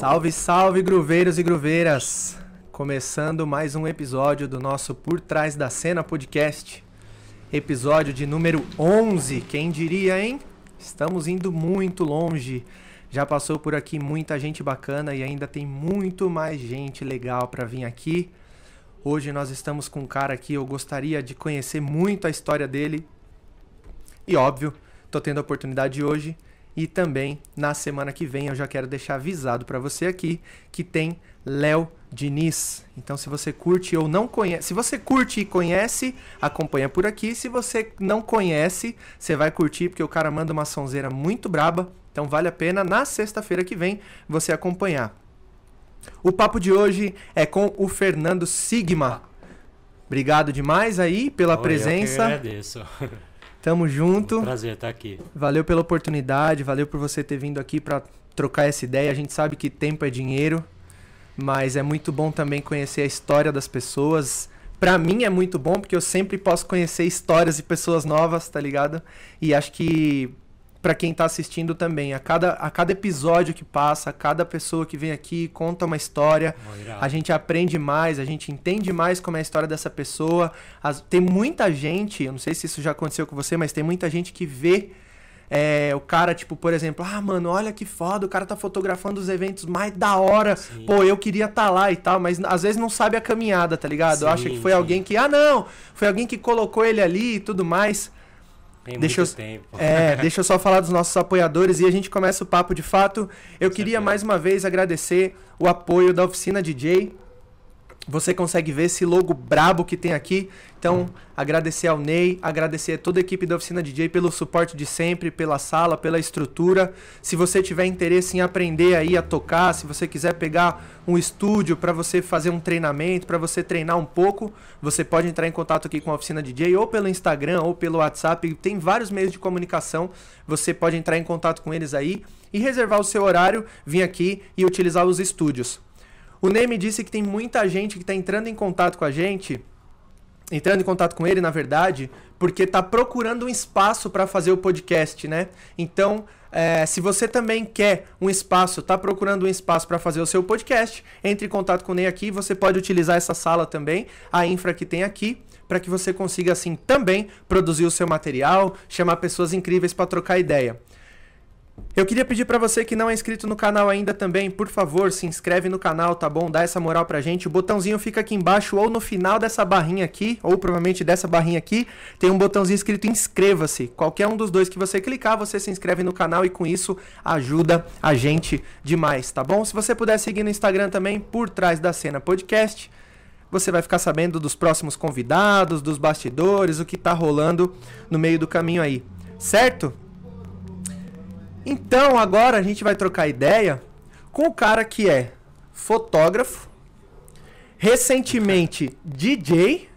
Salve, salve, gruveiros e gruveiras! Começando mais um episódio do nosso Por Trás da Cena podcast. Episódio de número 11, quem diria, hein? Estamos indo muito longe. Já passou por aqui muita gente bacana e ainda tem muito mais gente legal para vir aqui. Hoje nós estamos com um cara aqui, eu gostaria de conhecer muito a história dele. E óbvio, tô tendo a oportunidade hoje e também na semana que vem eu já quero deixar avisado para você aqui que tem Léo Diniz. Então, se você curte ou não conhece, se você curte e conhece, acompanha por aqui. Se você não conhece, você vai curtir porque o cara manda uma sonzeira muito braba. Então, vale a pena na sexta-feira que vem você acompanhar. O papo de hoje é com o Fernando Sigma. Obrigado demais aí pela Oi, presença. Eu que agradeço. Tamo junto. Um prazer estar aqui. Valeu pela oportunidade, valeu por você ter vindo aqui para trocar essa ideia. A gente sabe que tempo é dinheiro, mas é muito bom também conhecer a história das pessoas. Pra mim é muito bom porque eu sempre posso conhecer histórias de pessoas novas, tá ligado? E acho que pra quem tá assistindo também, a cada, a cada episódio que passa, a cada pessoa que vem aqui conta uma história, a gente aprende mais, a gente entende mais como é a história dessa pessoa. As- tem muita gente, eu não sei se isso já aconteceu com você, mas tem muita gente que vê é, o cara, tipo, por exemplo, ah, mano, olha que foda, o cara tá fotografando os eventos mais da hora. Sim. Pô, eu queria estar tá lá e tal, mas às vezes não sabe a caminhada, tá ligado? Sim, Acha que foi sim. alguém que, ah, não, foi alguém que colocou ele ali e tudo mais. Tem deixa muito eu- tempo. É, deixa eu só falar dos nossos apoiadores e a gente começa o papo de fato. Eu queria certeza. mais uma vez agradecer o apoio da Oficina DJ. Você consegue ver esse logo brabo que tem aqui. Então, agradecer ao Ney, agradecer a toda a equipe da Oficina DJ pelo suporte de sempre, pela sala, pela estrutura. Se você tiver interesse em aprender aí a tocar, se você quiser pegar um estúdio para você fazer um treinamento, para você treinar um pouco, você pode entrar em contato aqui com a Oficina DJ ou pelo Instagram ou pelo WhatsApp. Tem vários meios de comunicação. Você pode entrar em contato com eles aí e reservar o seu horário, vir aqui e utilizar os estúdios. O Ney me disse que tem muita gente que está entrando em contato com a gente, entrando em contato com ele, na verdade, porque está procurando um espaço para fazer o podcast, né? Então, é, se você também quer um espaço, está procurando um espaço para fazer o seu podcast, entre em contato com o Ney aqui. Você pode utilizar essa sala também, a infra que tem aqui, para que você consiga assim também produzir o seu material, chamar pessoas incríveis para trocar ideia. Eu queria pedir pra você que não é inscrito no canal ainda também, por favor, se inscreve no canal, tá bom? Dá essa moral pra gente. O botãozinho fica aqui embaixo ou no final dessa barrinha aqui, ou provavelmente dessa barrinha aqui, tem um botãozinho escrito inscreva-se. Qualquer um dos dois que você clicar, você se inscreve no canal e com isso ajuda a gente demais, tá bom? Se você puder seguir no Instagram também, por trás da cena podcast, você vai ficar sabendo dos próximos convidados, dos bastidores, o que tá rolando no meio do caminho aí, certo? Então agora a gente vai trocar ideia com o cara que é fotógrafo, recentemente DJ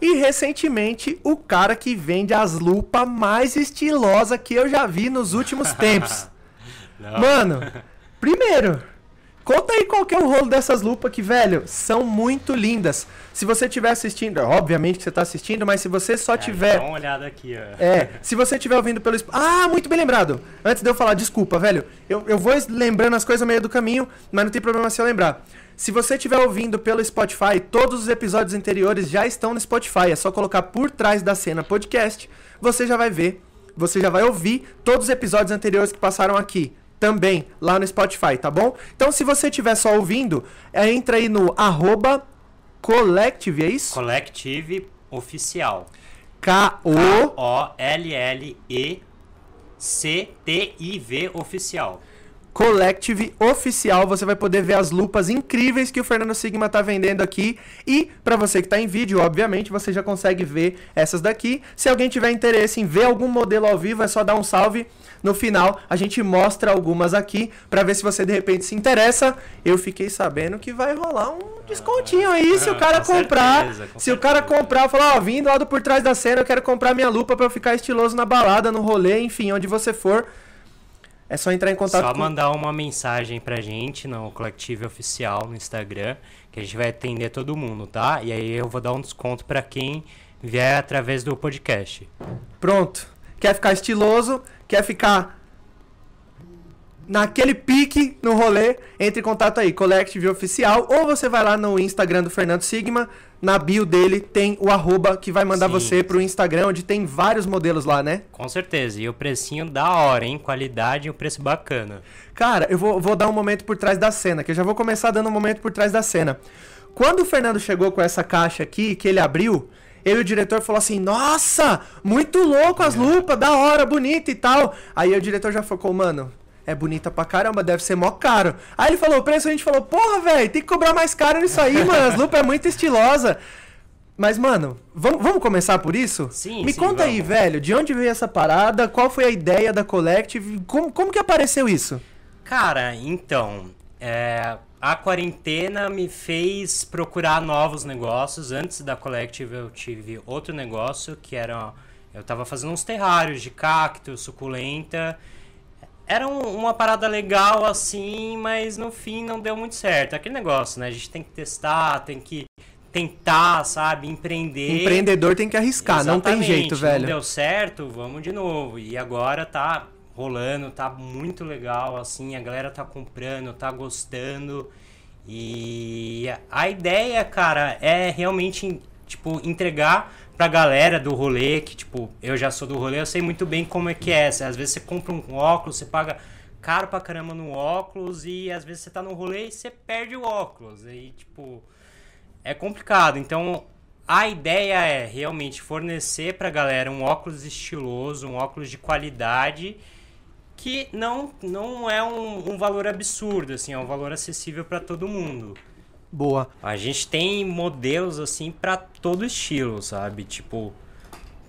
e recentemente o cara que vende as lupas mais estilosa que eu já vi nos últimos tempos. Não, Mano, primeiro, conta aí qual que é o rolo dessas lupas que, velho, são muito lindas. Se você estiver assistindo, obviamente que você tá assistindo, mas se você só é, tiver Dá uma olhada aqui, ó. é, se você estiver ouvindo pelo. Ah, muito bem lembrado. Antes de eu falar, desculpa, velho. Eu, eu vou lembrando as coisas no meio do caminho, mas não tem problema se eu lembrar. Se você estiver ouvindo pelo Spotify, todos os episódios anteriores já estão no Spotify. É só colocar por trás da cena podcast. Você já vai ver, você já vai ouvir todos os episódios anteriores que passaram aqui. Também lá no Spotify, tá bom? Então, se você estiver só ouvindo, é, entra aí no arroba collective, é isso? Collective Oficial. K-O... O-L-L-E-C-T-I-V Oficial. Collective oficial, você vai poder ver as lupas incríveis que o Fernando Sigma tá vendendo aqui. E para você que tá em vídeo, obviamente, você já consegue ver essas daqui. Se alguém tiver interesse em ver algum modelo ao vivo, é só dar um salve. No final, a gente mostra algumas aqui para ver se você de repente se interessa. Eu fiquei sabendo que vai rolar um descontinho aí se o cara Com comprar. certeza, se o cara certeza. comprar, falar, ó, vindo lá do por trás da cena, eu quero comprar minha lupa para eu ficar estiloso na balada, no rolê, enfim, onde você for. É só entrar em contato Só com mandar uma mensagem pra gente no Collective Oficial no Instagram, que a gente vai atender todo mundo, tá? E aí eu vou dar um desconto pra quem vier através do podcast. Pronto. Quer ficar estiloso, quer ficar naquele pique no rolê, entre em contato aí, Collective Oficial, ou você vai lá no Instagram do Fernando Sigma, na bio dele tem o arroba que vai mandar Sim. você pro Instagram, onde tem vários modelos lá, né? Com certeza. E o precinho da hora, hein? Qualidade e o preço bacana. Cara, eu vou, vou dar um momento por trás da cena, que eu já vou começar dando um momento por trás da cena. Quando o Fernando chegou com essa caixa aqui, que ele abriu, eu e o diretor falou assim: Nossa, muito louco as lupas, da hora, bonita e tal. Aí o diretor já falou, mano. É bonita pra caramba, deve ser mó caro. Aí ele falou o preço, a gente falou, porra, velho, tem que cobrar mais caro nisso aí, mano. As lupas é muito estilosa. Mas, mano, vamos, vamos começar por isso? Sim, Me sim, conta aí, vamos. velho, de onde veio essa parada? Qual foi a ideia da Collective? Como, como que apareceu isso? Cara, então, é, a quarentena me fez procurar novos negócios. Antes da Collective eu tive outro negócio que era. Eu tava fazendo uns terrários de cacto, suculenta. Era um- uma parada legal assim, mas no fim não deu muito certo. Aquele negócio, né? A gente tem que testar, tem que tentar, sabe? Empreender. Empreendedor tem que arriscar, não tem Exatamente, jeito, Não velho. deu certo, vamos de novo. E agora tá rolando, tá muito legal, assim, a galera tá comprando, tá gostando. E a ideia, cara, é realmente, tipo, entregar pra galera do rolê, que, tipo, eu já sou do rolê, eu sei muito bem como é que é. Às vezes você compra um óculos, você paga caro pra caramba no óculos, e às vezes você tá no rolê e você perde o óculos. Aí, tipo, é complicado. Então, a ideia é realmente fornecer pra galera um óculos estiloso, um óculos de qualidade que não, não é um, um valor absurdo, assim, é um valor acessível pra todo mundo. Boa. A gente tem modelos assim pra todo estilo, sabe? Tipo,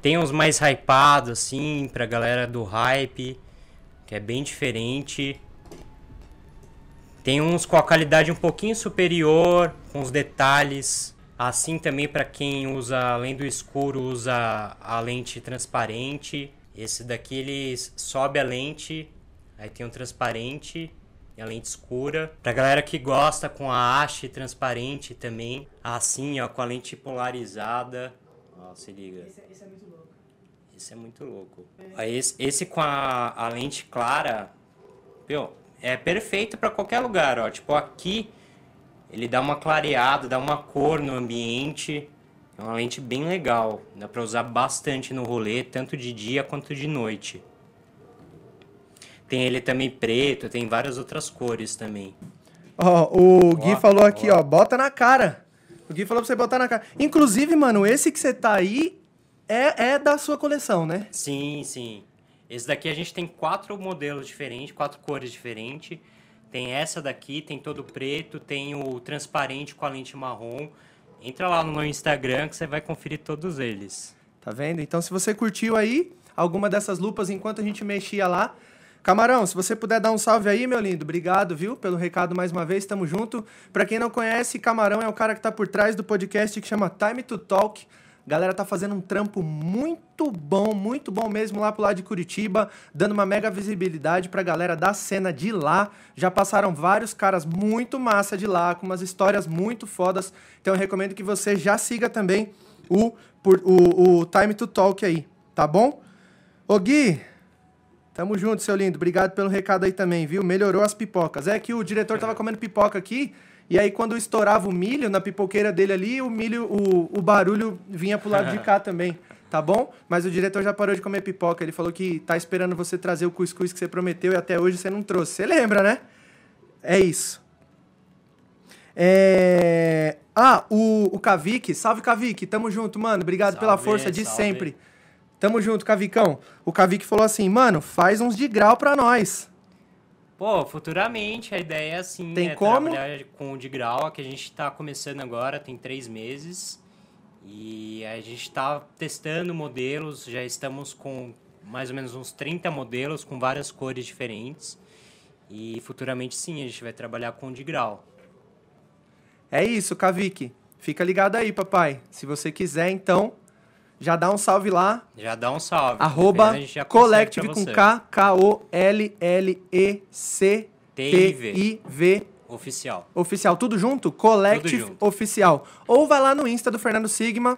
tem uns mais hypados assim pra galera do hype, que é bem diferente. Tem uns com a qualidade um pouquinho superior, com os detalhes. Assim também pra quem usa além do escuro usa a lente transparente. Esse daqui ele sobe a lente, aí tem um transparente e a lente escura. Pra galera que gosta com a haste transparente também, assim, ó, com a lente polarizada. Ó, se liga. Esse é muito louco. Esse é muito louco. Aí esse, esse com a, a lente clara, meu, é perfeito pra qualquer lugar, ó. Tipo, aqui ele dá uma clareada, dá uma cor no ambiente. É uma lente bem legal. Dá pra usar bastante no rolê, tanto de dia quanto de noite. Tem ele também preto, tem várias outras cores também. Ó, o Gui falou aqui, ó. ó, bota na cara. O Gui falou pra você botar na cara. Inclusive, mano, esse que você tá aí é, é da sua coleção, né? Sim, sim. Esse daqui a gente tem quatro modelos diferentes, quatro cores diferentes. Tem essa daqui, tem todo preto, tem o transparente com a lente marrom. Entra lá no meu Instagram que você vai conferir todos eles. Tá vendo? Então, se você curtiu aí alguma dessas lupas enquanto a gente mexia lá. Camarão, se você puder dar um salve aí, meu lindo, obrigado, viu, pelo recado mais uma vez, tamo junto. Pra quem não conhece, Camarão é o cara que tá por trás do podcast que chama Time to Talk. Galera tá fazendo um trampo muito bom, muito bom mesmo lá pro lado de Curitiba, dando uma mega visibilidade pra galera da cena de lá. Já passaram vários caras muito massa de lá, com umas histórias muito fodas. Então eu recomendo que você já siga também o, por, o, o Time to Talk aí, tá bom? Ô Gui, tamo junto, seu lindo. Obrigado pelo recado aí também, viu? Melhorou as pipocas. É que o diretor tava comendo pipoca aqui, e aí quando estourava o milho na pipoqueira dele ali, o milho, o, o barulho vinha pro lado de cá também, tá bom? Mas o diretor já parou de comer pipoca. Ele falou que tá esperando você trazer o cuscuz que você prometeu e até hoje você não trouxe. Você lembra, né? É isso. É... Ah, o, o Kavik, salve Kavik, tamo junto, mano. Obrigado pela Salve, força de salve. sempre. Tamo junto, Cavicão. O Kavik falou assim, mano, faz uns de grau pra nós. Pô, futuramente a ideia é assim, Tem é como? trabalhar com o de grau, que a gente tá começando agora, tem três meses. E a gente tá testando modelos, já estamos com mais ou menos uns 30 modelos com várias cores diferentes. E futuramente sim, a gente vai trabalhar com o de grau. É isso, Kavik. Fica ligado aí, papai. Se você quiser, então, já dá um salve lá. Já dá um salve. Arroba Collective com. K, K-O-L-L-E-C-T-I-V Oficial. oficial. Tudo junto? Collective Tudo junto. oficial. Ou vai lá no Insta do Fernando Sigma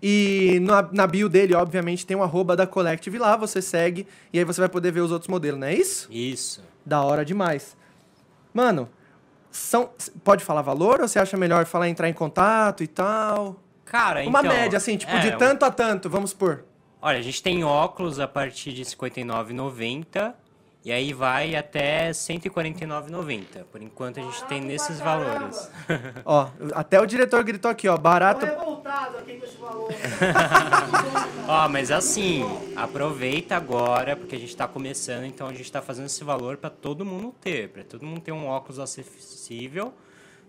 E na, na bio dele, obviamente, tem o arroba da Collective lá, você segue e aí você vai poder ver os outros modelos, não é isso? Isso. Da hora demais. Mano, são, pode falar valor ou você acha melhor falar entrar em contato e tal? Cara, Uma então, média, assim, tipo, é, de tanto a tanto, vamos supor. Olha, a gente tem óculos a partir de R$ 59,90 e aí vai até R$ 149,90. Por enquanto a gente tem nesses valores. Ó, até o diretor gritou aqui, ó, barato. revoltado aqui com esse valor. Ó, mas assim, aproveita agora, porque a gente tá começando, então a gente tá fazendo esse valor para todo mundo ter, para todo mundo ter um óculos acessível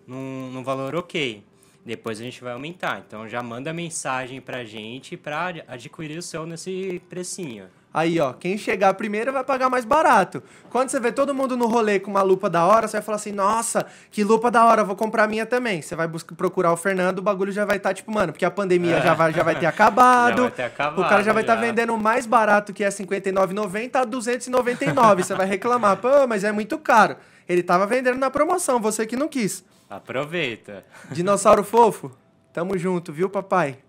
num, num valor ok. Depois a gente vai aumentar. Então já manda mensagem pra gente pra adquirir o seu nesse precinho. Aí, ó, quem chegar primeiro vai pagar mais barato. Quando você vê todo mundo no rolê com uma lupa da hora, você vai falar assim: nossa, que lupa da hora, vou comprar a minha também. Você vai buscar, procurar o Fernando, o bagulho já vai estar, tipo, mano, porque a pandemia É. já, vai, já vai ter acabado. Já vai ter acabado, O cara já vai estar já. vendendo mais barato que é R$ 59,90 a R$ 299. você vai reclamar, pô, mas é muito caro. Ele tava vendendo na promoção, você que não quis. Aproveita. Dinossauro fofo, tamo junto, viu, papai?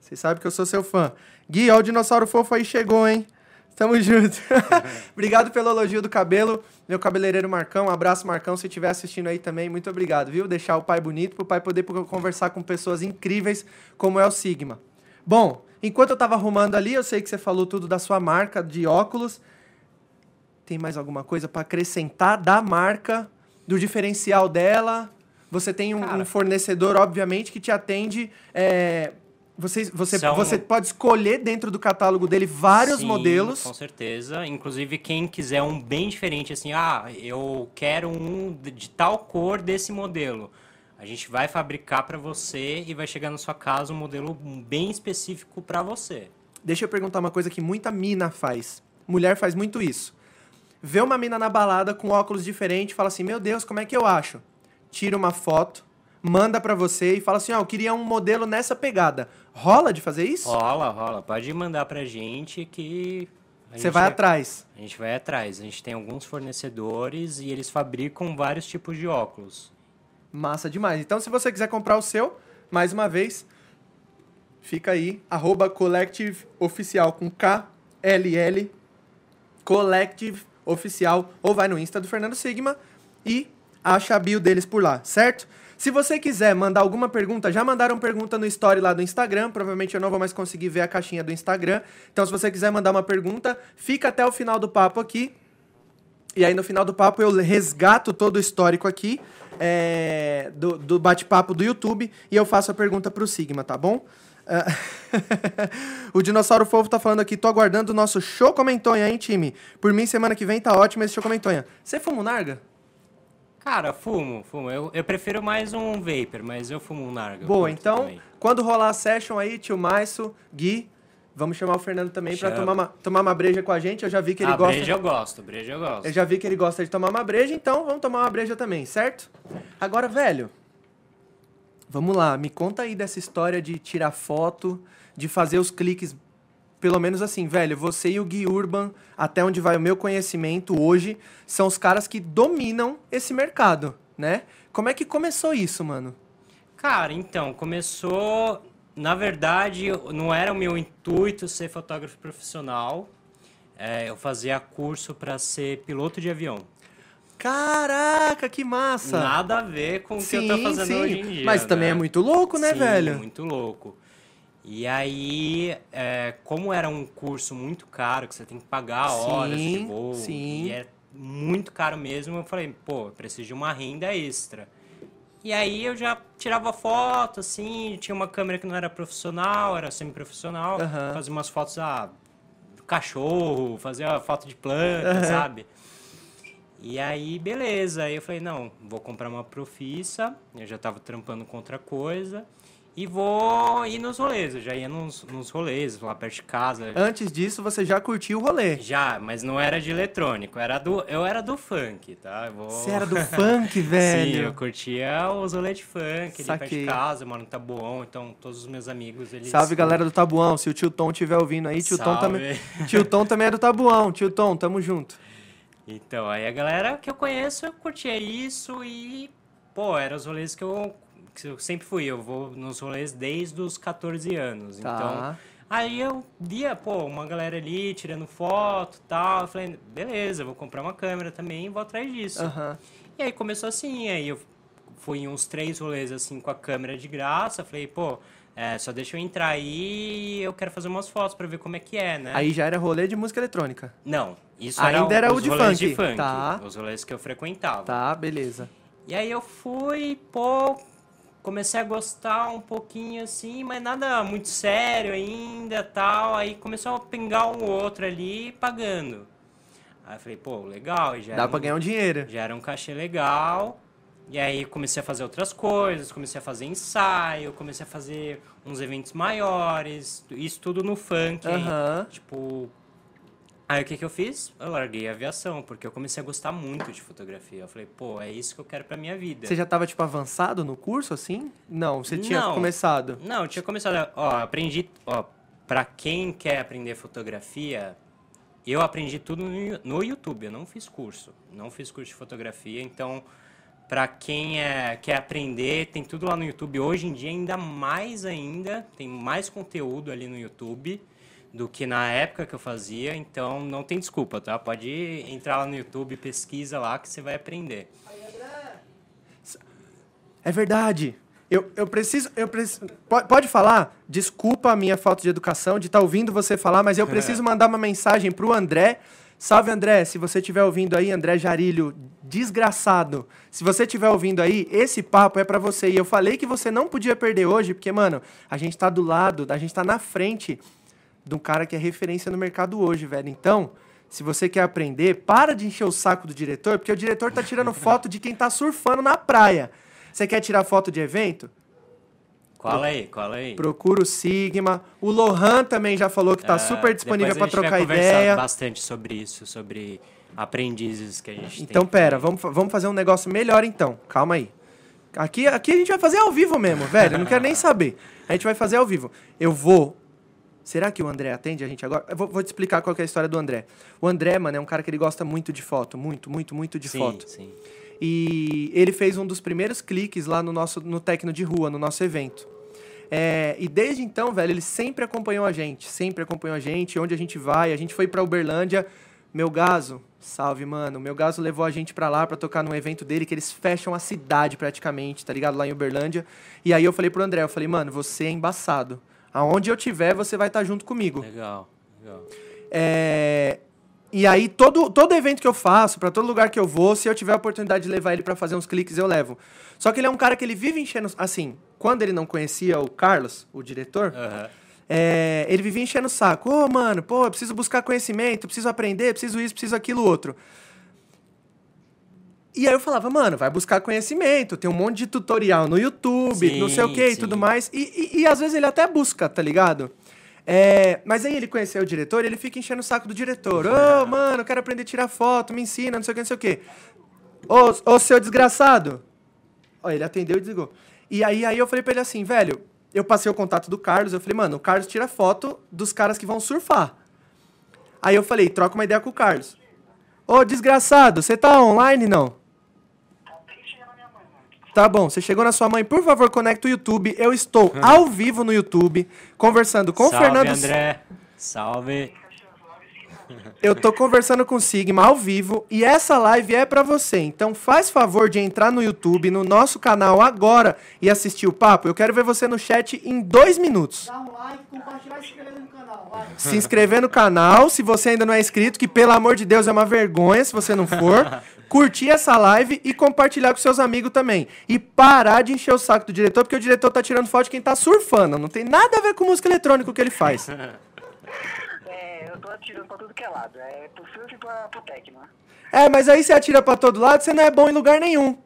Você sabe que eu sou seu fã. Gui, ó, o dinossauro fofo aí chegou, hein? Tamo junto. obrigado pelo elogio do cabelo, meu cabeleireiro Marcão. Um abraço, Marcão, se estiver assistindo aí também. Muito obrigado, viu? Deixar o pai bonito pro pai poder conversar com pessoas incríveis como é o Sigma. Bom, enquanto eu tava arrumando ali, eu sei que você falou tudo da sua marca de óculos. Tem mais alguma coisa para acrescentar da marca, do diferencial dela? Você tem um, um fornecedor, obviamente, que te atende. é, você, você, São- você pode escolher dentro do catálogo dele vários Sim, modelos. Com certeza. Inclusive, quem quiser um bem diferente, assim, ah, eu quero um de tal cor desse modelo. A gente vai fabricar para você e vai chegar na sua casa um modelo bem específico para você. Deixa eu perguntar uma coisa que muita mina faz. Mulher faz muito isso. Vê uma mina na balada com óculos diferentes, fala assim: Meu Deus, como é que eu acho? Tira uma foto, manda pra você e fala assim: Ó, eu queria um modelo nessa pegada. Rola de fazer isso? Rola, rola. Pode mandar pra gente que. Você vai atrás. A gente vai atrás. A gente tem alguns fornecedores e eles fabricam vários tipos de óculos. Massa demais. Então, se você quiser comprar o seu, mais uma vez, fica aí, arroba Collective Oficial com K-L-L, Collective Oficial, ou vai no Insta do Fernando Sigma e acha a bio deles por lá, certo? Se você quiser mandar alguma pergunta, já mandaram pergunta no story lá do Instagram, provavelmente eu não vou mais conseguir ver a caixinha do Instagram. Então, se você quiser mandar uma pergunta, fica até o final do papo aqui, e aí no final do papo eu resgato todo o histórico aqui é, do, do bate-papo do YouTube e eu faço a pergunta pro Sigma, tá bom? O Dinossauro Fofo tá falando aqui, tô aguardando o nosso show comentonha, hein, time? Por mim, semana que vem tá ótimo esse show comentonha. Você fuma um narga? Cara, fumo, fumo. Eu, eu prefiro mais um vapor, mas eu fumo um narga. Boa, então, também. quando rolar a session aí, tio Maisso, Gui, vamos chamar o Fernando também Chama. tomar uma, tomar uma breja com a gente. Eu já vi que ele ah, gosta. breja eu gosto, breja eu gosto. Eu já vi que ele gosta de tomar uma breja, então vamos tomar uma breja também, certo? Agora, velho, vamos lá, me conta aí dessa história de tirar foto, de fazer os cliques, pelo menos assim, velho, você e o Gui Urban, até onde vai o meu conhecimento hoje, são os caras que dominam esse mercado, né? Como é que começou isso, mano? Cara, então, começou. Na verdade, não era o meu intuito ser fotógrafo profissional. É, eu fazia curso para ser piloto de avião. Caraca, que massa! Nada a ver com o que eu tô fazendo hoje em dia. Mas também né? é muito louco, né, Sim, velho? muito louco. E aí, é, como era um curso muito caro, que você tem que pagar horas de Sim, voo, sim. e é muito caro mesmo, eu falei, pô, eu preciso de uma renda extra. E aí eu já tirava foto, assim, tinha uma câmera que não era profissional, era semi-profissional, Aham. fazia umas fotos ah, do cachorro, fazia foto de planta, Aham. sabe? E aí, beleza. Aí eu falei, não, vou comprar uma profissa. Eu já tava trampando com outra coisa. E vou ir nos rolês. Eu já ia nos, nos rolês, lá perto de casa. Antes disso, você já curtiu o rolê. Já, mas não era de eletrônico. Era do, eu era do funk, tá? Vou... Você era do funk, velho. Sim, eu curtia os rolês de funk, ali perto Saquei. de casa, eu moro no Tabuão, então todos os meus amigos, eles... Salve, galera do Tabuão. Se o tio Tom estiver ouvindo aí, tio Tom também. Tio Tom também é do Tabuão. Tio Tom, tamo junto. Então, aí a galera que eu conheço, eu curtia isso e, pô, eram os rolês que eu, que eu sempre fui. Eu vou nos rolês desde os 14 anos. Tá. Então, aí eu via, pô, uma galera ali tirando foto e tal. Eu falei, beleza, vou comprar uma câmera também e vou atrás disso. Aham. E aí começou assim, aí eu fui em uns três rolês assim com a câmera de graça. Falei, pô, é, só deixa eu entrar aí e eu quero fazer umas fotos pra ver como é que é, né? Aí já era rolê de música eletrônica. Não, isso Ainda era, era o de rolês funk. de funk. Tá. Os rolês que eu frequentava. Tá, beleza. E aí eu fui, pô, comecei a gostar um pouquinho assim, mas nada muito sério ainda, tal. Aí começou a pingar um outro ali pagando. Aí eu falei, pô, legal, já Dá era pra um- ganhar um dinheiro. já era um cachê legal. E aí comecei a fazer outras coisas, comecei a fazer ensaio, comecei a fazer uns eventos maiores, isso tudo no funk. Tipo, aí o que que eu fiz? Eu larguei a aviação, porque eu comecei a gostar muito de fotografia. Eu falei, pô, é isso que eu quero pra minha vida. Você já tava, tipo, avançado no curso, assim? Não, você tinha Não. começado. Não, eu tinha começado, ó, aprendi, ó, pra quem quer aprender fotografia, eu aprendi tudo no, YouTube, eu não fiz curso, não fiz curso de fotografia, então, pra quem é, quer aprender, tem tudo lá no YouTube, hoje em dia ainda mais ainda, tem mais conteúdo ali no YouTube do que na época que eu fazia, então não tem desculpa, tá? Pode entrar lá no YouTube, pesquisa lá que você vai aprender. É verdade. Eu, eu preciso. Eu preciso pode, pode falar? Desculpa a minha falta de educação, de estar ouvindo você falar, mas eu preciso mandar uma mensagem pro André. Salve, André. Se você estiver ouvindo aí, André Jarilho, desgraçado. Se você estiver ouvindo aí, esse papo é pra você. E eu falei que você não podia perder hoje, porque, mano, a gente tá do lado, a gente tá na frente de um cara que é referência no mercado hoje, velho. Então, se você quer aprender, para de encher o saco do diretor, porque o diretor tá tirando foto de quem tá surfando na praia. Você quer tirar foto de evento? Cola aí, cola aí. Procura o Sigma. O Lohan também já falou que tá É, super disponível para a gente vai trocar conversar ideia. bastante sobre isso, sobre aprendizes que a gente tem. Então, pera, vamos, vamos fazer um negócio melhor então. Calma aí. Aqui, aqui a gente vai fazer ao vivo mesmo, velho. Eu não quero nem saber. A gente vai fazer ao vivo. Eu vou. Será que o André atende a gente agora? Eu vou, vou te explicar qual que é a história do André. O André, mano, é um cara que ele gosta muito de foto. Muito, muito, muito de sim, foto. Sim. E ele fez um dos primeiros cliques lá no nosso no Tecno de Rua, no nosso evento. É, e desde então, velho, ele sempre acompanhou a gente, sempre acompanhou a gente, onde a gente vai. A gente foi pra Uberlândia. Meu Gaso, salve, mano. Meu Gaso levou a gente pra lá pra tocar num evento dele que eles fecham a cidade praticamente, tá ligado? Lá em Uberlândia. E aí eu falei pro André, eu falei, mano, você é embaçado. Aonde eu tiver, você vai estar junto comigo. Legal, legal. É, E aí, todo, todo evento que eu faço, pra todo lugar que eu vou, se eu tiver a oportunidade de levar ele pra fazer uns cliques, eu levo. Só que ele é um cara que ele vive enchendo. Assim, quando ele não conhecia o Carlos, o diretor, Aham. é, ele vivia enchendo o saco. Ô, mano, pô, eu preciso buscar conhecimento, preciso aprender, preciso isso, preciso aquilo outro. E aí eu falava, mano, vai buscar conhecimento, tem um monte de tutorial no YouTube, Sim, não sei o que e tudo mais. E, e- e às vezes ele até busca, tá ligado? É, mas aí ele conheceu o diretor e ele fica enchendo o saco do diretor. Ô, mano, eu quero aprender a tirar foto, me ensina, não sei o que, não sei o que. Ô, ô, seu desgraçado. Ó, ele atendeu e desligou. E aí, aí eu falei pra ele assim, velho, eu passei o contato do Carlos, eu falei, mano, o Carlos tira foto dos caras que vão surfar. Aí eu falei, troca uma ideia com o Carlos. Ô, desgraçado, você tá online, não? Tá bom, você chegou na sua mãe, por favor, conecta o YouTube. Eu estou ao vivo no YouTube, conversando com o Salve, Fernando. André. Salve. Eu tô conversando com o Sigma ao vivo e essa live é pra você. Então faz favor de entrar no YouTube, no nosso canal agora e assistir o papo. Eu quero ver você no chat em dois minutos. Dá um like, compartilhar e se inscrever no canal. Vai. Se inscrever no canal, se você ainda não é inscrito, que pelo amor de Deus é uma vergonha se você não for. Curtir essa live e compartilhar com seus amigos também. E parar de encher o saco do diretor, porque o diretor tá tirando foto de quem tá surfando. Não tem nada a ver com música eletrônica o que ele faz. É, eu tô atirando pra tudo que é lado. É pro surf e pra, pro tecno. É, mas aí você atira pra todo lado, você não é bom em lugar nenhum.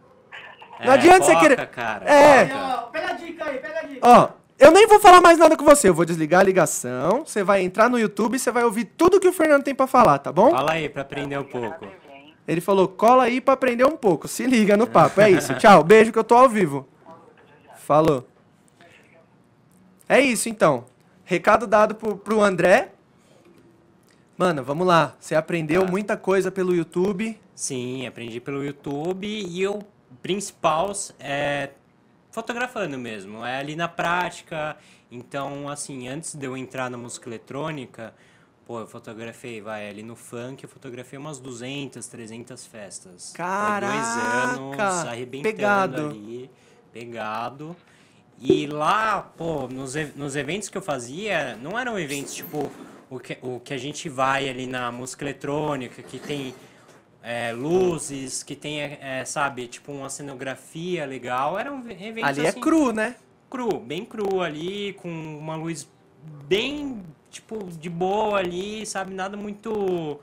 Não É, adianta você foca, querer- Cara, É. foca. Ó, pega a dica aí, pega a dica. Ó, eu nem vou falar mais nada com você. Eu vou desligar a ligação. Você vai entrar no YouTube e você vai ouvir tudo que o Fernando tem pra falar, tá bom? Fala aí pra aprender um pouco. Ele falou, cola aí pra aprender um pouco. Se liga no papo. É isso. Tchau. Beijo que eu tô ao vivo. Falou. É isso, então. Recado dado pro, pro André. Mano, vamos lá. Você aprendeu Tá. muita coisa pelo YouTube. Sim, aprendi pelo YouTube e o principal é fotografando mesmo, é ali na prática. Então, assim, antes de eu entrar na música eletrônica, pô, eu fotografei, vai, ali no funk, eu fotografei umas 200, 300 festas. Foi Caraca! dois anos arrebentando Pegado. ali, pegado. E lá, pô, nos, nos eventos que eu fazia, não eram eventos tipo o que, o que a gente vai ali na música eletrônica, que tem é, luzes, que tem, é, sabe, tipo uma cenografia legal. Eram eventos Ali é assim, cru, né? cru, bem cru ali, com uma luz bem, tipo, de boa ali, sabe? Nada muito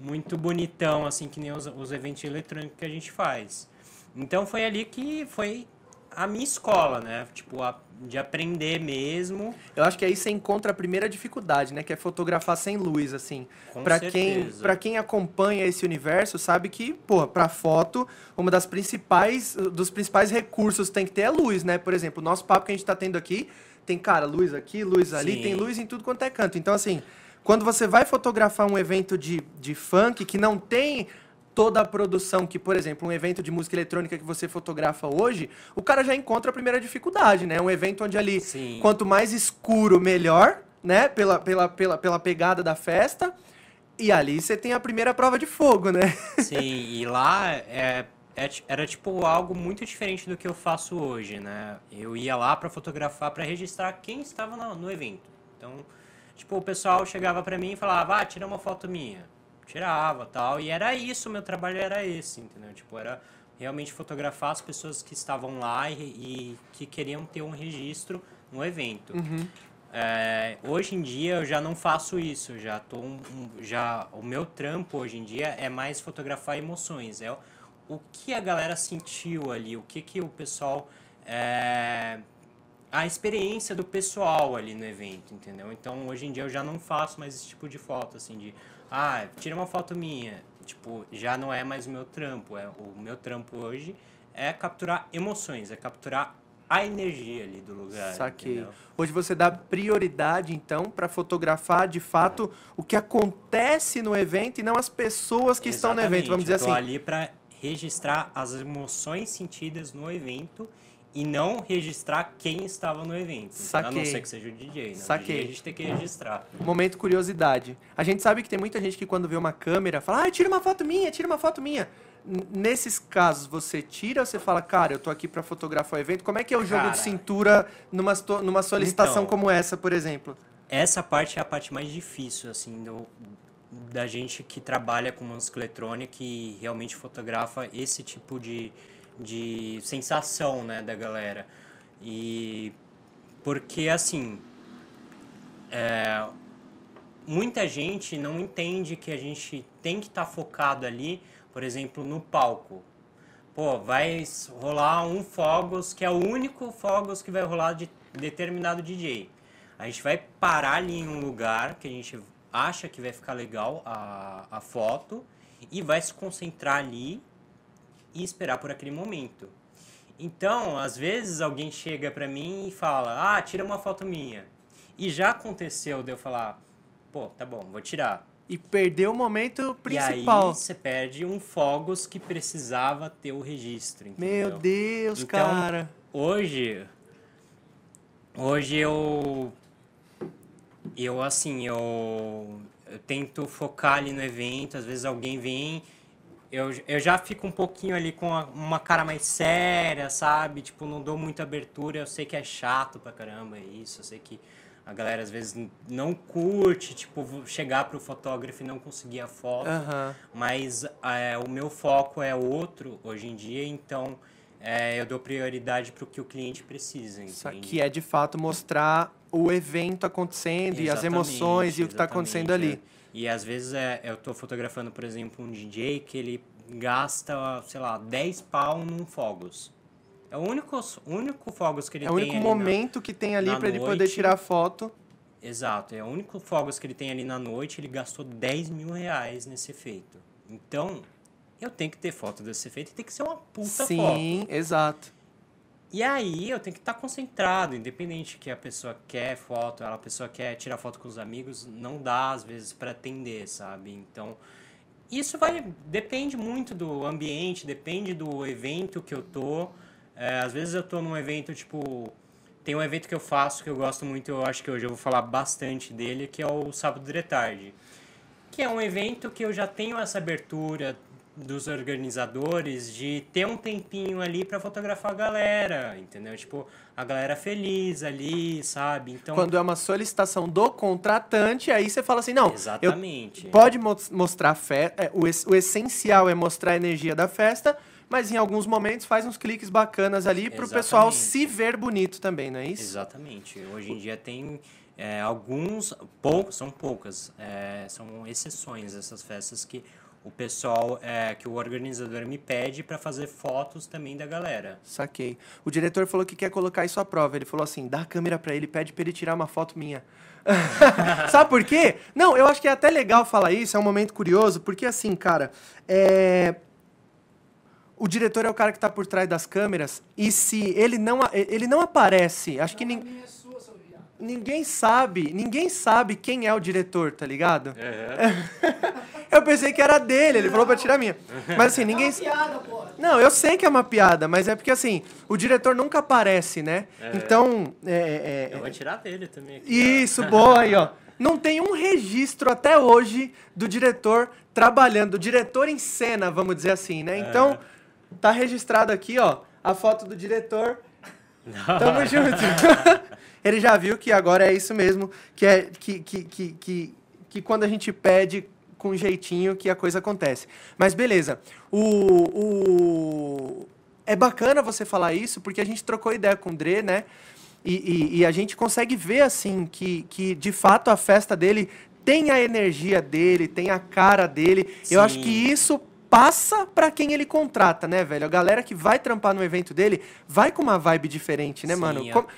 muito bonitão, assim, que nem os, os eventos eletrônicos que a gente faz. Então foi ali que foi a minha escola, né? Tipo, a- de aprender mesmo. Eu acho que aí você encontra a primeira dificuldade, né? Que é fotografar sem luz, assim. Pra quem, pra quem acompanha esse universo, sabe que, pô, pra foto, uma das principais, dos principais recursos que tem que ter é luz, né? Por exemplo, o nosso papo que a gente tá tendo aqui, tem, cara, luz aqui, luz ali, Sim. tem luz em tudo quanto é canto. Então, assim, quando você vai fotografar um evento de, de funk que não tem toda a produção que, por exemplo, um evento de música eletrônica que você fotografa hoje, o cara já encontra a primeira dificuldade, né? Um evento onde ali, Sim. quanto mais escuro, melhor, né? Pela, pela, pela, pela pegada da festa. E ali você tem a primeira prova de fogo, né? Sim, e lá é, é era tipo algo muito diferente do que eu faço hoje, né? Eu ia lá pra fotografar, pra registrar quem estava no, no evento. Então, tipo, o pessoal chegava pra mim e falava, ah, tira uma foto minha. Tirava, tal, e era isso, meu trabalho era esse, entendeu? Tipo, era realmente fotografar as pessoas que estavam lá e, e que queriam ter um registro no evento. É, hoje em dia eu já não faço isso, já tô um, um- já o meu trampo hoje em dia é mais fotografar emoções, é o, o que a galera sentiu ali, o que que o pessoal é, a experiência do pessoal ali no evento, entendeu? Então hoje em dia eu já não faço mais esse tipo de foto assim de ah, tira uma foto minha, tipo, já não é mais o meu trampo, é o meu trampo hoje é capturar emoções, é capturar a energia ali do lugar, Saquei. entendeu? Hoje você dá prioridade, então, para fotografar de fato o que acontece no evento e não as pessoas que estão no evento. Vamos dizer eu tô assim. ali para registrar as emoções sentidas no evento e não registrar quem estava no evento. A não Saquei. ser que seja o DJ, né? Saquei. O DJ a gente tem que registrar. Momento curiosidade. A gente sabe que tem muita gente que quando vê uma câmera fala, ah, tira uma foto minha, tira uma foto minha. N- Nesses casos, você tira ou você fala, cara, eu tô aqui para fotografar o evento? Como é que é o jogo de Cara. cintura numa, numa solicitação Então. como essa, por exemplo? Essa parte é a parte mais difícil, assim, do, da gente que trabalha com música eletrônica e realmente fotografa esse tipo de, de sensação, né, da galera. E porque, assim, é, muita gente não entende que a gente tem que estar focado ali, por exemplo, no palco. Pô, vai rolar um fogos que é o único fogos que vai rolar de determinado DJ. A gente vai parar ali em um lugar que a gente acha que vai ficar legal a, a foto e vai se concentrar ali e esperar por aquele momento. Então, às vezes alguém chega pra mim e fala: "Ah, tira uma foto minha". E já aconteceu de eu falar: "Pô, tá bom, vou tirar". E perdeu o momento E aí principal. você perde um fogos que precisava ter o registro, entendeu? Meu Deus, Então, cara. Hoje, hoje eu, eu assim, eu, eu tento focar ali no evento, às vezes alguém vem, eu, eu já fico um pouquinho ali com uma cara mais séria, sabe? Tipo, não dou muita abertura, eu sei que é chato pra caramba isso, eu sei que a galera às vezes não curte, tipo, chegar pro fotógrafo e não conseguir a foto. Aham. Mas é, o meu foco é outro hoje em dia, então é, eu dou prioridade para o que o cliente precisa. Isso entende? aqui é de fato mostrar o evento acontecendo e as Exatamente, emoções e o que está acontecendo exatamente, ali. é. E às vezes é, eu tô fotografando, por exemplo, um DJ que ele gasta, sei lá, 10 pau num fogos. É o único, único fogos que ele É o tem único ali na- momento que tem ali para ele poder tirar foto. Exato, é o único fogos que ele tem ali na noite, ele gastou 10 mil reais nesse efeito. Então, eu tenho que ter foto desse efeito e tem que ser uma puta foto. Sim, exato. E aí eu tenho que estar concentrado, independente que a pessoa quer foto, a pessoa quer tirar foto com os amigos, não dá às vezes para atender, sabe? Então, isso vai depende muito do ambiente, depende do evento que eu tô. É, às vezes eu tô num evento, tipo. Tem um evento que eu faço que eu gosto muito, eu acho que hoje eu vou falar bastante dele, que é o Sábado de Tarde. Que é um evento que eu já tenho essa abertura dos organizadores de ter um tempinho ali para fotografar a galera, entendeu? Tipo, a galera feliz ali, sabe? Então, Quando é uma solicitação do contratante, aí você fala assim, não, exatamente. pode mo- mostrar fe é, o, es- o essencial é mostrar a energia da festa, mas em alguns momentos faz uns cliques bacanas ali pro pessoal Exatamente. se ver bonito também, não é isso? Exatamente. Hoje em dia tem é, alguns, poucos, são poucas, é, são exceções essas festas que o pessoal, é, que o organizador me pede para fazer fotos também da galera. Saquei. O diretor falou que quer colocar isso à prova. Ele falou assim: dá a câmera pra ele, pede pra ele tirar uma foto minha. Sabe por quê? Não, eu acho que é até legal falar isso, é um momento curioso, porque assim, cara, é. O diretor é o cara que tá por trás das câmeras, e se ele não, ele não aparece, acho que nin- ninguém sabe, ninguém sabe quem é o diretor, tá ligado? Eu pensei que era dele, ele falou pra tirar a minha. Mas assim, ninguém. É uma piada, porra. Não, eu sei que é uma piada, mas é porque assim, o diretor nunca aparece, né? Então, é, é, Eu vou tirar dele também. Aqui, isso, boa aí, ó. Não tem um registro até hoje do diretor trabalhando, do diretor em cena, vamos dizer assim, né? Então, tá registrado aqui, ó, a foto do diretor. Tamo junto. Ele já viu que agora é isso mesmo, que é que, que, que, que, que quando a gente pede com jeitinho que a coisa acontece. Mas beleza. O, o... É bacana você falar isso, porque a gente trocou ideia com o Dre, né? E, e- e a gente consegue ver, assim, que, que de fato a festa dele tem a energia dele, tem a cara dele. Eu acho Sim. que isso passa pra quem ele contrata, né, velho? A galera que vai trampar no evento dele vai com uma vibe diferente, né, Sim, mano? é. Como-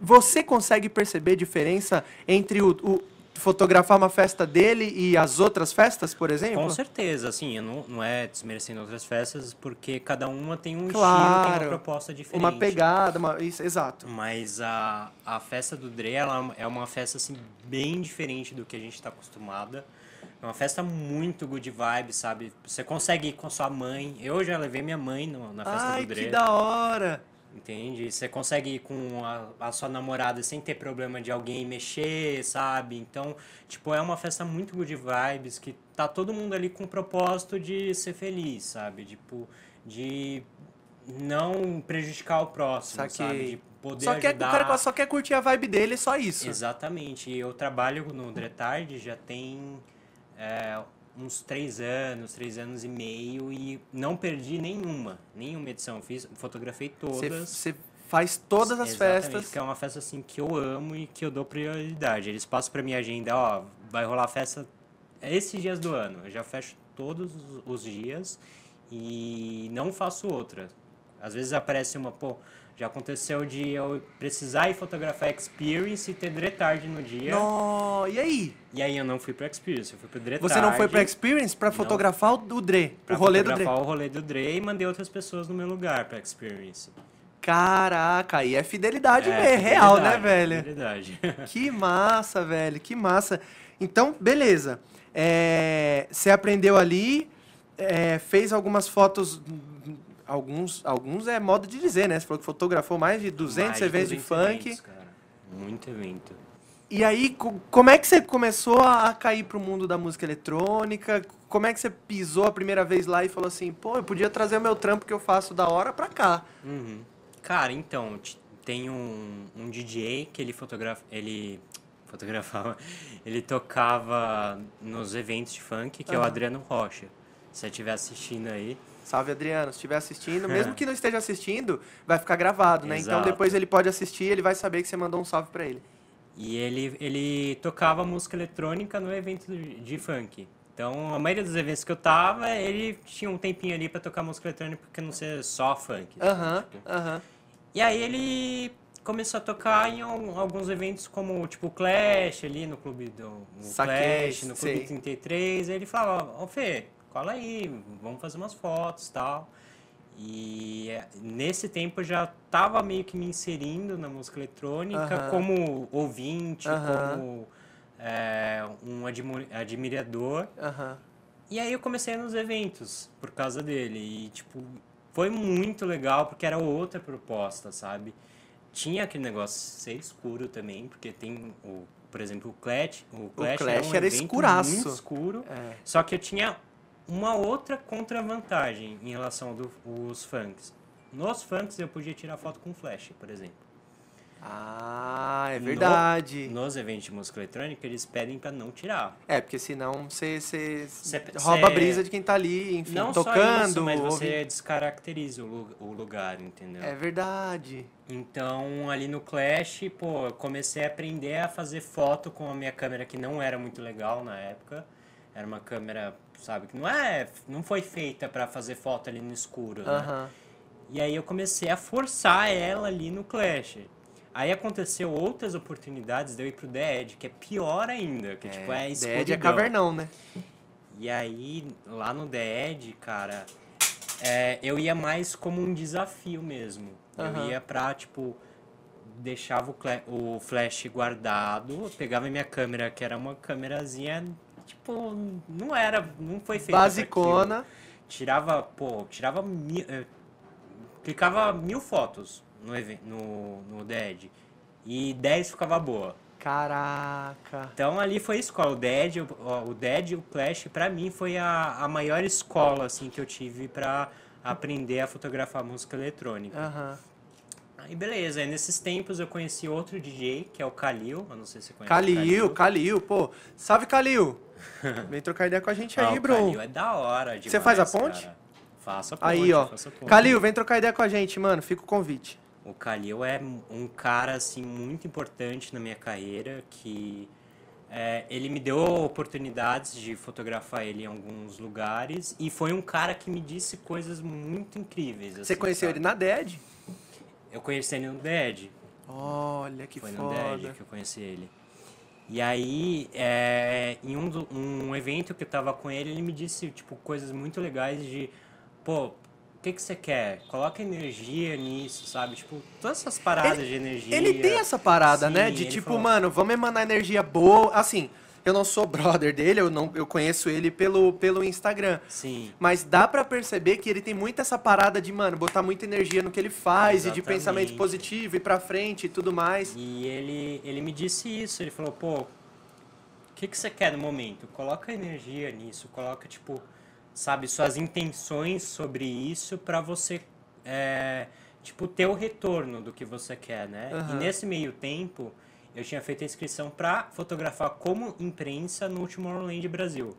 Você consegue perceber diferença entre o, o fotografar uma festa dele e as outras festas, por exemplo? Com certeza, assim, eu não, não é desmerecendo outras festas, porque cada uma tem um estilo, tem Claro. uma proposta diferente. Uma pegada, uma... Isso, exato. Mas a, a festa do Dre, ela é uma festa, assim, bem diferente do que a gente está acostumada. É uma festa muito good vibe, sabe? Você consegue ir com sua mãe. Eu já levei minha mãe no- na festa Ai, do Dre. que da hora! Entende? Você consegue ir com a, a sua namorada sem ter problema de alguém mexer, sabe? Então, tipo, é uma festa muito good vibes, que tá todo mundo ali com o propósito de ser feliz, sabe? Tipo, de não prejudicar o próximo, Saquei. sabe? De poder Só quer, o cara só quer curtir a vibe dele, só isso. Exatamente. E Eu trabalho no Dretard já tem é, uns três anos, três anos e meio e não perdi nenhuma, nenhuma edição. Fiz, fotografei todas. você faz todas as Exatamente, festas. Que é uma festa assim que eu amo e que eu dou prioridade. Eles passam pra minha agenda, ó, vai rolar festa esses dias do ano. Eu já fecho todos os- os dias e não faço outra. Às vezes aparece uma, pô, já aconteceu de eu precisar ir fotografar Experience e ter Dretard no dia. Nó, e aí? E aí eu não fui pro Experience, eu fui pro Dretard. Você não foi pra Experience pra fotografar o do Dre, pra o rolê do Dre? fotografar o rolê do Dre e mandei outras pessoas no meu lugar pra Experience. Caraca, aí é fidelidade É, é, real, né, velho? Fidelidade. Que massa, velho, que massa. Então, beleza. É, Você aprendeu ali, é, fez algumas fotos. Alguns, alguns é modo de dizer, né? Você falou que fotografou mais de 200 Mais eventos de 200 funk. eventos, cara. Muito evento. E aí, co- como é que você começou a cair pro mundo da música eletrônica? Como é que você pisou a primeira vez lá e falou assim, pô, eu podia trazer o meu trampo que eu faço da hora pra cá? Uhum. Cara, então, tem um, um DJ que ele fotografa, ele fotografava, ele tocava nos eventos de funk, que é o. Adriano Rocha. Se você estiver assistindo aí, Salve, Adriano. Se estiver assistindo, mesmo que não esteja assistindo, vai ficar gravado, né? Então Exato. depois ele pode assistir, ele vai saber que você mandou um salve pra ele. e ele, ele tocava música eletrônica no evento de, funk. Então, a maioria dos eventos que eu tava, ele tinha um tempinho ali pra tocar música eletrônica, porque não ser só funk. Aham, tipo. aham. E aí ele começou a tocar em al- alguns eventos como tipo Clash ali no clube do no Saquei, Clash, no clube sei. 33, aí ele falava, ó Fê, cola aí, vamos fazer umas fotos tal. E é, nesse tempo eu já tava meio que me inserindo na música eletrônica como ouvinte, como é, um admirador. E aí eu comecei nos eventos por causa dele. E, tipo, foi muito legal porque era outra proposta, sabe? Tinha aquele negócio ser escuro também, porque tem o, por exemplo, o Clash, o Clash, Clash um era escuraço. muito escuro. É. Só que eu tinha uma outra contravantagem em relação aos funks. Nos funks eu podia tirar foto com flash, por exemplo. Ah, é No- verdade. Nos eventos de música eletrônica eles pedem pra não tirar. É, porque senão você, você Cê- rouba a cê- brisa de quem tá ali, enfim, não tocando. só isso, mas você descaracteriza o, o lugar, entendeu? É verdade. Então, ali no Clash, pô, eu comecei a aprender a fazer foto com a minha câmera que não era muito legal na época. Era uma câmera, sabe, que não é, não foi feita pra fazer foto ali no escuro, né? E aí eu comecei a forçar ela ali no Clash. Aí aconteceu outras oportunidades de eu ir pro The Edge, que é pior ainda, que tipo, é Dead é escuridão. cavernão, né? E aí, lá no The Edge, cara, é, eu ia mais como um desafio mesmo. Eu ia pra, tipo, deixava o, o flash guardado, pegava minha câmera, que era uma câmerazinha, tipo, não era, não foi aquilo. Basicona. Tirava, pô, tirava mil, eh, clicava mil fotos no, no, no Edge. E 10 ficava boa. Caraca. Então ali foi a escola. O Dead, o, o Dead e o Clash, pra mim, foi a, a maior escola assim, que eu tive pra aprender a fotografar música eletrônica. Aham. Aí beleza, aí nesses tempos eu conheci outro DJ, que é o Kalil. Eu não sei se você conhece. o Calil, Calil, pô. Salve, Calil. Vem trocar ideia com a gente Ah, aí, o bro. Kalil é da hora demais, Você faz a ponte? cara. Faço a ponte. Aí, ó. ponte. Calil, vem trocar ideia com a gente, mano. Fica o convite. O Kalil é um cara assim muito importante na minha carreira que é, ele me deu oportunidades de fotografar ele em alguns lugares e foi um cara que me disse coisas muito incríveis. Você assim, conheceu sabe? ele na DED? Eu conheci ele no Dead. Olha que foi no foda. Dead que eu conheci ele. E aí, é, em um, do- um evento que eu tava com ele, ele me disse tipo coisas muito legais de, pô, o que que você quer? Coloca energia nisso, sabe? Tipo, todas essas paradas de energia. Ele tem essa parada, Sim, né? De ele tipo, falou- mano, vamos emanar energia boa. Assim, eu não sou brother dele, eu, não, eu conheço ele pelo, pelo Instagram. Sim. Mas dá pra perceber que ele tem muito essa parada de, mano, botar muita energia no que ele faz e de Exatamente. pensamento positivo e pra frente e tudo mais. E ele, ele me disse isso, ele falou, pô, o que, que você quer no momento? Coloca energia nisso, coloca, tipo, sabe, suas intenções sobre isso pra você, é, tipo, ter o retorno do que você quer, né? Aham. E nesse meio tempo, eu tinha feito a inscrição pra fotografar como imprensa no Tomorrowland Brasil.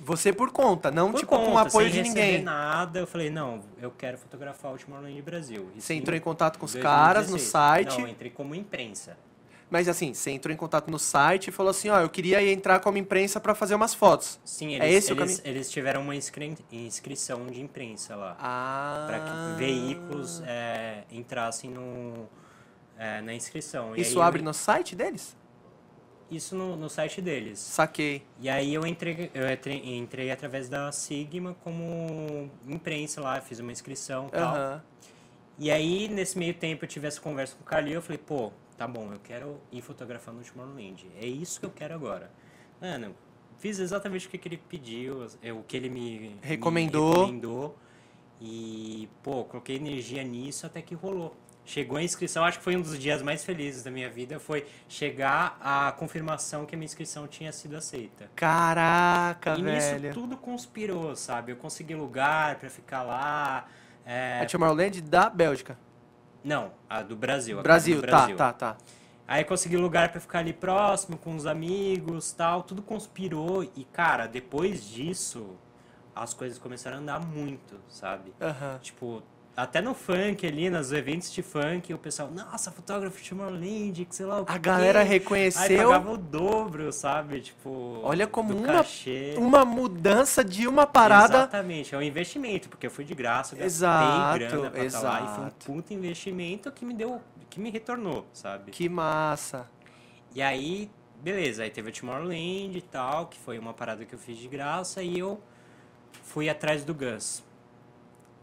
Você por conta, não Por tipo com conta, apoio sem de ninguém. nada, eu falei, não, eu quero fotografar o Tomorrowland Brasil. E Você sim, entrou em contato com os 2016. caras no site. Não, eu entrei como imprensa. Mas assim, você entrou em contato no site e falou assim, ó, eu queria entrar como imprensa pra fazer umas fotos. Sim, É eles, esse o eles, eles tiveram uma inscri- inscrição de imprensa lá. Ah. Para que veículos é, entrassem no, é, na inscrição. Isso aí eu- abre no site deles? Isso no, no site deles. Saquei. E aí eu entrei, eu entrei, entrei através da Sigma como imprensa lá, fiz uma inscrição e tal. E aí, nesse meio tempo, eu tive essa conversa com o Calil, eu falei, pô, tá bom, eu quero ir fotografar no Tomorrowland. É isso que eu quero agora. Mano, fiz exatamente o que que ele pediu, é, o que ele me Recomendou. Me recomendou. E, pô, coloquei energia nisso até que rolou. Chegou a inscrição, acho que foi um dos dias mais felizes da minha vida, foi chegar a confirmação que a minha inscrição tinha sido aceita. Caraca, e velho. nisso tudo conspirou, sabe? Eu consegui lugar pra ficar lá. é, A Tomorrowland da Bélgica. não, a do Brasil. a Brasil, do tá, Brasil. tá, tá. Aí consegui lugar pra ficar ali próximo, com os amigos tal, tudo conspirou. E, cara, depois disso, as coisas começaram a andar muito, sabe? Tipo, até no funk ali, nos eventos de funk, o pessoal, nossa, fotógrafo de Tomorrowland, que sei lá o A quê." galera Aí reconheceu pagava o dobro, sabe? Tipo, Olha como uma- cachê. uma mudança de uma parada. Exatamente, é um investimento, porque eu fui de graça, gastei Exato, grana pra estar lá, e foi um exato. puta investimento que me deu, que me retornou, sabe? Que massa. E aí, beleza, aí teve o Tomorrowland e tal, que foi uma parada que eu fiz de graça, e eu fui atrás do Gus.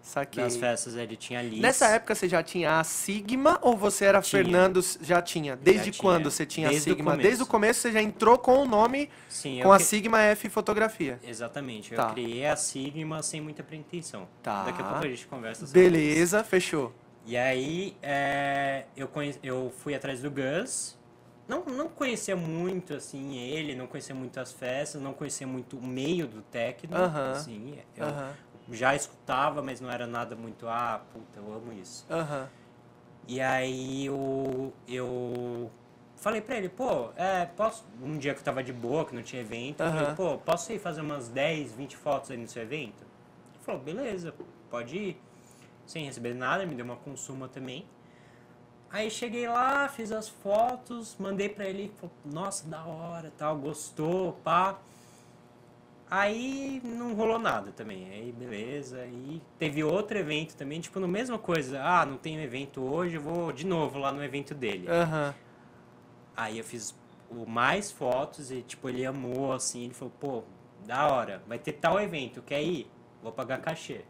Saquei. das festas ele tinha Liz. Nessa época você já tinha a Sigma ou você era Tinha. Fernando? Já tinha. Desde tinha. quando você tinha Desde a Sigma? Desde o começo você já entrou com o nome, Sim, com a cri- Sigma F Fotografia. Exatamente, Tá. eu criei a Sigma sem muita pretensão. Tá. Daqui a pouco a gente conversa sobre isso. Beleza, fechou. E aí é, eu, conhe... eu fui atrás do Gus. Não, não conhecia muito assim ele, não conhecia muito as festas, não conhecia muito o meio do techno. Aham. Assim, eu Aham, já escutava, mas não era nada muito, ah, puta, eu amo isso. aham. E aí eu, eu falei pra ele, pô, é, posso. Um dia que eu tava de boa, que não tinha evento, eu falei, pô, posso ir fazer umas 10, 20 fotos aí no seu evento? Ele falou, beleza, pode ir. Sem receber nada, me deu uma consuma também. Aí cheguei lá, fiz as fotos, mandei pra ele, ele falou, nossa, da hora, tal, gostou, pá. Aí não rolou nada também. Aí beleza. Aí teve outro evento também, tipo, no mesma coisa. Ah, não tem evento hoje, eu vou de novo lá no evento dele. Aham. Aí eu fiz o mais fotos e, tipo, ele amou, assim, ele falou, pô, da hora, vai ter tal evento, quer ir? Vou pagar cachê.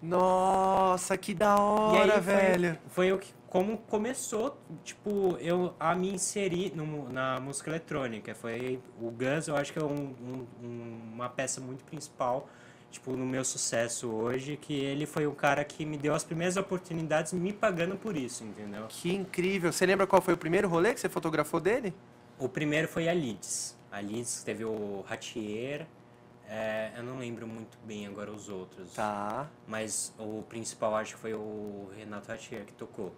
Nossa, que da hora, foi, velho. foi o que, como começou, tipo, eu a me inserir no- na música eletrônica. Foi o Guns, eu acho que é um- um- um- uma peça muito principal, tipo, no meu sucesso hoje, que ele foi o cara que me deu as primeiras oportunidades me pagando por isso, entendeu? Que incrível. Você lembra qual foi o primeiro rolê que você fotografou dele? O primeiro foi a Leeds. A Leeds teve o Ratier. é, eu não lembro muito bem agora os outros. Tá. Mas o principal acho que foi o Renato Ratier que tocou.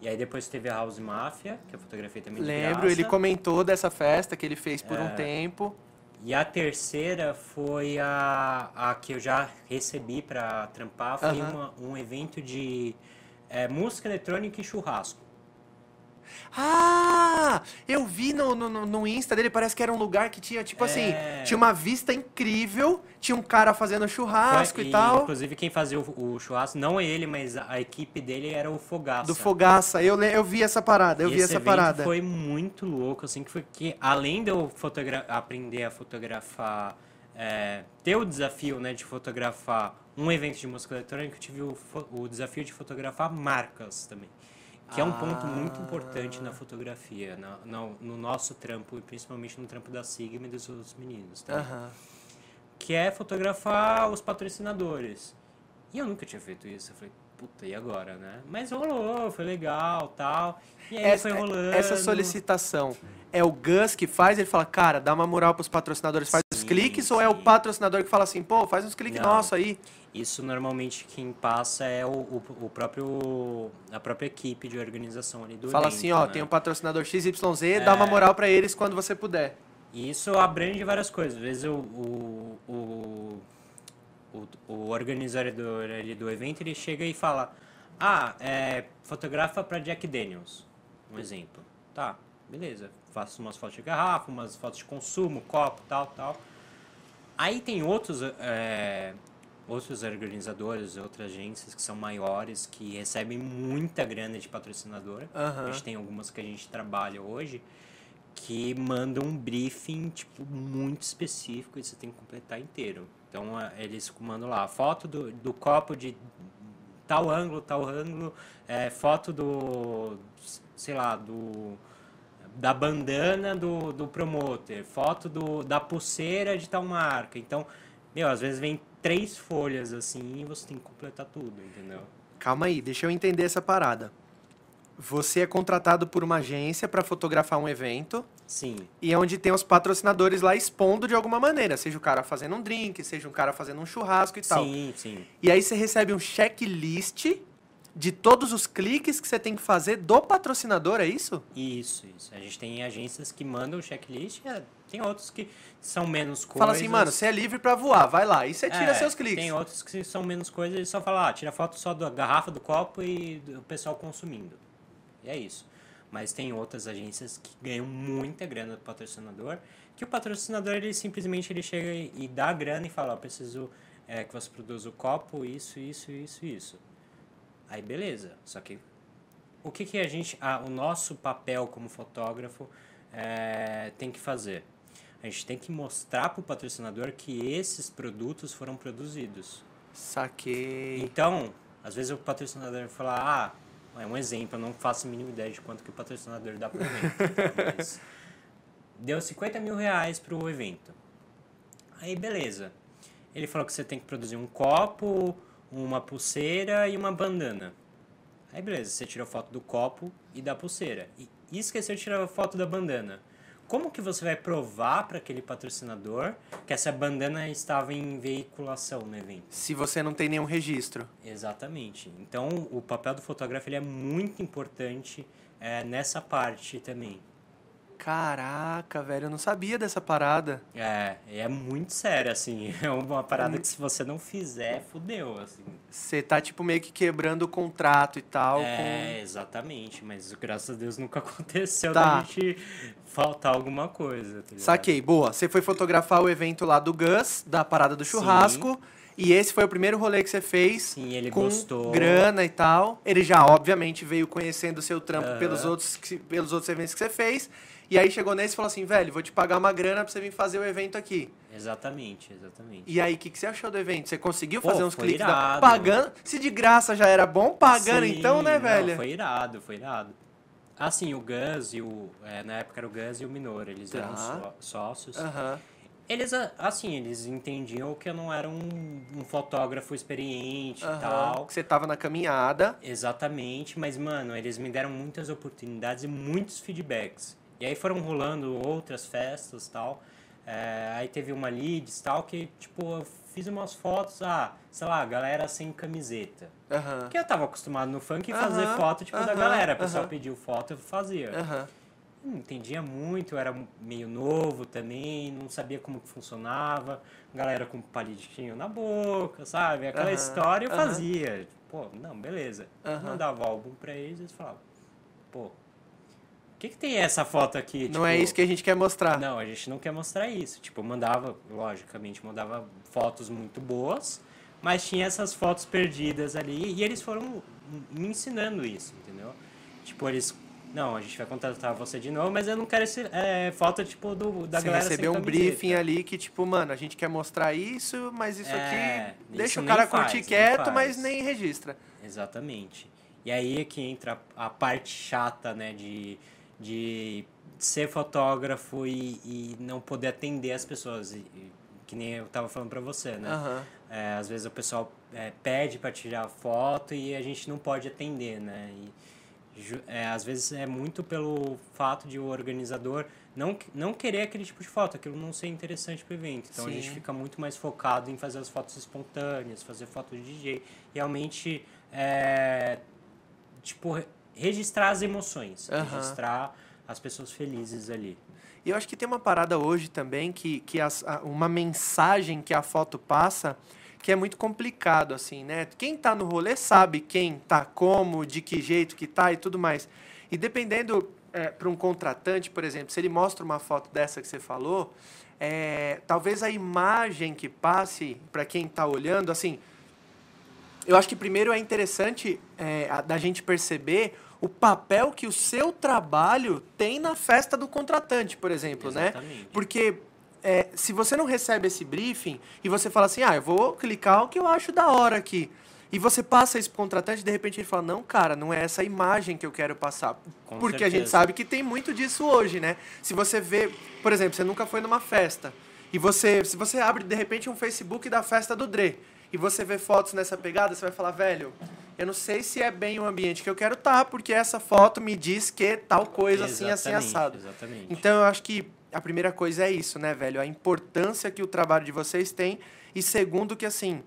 E aí depois teve a House Mafia, que eu fotografei também de Lembro, graça. ele comentou dessa festa que ele fez por um É. tempo. E a terceira foi a, a que eu já recebi pra trampar. Foi uma- um evento de é, música eletrônica e churrasco. Ah! Eu vi no, no, no- Insta dele, parece que era um lugar que tinha, tipo assim, É. tinha uma vista incrível, tinha um cara fazendo churrasco Foi- e, tal. Inclusive quem fazia o, o churrasco, não ele, mas a, equipe dele era o Fogaça. Do Fogaça. Eu, eu vi essa parada, eu E vi esse essa parada. foi muito louco, assim, que foi que além de eu fotogra- aprender a fotografar, é, ter o desafio, né, de fotografar um evento de música eletrônica, eu tive o, o desafio de fotografar marcas também. Que é um ponto muito importante Ah. na fotografia, na- na- no nosso trampo, e principalmente no trampo da Sigma e dos outros meninos. também. Aham. Que é fotografar os patrocinadores. E eu nunca tinha feito isso. Eu falei, puta, e agora, né? Mas rolou, foi legal, tal. E aí Essa, foi rolando. essa solicitação é o Gus que faz, ele fala, cara, dá uma moral pros patrocinadores, faz os Sim, cliques, ou é o sim. patrocinador que fala assim, pô, faz uns cliques nossos aí? Isso normalmente quem passa é o, o, o próprio a própria equipe de organização ali do Fala evento, assim, ó, né? tem um patrocinador XYZ, dá uma moral pra eles quando você puder. E isso abrange várias coisas. Às vezes o, o, o, o, o organizador ali do evento ele chega e fala: Ah, é, fotografa para Jack Daniels. Um exemplo. Tá, beleza. Faço umas fotos de garrafa, umas fotos de consumo, copo, tal, tal. Aí tem outros, é, outros organizadores, outras agências que são maiores, que recebem muita grana de patrocinador. Aham. A gente tem algumas que a gente trabalha hoje que mandam um briefing tipo muito específico e você tem que completar inteiro. Então a- eles mandam lá foto do, do copo de tal ângulo, tal ângulo, é, foto do sei lá do da bandana do, do promoter, foto do, da pulseira de tal marca. Então, meu, às vezes vem três folhas assim e você tem que completar tudo, entendeu? Calma aí, deixa eu entender essa parada. Você é contratado por uma agência pra fotografar um evento Sim. e é onde tem os patrocinadores lá expondo de alguma maneira, seja o cara fazendo um drink, seja um cara fazendo um churrasco e tal. Sim, sim. E aí você recebe um checklist de todos os cliques que você tem que fazer do patrocinador, é isso? Isso, isso. A gente tem agências que mandam checklist, é, tem outros que são menos coisas. Fala assim, mano, você é livre pra voar, vai lá. E você tira É, seus cliques. Tem outros que são menos coisas, eles só falam, ah, tira foto só da garrafa, do copo e do pessoal consumindo. E é isso. Mas tem outras agências que ganham muita grana do patrocinador, que o patrocinador, ele simplesmente ele chega e, e dá a grana e fala, ó, preciso é, que você produza o copo, isso, isso, isso, isso. Aí beleza, só que o que, que a gente, ah, o nosso papel como fotógrafo é, tem que fazer? A gente tem que mostrar para o patrocinador que esses produtos foram produzidos. Saquei. Então, às vezes o patrocinador fala, ah, é um exemplo, eu não faço a mínima ideia de quanto que o patrocinador dá pro evento. tá? Mas deu 50 mil reais pro evento. Aí, beleza. Ele falou que você tem que produzir um copo, uma pulseira e uma bandana. Aí, beleza, você tirou foto do copo e da pulseira. E esqueceu de tirar a foto da bandana. Como que você vai provar para aquele patrocinador que essa bandana estava em veiculação no evento? Se você não tem nenhum registro. Exatamente. Então, o papel do fotógrafo ele é muito importante é, nessa parte também. Caraca, velho, eu não sabia dessa parada. É, é muito sério, assim. É uma parada que se você não fizer, fudeu, assim. Você tá, tipo, meio que quebrando o contrato e tal. É, exatamente. Mas graças a Deus nunca aconteceu Tá. da gente faltar alguma coisa. Tá Com... Saquei, boa. Você foi fotografar o evento lá do Gus, da parada do churrasco. E esse foi o primeiro rolê que você fez. Sim, ele com gostou. grana e tal. Ele já, obviamente, veio conhecendo o seu trampo Aham. pelos, outros, pelos outros eventos que você fez. E aí chegou nesse e falou assim, velho, vou te pagar uma grana pra você vir fazer o evento aqui. Exatamente, exatamente. E aí, o que, que você achou do evento? Você conseguiu Pô, fazer uns cliques da... irado. pagando? Se de graça já era bom, pagando Sim, então, né, não, velho? Foi irado, foi irado. Assim, o Gus e o. é, na época era o Gus e o Minor, eles Tá. eram só- sócios. Aham. Eles, a- assim, eles entendiam que eu não era um, um fotógrafo experiente e aham. tal. Que você tava na caminhada. Exatamente, mas, mano, eles me deram muitas oportunidades e muitos feedbacks. E aí foram rolando outras festas tal. É, aí teve uma leads e tal, que, tipo, eu fiz umas fotos, ah, sei lá, galera sem camiseta. Aham. Porque eu tava acostumado no funk fazer Aham, foto, tipo, da galera. O pessoal pediu foto, eu fazia. Não entendia muito, era meio novo também, não sabia como que funcionava. Galera com palitinho na boca, sabe? Aquela história eu fazia. Pô, não, beleza. Mandava o álbum pra eles e eles falavam, pô, que que tem essa foto aqui? Não é isso que a gente quer mostrar. Não, a gente não quer mostrar isso. Tipo, mandava, logicamente, mandava fotos muito boas, mas tinha essas fotos perdidas ali e eles foram me ensinando isso, entendeu? Tipo, eles. Não, a gente vai contratar você de novo, mas eu não quero esse, é, foto, tipo, do, da Você galera recebeu um briefing ali que, tipo, mano, a gente quer mostrar isso, mas isso É, aqui deixa isso o nem cara faz, curtir quieto, faz. mas nem registra. Exatamente. E aí é que entra a parte chata, né, de, de ser fotógrafo e, e não poder atender as pessoas. E- e que nem eu tava falando pra você, né? Aham. É, às vezes o pessoal é, pede para tirar foto e a gente não pode atender, né? E, é, às vezes é muito pelo fato de o organizador não, não querer aquele tipo de foto, aquilo não ser interessante para o evento. Então a gente Sim. fica muito mais focado em fazer as fotos espontâneas, fazer foto de DJ, realmente é, tipo registrar as emoções, registrar as pessoas felizes ali. E eu acho que tem uma parada hoje também que, que as- a- uma mensagem que a foto passa que é muito complicado, assim, né? Quem tá no rolê sabe quem tá como, de que jeito que tá e tudo mais. E dependendo para um contratante, por exemplo, se ele mostra uma foto dessa que você falou, é, talvez a imagem que passe para quem tá olhando, assim, eu acho que primeiro é interessante é, a- da gente perceber o papel que o seu trabalho tem na festa do contratante, por exemplo, né? Exatamente. Porque é, se você não recebe esse briefing e você fala assim, ah, eu vou clicar o que eu acho da hora aqui. E você passa isso pro contratante e de repente ele fala, não, cara, não é essa imagem que eu quero passar. Com Porque a gente certeza. sabe que tem muito disso hoje, né? Se você vê, por exemplo, você nunca foi numa festa. E você, se você abre de repente um Facebook da festa do Dre e você vê fotos nessa pegada, você vai falar, velho, eu não sei se é bem o ambiente que eu quero estar, porque essa foto me diz que tal coisa assim, assim, Exatamente, assado. Exatamente. Então eu acho que a primeira coisa é isso, né, velho? A importância que o trabalho de vocês tem. E segundo, que assim,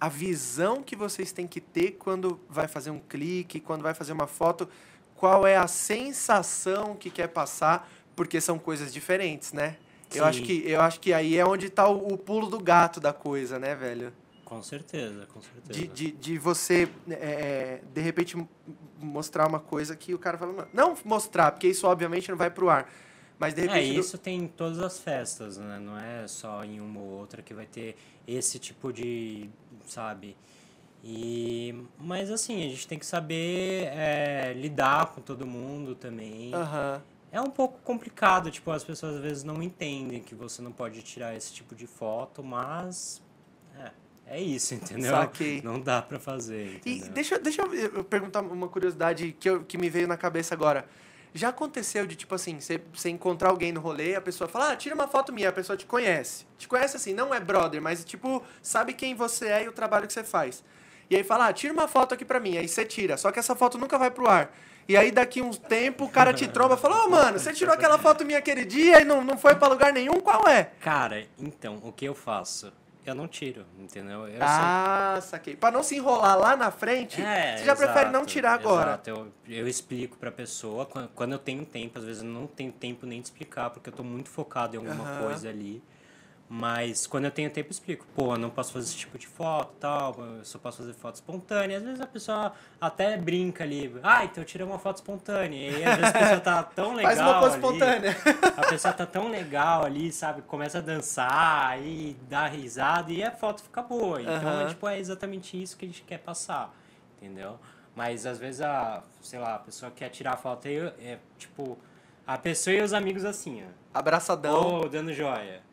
a visão que vocês têm que ter quando vai fazer um clique, quando vai fazer uma foto, qual é a sensação que quer passar, porque são coisas diferentes, né? Eu acho, que, eu acho que aí é onde tá o, o pulo do gato da coisa, né, velho? Com certeza, com certeza. De, de, de você, é, de repente, mostrar uma coisa que o cara fala... Não mostrar, porque isso obviamente não vai pro ar. Mas de É, repente... do- isso tem em todas as festas, né? Não é só em uma ou outra que vai ter esse tipo de, sabe? E, mas assim, a gente tem que saber é, lidar com todo mundo também. Aham. É um pouco complicado, tipo, as pessoas às vezes não entendem que você não pode tirar esse tipo de foto, mas é, isso, entendeu? Saquei. Não dá pra fazer, E entendeu? deixa, deixa eu perguntar uma curiosidade que, eu- que me veio na cabeça agora. Já aconteceu de, tipo assim, você, você encontrar alguém no rolê, a pessoa fala, ah, tira uma foto minha, a pessoa te conhece. Te conhece assim, não é brother, mas tipo, sabe quem você é e o trabalho que você faz. E aí fala, ah, tira uma foto aqui pra mim, aí você tira. Só que essa foto nunca vai pro ar. E aí daqui uns tempo o cara te tromba e fala, ô mano, você tirou aquela foto minha aquele dia e não, não foi pra lugar nenhum, qual é? Cara, então, o que eu faço? Eu não tiro, entendeu? Eu ah, saquei. Pra não se enrolar lá na frente, É, você já prefere não exato, tirar agora. Exato. Eu, eu explico pra pessoa quan- quando eu tenho tempo. Às vezes eu não tenho tempo nem de explicar, porque eu tô muito focado em alguma coisa ali. Mas quando eu tenho tempo, eu explico. Pô, eu não posso fazer esse tipo de foto e tal. Eu só posso fazer foto espontânea. Às vezes a pessoa até brinca ali. Ah, então eu tirei uma foto espontânea. E aí, às vezes a pessoa tá tão legal Faz uma ali, espontânea. A pessoa tá tão legal ali, sabe? Começa a dançar, aí dá risada e a foto fica boa. Então, Aham. é, tipo, é exatamente isso que a gente quer passar, entendeu? Mas às vezes a, sei lá, a pessoa quer tirar a foto e é tipo, a pessoa e os amigos assim, ó. Abraçadão, Ou dando joia.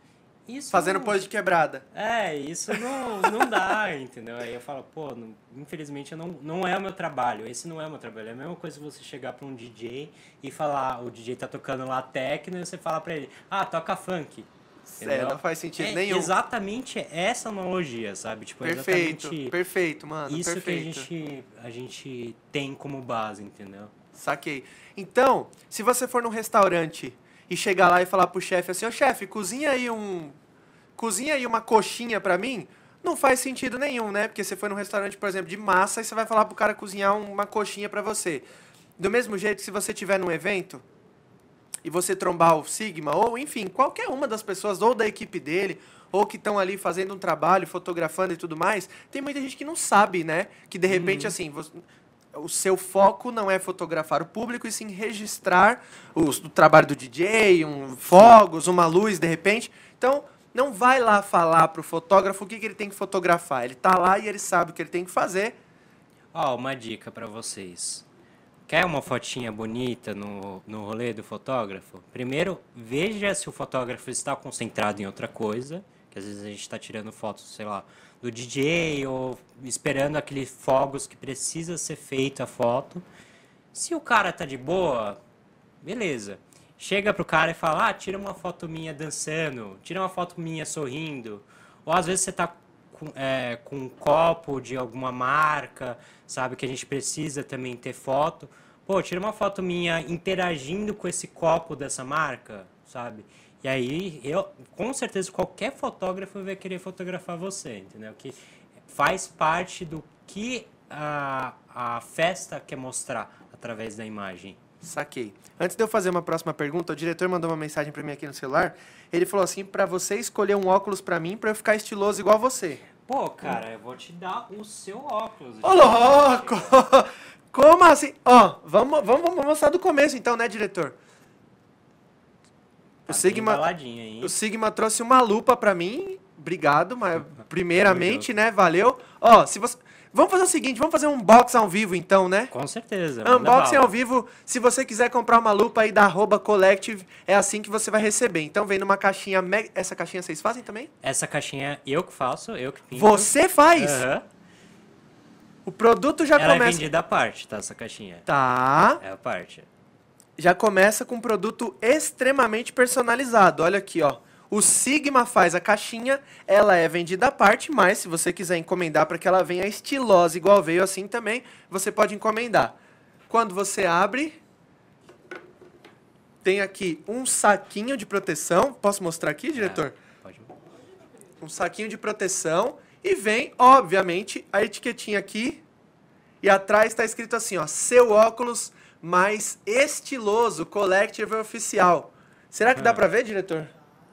Isso fazendo não- pose de quebrada. É, isso não, não dá, entendeu? Aí eu falo, pô, não- infelizmente eu não, não é o meu trabalho, esse não é o meu trabalho. É a mesma coisa você chegar pra um DJ e falar, o DJ tá tocando lá techno e você fala pra ele, ah, toca funk. É, não faz sentido É nenhum. Exatamente essa analogia, sabe? Tipo, é Perfeito, perfeito, mano. isso perfeito. que a gente, a gente tem como base, entendeu? Saquei. Então, se você for num restaurante e chegar lá e falar pro chefe assim, ô chefe, cozinha aí um. Cozinha aí uma coxinha pra mim, não faz sentido nenhum, né? Porque você foi num restaurante, por exemplo, de massa e você vai falar pro cara cozinhar uma coxinha pra você. Do mesmo jeito, se você tiver num evento e você trombar o Sigma, ou enfim, qualquer uma das pessoas, ou da equipe dele, ou que estão ali fazendo um trabalho, fotografando e tudo mais, tem muita gente que não sabe, né? Que de repente, assim, você- o seu foco não é fotografar o público, e sim registrar o trabalho do DJ, um fogos, uma luz, de repente. Então, não vai lá falar pro fotógrafo o que, que ele tem que fotografar. Ele tá lá e ele sabe o que ele tem que fazer. Ó, uma dica pra vocês. Quer uma fotinha bonita no, no rolê do fotógrafo? Primeiro, veja se o fotógrafo está concentrado em outra coisa. Que às vezes a gente está tirando fotos, sei lá, do DJ ou esperando aqueles fogos que precisa ser feita a foto. Se o cara tá de boa, beleza. Chega pro cara e fala, ah, tira uma foto minha dançando, tira uma foto minha sorrindo. Ou às vezes você tá com, é, com um copo de alguma marca, sabe, que a gente precisa também ter foto. Pô, tira uma foto minha interagindo com esse copo dessa marca, sabe? E aí, eu, com certeza, qualquer fotógrafo vai querer fotografar você, entendeu? Que faz parte do que a, a festa quer mostrar através da imagem. Saquei. Antes de eu fazer uma próxima pergunta, o diretor mandou uma mensagem pra mim aqui no celular. Ele falou assim, pra você escolher um óculos pra mim, pra eu ficar estiloso igual você. Pô, cara, eu vou te dar o seu óculos. Ô, louco! Como assim? Ó, vamos, vamos, vamos mostrar do começo então, né, diretor? Tá O Sigma, aí. o Sigma trouxe uma lupa pra mim. Obrigado, mas primeiramente, né, valeu. Ó, se você... Vamos fazer o seguinte, vamos fazer um unboxing ao vivo então, né? Com certeza. Unboxing ao vivo, se você quiser comprar uma lupa aí da arroba Collective, é assim que você vai receber. Então vem numa caixinha, me- essa caixinha vocês fazem também? Essa caixinha eu que faço, eu que pinto. Você faz? Aham. O produto já Ela é começa... vendida à parte, tá? Essa caixinha. Tá, É a parte. Já começa com um produto extremamente personalizado. Olha aqui, ó. O Sigma faz a caixinha, ela é vendida à parte, mas se você quiser encomendar para que ela venha estilosa, igual veio assim também, você pode encomendar. Quando você abre, tem aqui um saquinho de proteção. Posso mostrar aqui, diretor? É, pode. um saquinho de proteção e vem, obviamente, a etiquetinha aqui e atrás está escrito assim, ó, seu óculos mais estiloso, Collective Oficial. Será que dá Ah. pra ver, diretor?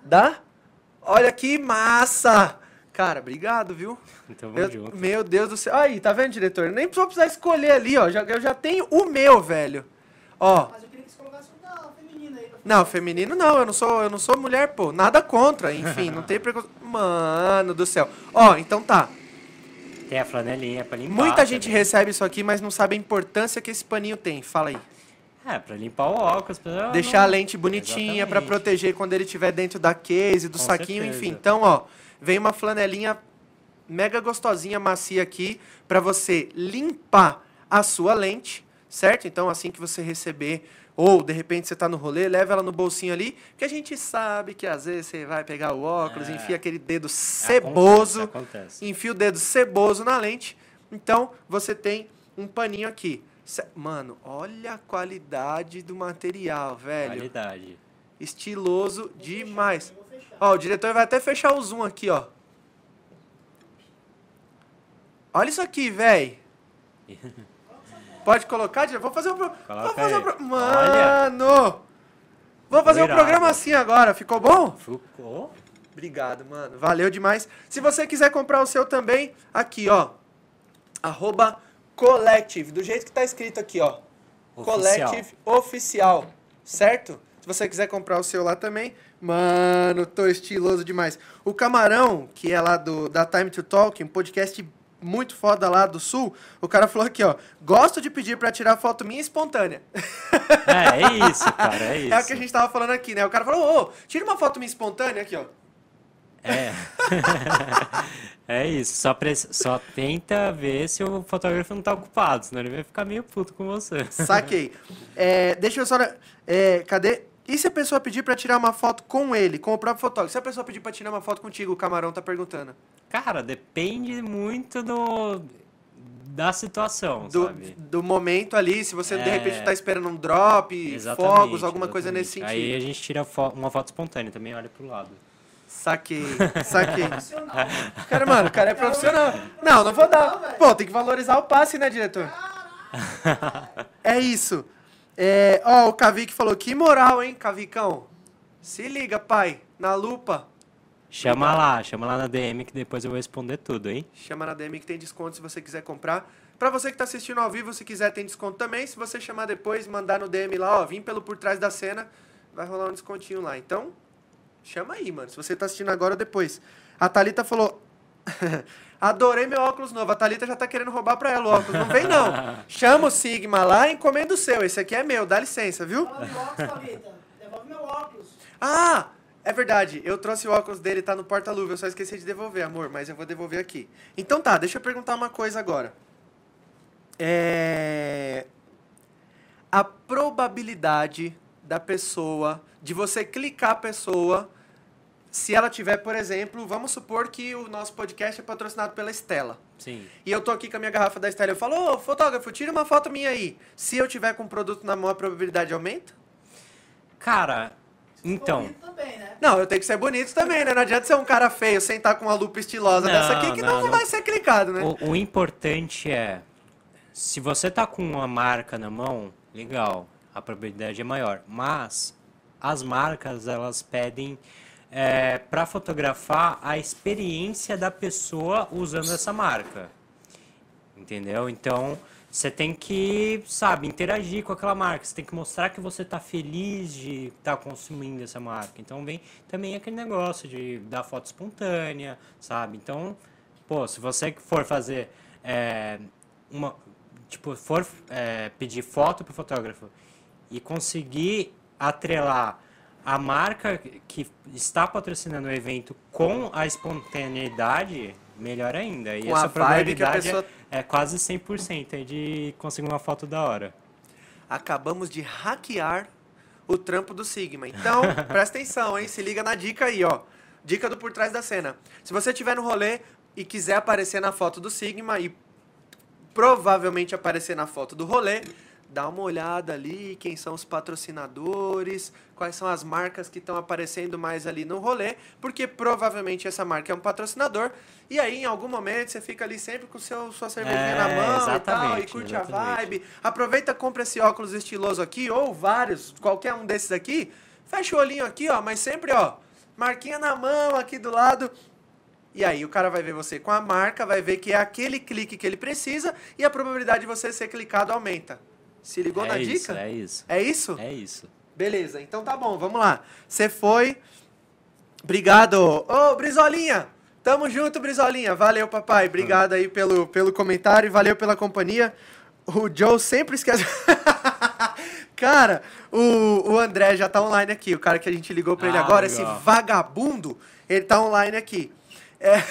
Dá? Olha que massa! Cara, obrigado, viu? Então Eu- vamos junto. meu Deus do céu. Aí, tá vendo, diretor? Nem vou precisar escolher ali, ó. Já, eu já tenho o meu, velho. Ó, Mas eu queria que você colocasse um da feminina aí. pra não, feminino não, eu não sou, eu não sou mulher, pô. Nada contra, enfim, não tem preconceito. Mano do céu. Ó, então tá. Tem a flanelinha pra limpar. Muita gente também. recebe isso aqui, mas não sabe a importância que esse paninho tem. Fala aí. É, pra limpar o óculos. Pra Deixar não- a lente bonitinha pra Exatamente. proteger quando ele estiver dentro da case, do Com saquinho, certeza. enfim. Então, ó, vem uma flanelinha mega gostosinha, macia aqui, para você limpar a sua lente, certo? Então, assim que você receber, ou de repente você tá no rolê, leva ela no bolsinho ali, que a gente sabe que às vezes você vai pegar o óculos, É. enfia aquele dedo ceboso, Acontece, acontece. enfia o dedo ceboso na lente. Então, você tem um paninho aqui. Mano, olha a qualidade do material, velho. Qualidade. Estiloso demais. Ó, o diretor vai até fechar o zoom aqui, ó. Olha isso aqui, velho. Pode colocar, diretor? Vou fazer um pro... Coloca Vou fazer um pro... Olha. Mano! Vou fazer um Irado. programa assim agora. Ficou bom? Ficou? Obrigado, mano. Valeu demais. Se você quiser comprar o seu também, aqui, ó. Arroba Collective, do jeito que tá escrito aqui, ó. Oficial. Collective Oficial, certo? Se você quiser comprar o seu lá também, mano, tô estiloso demais. O Camarão, que é lá do da Time to Talk, um podcast muito foda lá do Sul, o cara falou aqui, ó, gosto de pedir pra tirar foto minha espontânea. É, é isso, cara, é isso. É o que a gente tava falando aqui, né? O cara falou, ô, tira uma foto minha espontânea aqui, ó. É. é isso. Só, pre- só tenta ver se o fotógrafo não tá ocupado, senão ele vai ficar meio puto com você. Saquei. É, deixa eu só. É, cadê? E se a pessoa pedir pra tirar uma foto com ele, com o próprio fotógrafo? Se a pessoa pedir pra tirar uma foto contigo, o camarão tá perguntando. Cara, depende muito do da situação, Do, sabe? do momento ali, se você de É. repente tá esperando um drop, Exatamente, fogos, alguma coisa nesse exatamente. sentido. Aí a gente tira fo- uma foto espontânea também, olha pro lado. Saquei, saquei. Cara, mano, o cara é profissional. Não, não vou dar. Pô, tem que valorizar o passe, né, diretor? É isso. É, ó, o Cavic falou, que moral, hein, Cavicão? Se liga, pai, na lupa. Chama lá, chama lá na DM que depois eu vou responder tudo, hein? Chama na DM que tem desconto se você quiser comprar. Pra você que tá assistindo ao vivo, se quiser, tem desconto também. Se você chamar depois, mandar no DM lá, ó, vim pelo por trás da cena, vai rolar um descontinho lá. Então, chama aí, mano. Se você tá assistindo agora ou depois. A Thalita falou. Adorei meu óculos novo. A Thalita já tá querendo roubar pra ela o óculos. Não vem, não. Chama o Sigma lá e encomenda o seu. Esse aqui é meu, dá licença, viu? Fala meu óculos, Thalita. Devolve meu óculos. Ah! É verdade, eu trouxe o óculos dele, tá no porta-luva, eu só esqueci de devolver, amor, mas eu vou devolver aqui. Então tá, deixa eu perguntar uma coisa agora. É... A probabilidade da pessoa, de você clicar a pessoa, se ela tiver, por exemplo, vamos supor que o nosso podcast é patrocinado pela Estela. Sim. E eu tô aqui com a minha garrafa da Estela, eu falo, ô, fotógrafo, tira uma foto minha aí. Se eu tiver com o produto na mão, a probabilidade aumenta? Cara, então. Bonito também, né? Não, eu tenho que ser bonito também, né? Não adianta ser um cara feio, sentar com uma lupa estilosa Não, dessa aqui que não, não, não. vai ser clicado, né? O, o importante é, se você tá com uma marca na mão, legal, a probabilidade é maior. Mas as marcas elas pedem é, para fotografar a experiência da pessoa usando essa marca, entendeu? Então você tem que, sabe, interagir com aquela marca. Você tem que mostrar que você tá feliz de estar consumindo essa marca. Então vem também aquele negócio de dar foto espontânea, sabe? Então Pô, se você for fazer é, uma. Tipo, for é, pedir foto pro fotógrafo e conseguir atrelar a marca que está patrocinando o evento com a espontaneidade, melhor ainda. E Com essa probabilidade pessoa- é, é quase 100% aí de conseguir uma foto da hora. Acabamos de hackear o trampo do Sigma. Então, presta atenção, hein? Se liga na dica aí, ó. Dica do por trás da cena. Se você estiver no rolê e quiser aparecer na foto do Sigma e provavelmente aparecer na foto do rolê, dá uma olhada ali, quem são os patrocinadores, quais são as marcas que estão aparecendo mais ali no rolê, porque provavelmente essa marca é um patrocinador, e aí em algum momento você fica ali sempre com seu, sua cervejinha É, na mão e tal, e exatamente, curte a exatamente. vibe. Aproveita, compra esse óculos estiloso aqui, ou vários, qualquer um desses aqui, fecha o olhinho aqui, ó, mas sempre, ó, marquinha na mão aqui do lado, e aí o cara vai ver você com a marca, vai ver que é aquele clique que ele precisa e a probabilidade de você ser clicado aumenta. Se ligou na é isso, dica? é isso. É isso? É isso. Beleza, então tá bom, vamos lá. Você foi. Obrigado. Ô, Brizolinha! Tamo junto, Brizolinha. Valeu, papai. Obrigado aí pelo, pelo comentário valeu pela companhia. O Joe sempre esquece. cara, o, o André já tá online aqui. O cara que a gente ligou pra ele Ah, agora, legal. esse vagabundo, ele tá online aqui. É.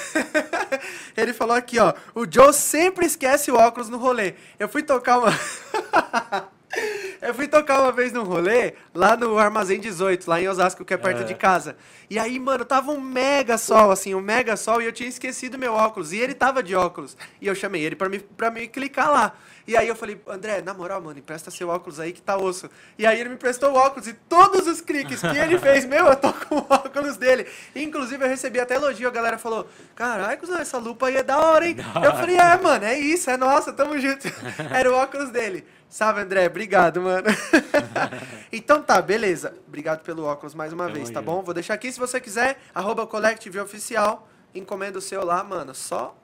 Ele falou aqui, ó. O Joe sempre esquece o óculos no rolê. Eu fui tocar uma. Eu fui tocar uma vez num rolê lá no Armazém 18, lá em Osasco, que é perto É. de casa. E aí, mano, tava um mega sol, assim, um mega sol, e eu tinha esquecido meu óculos. E ele tava de óculos. E eu chamei ele pra me, pra me clicar lá. E aí eu falei, André, na moral, mano, empresta seu óculos aí que tá osso. E aí ele me prestou o óculos e todos os cliques que ele fez, meu, eu tô com o óculos dele. Inclusive eu recebi até elogio, a galera falou, caralho, essa lupa aí é da hora, hein? Eu falei, é, mano, é isso, é nossa, tamo junto. Era o óculos dele. Sabe, André? Obrigado, mano. então tá, beleza. Obrigado pelo óculos mais uma Tamo vez, tá bom? Vou deixar aqui se você quiser, arroba Collective Oficial, encomenda o seu lá, mano, só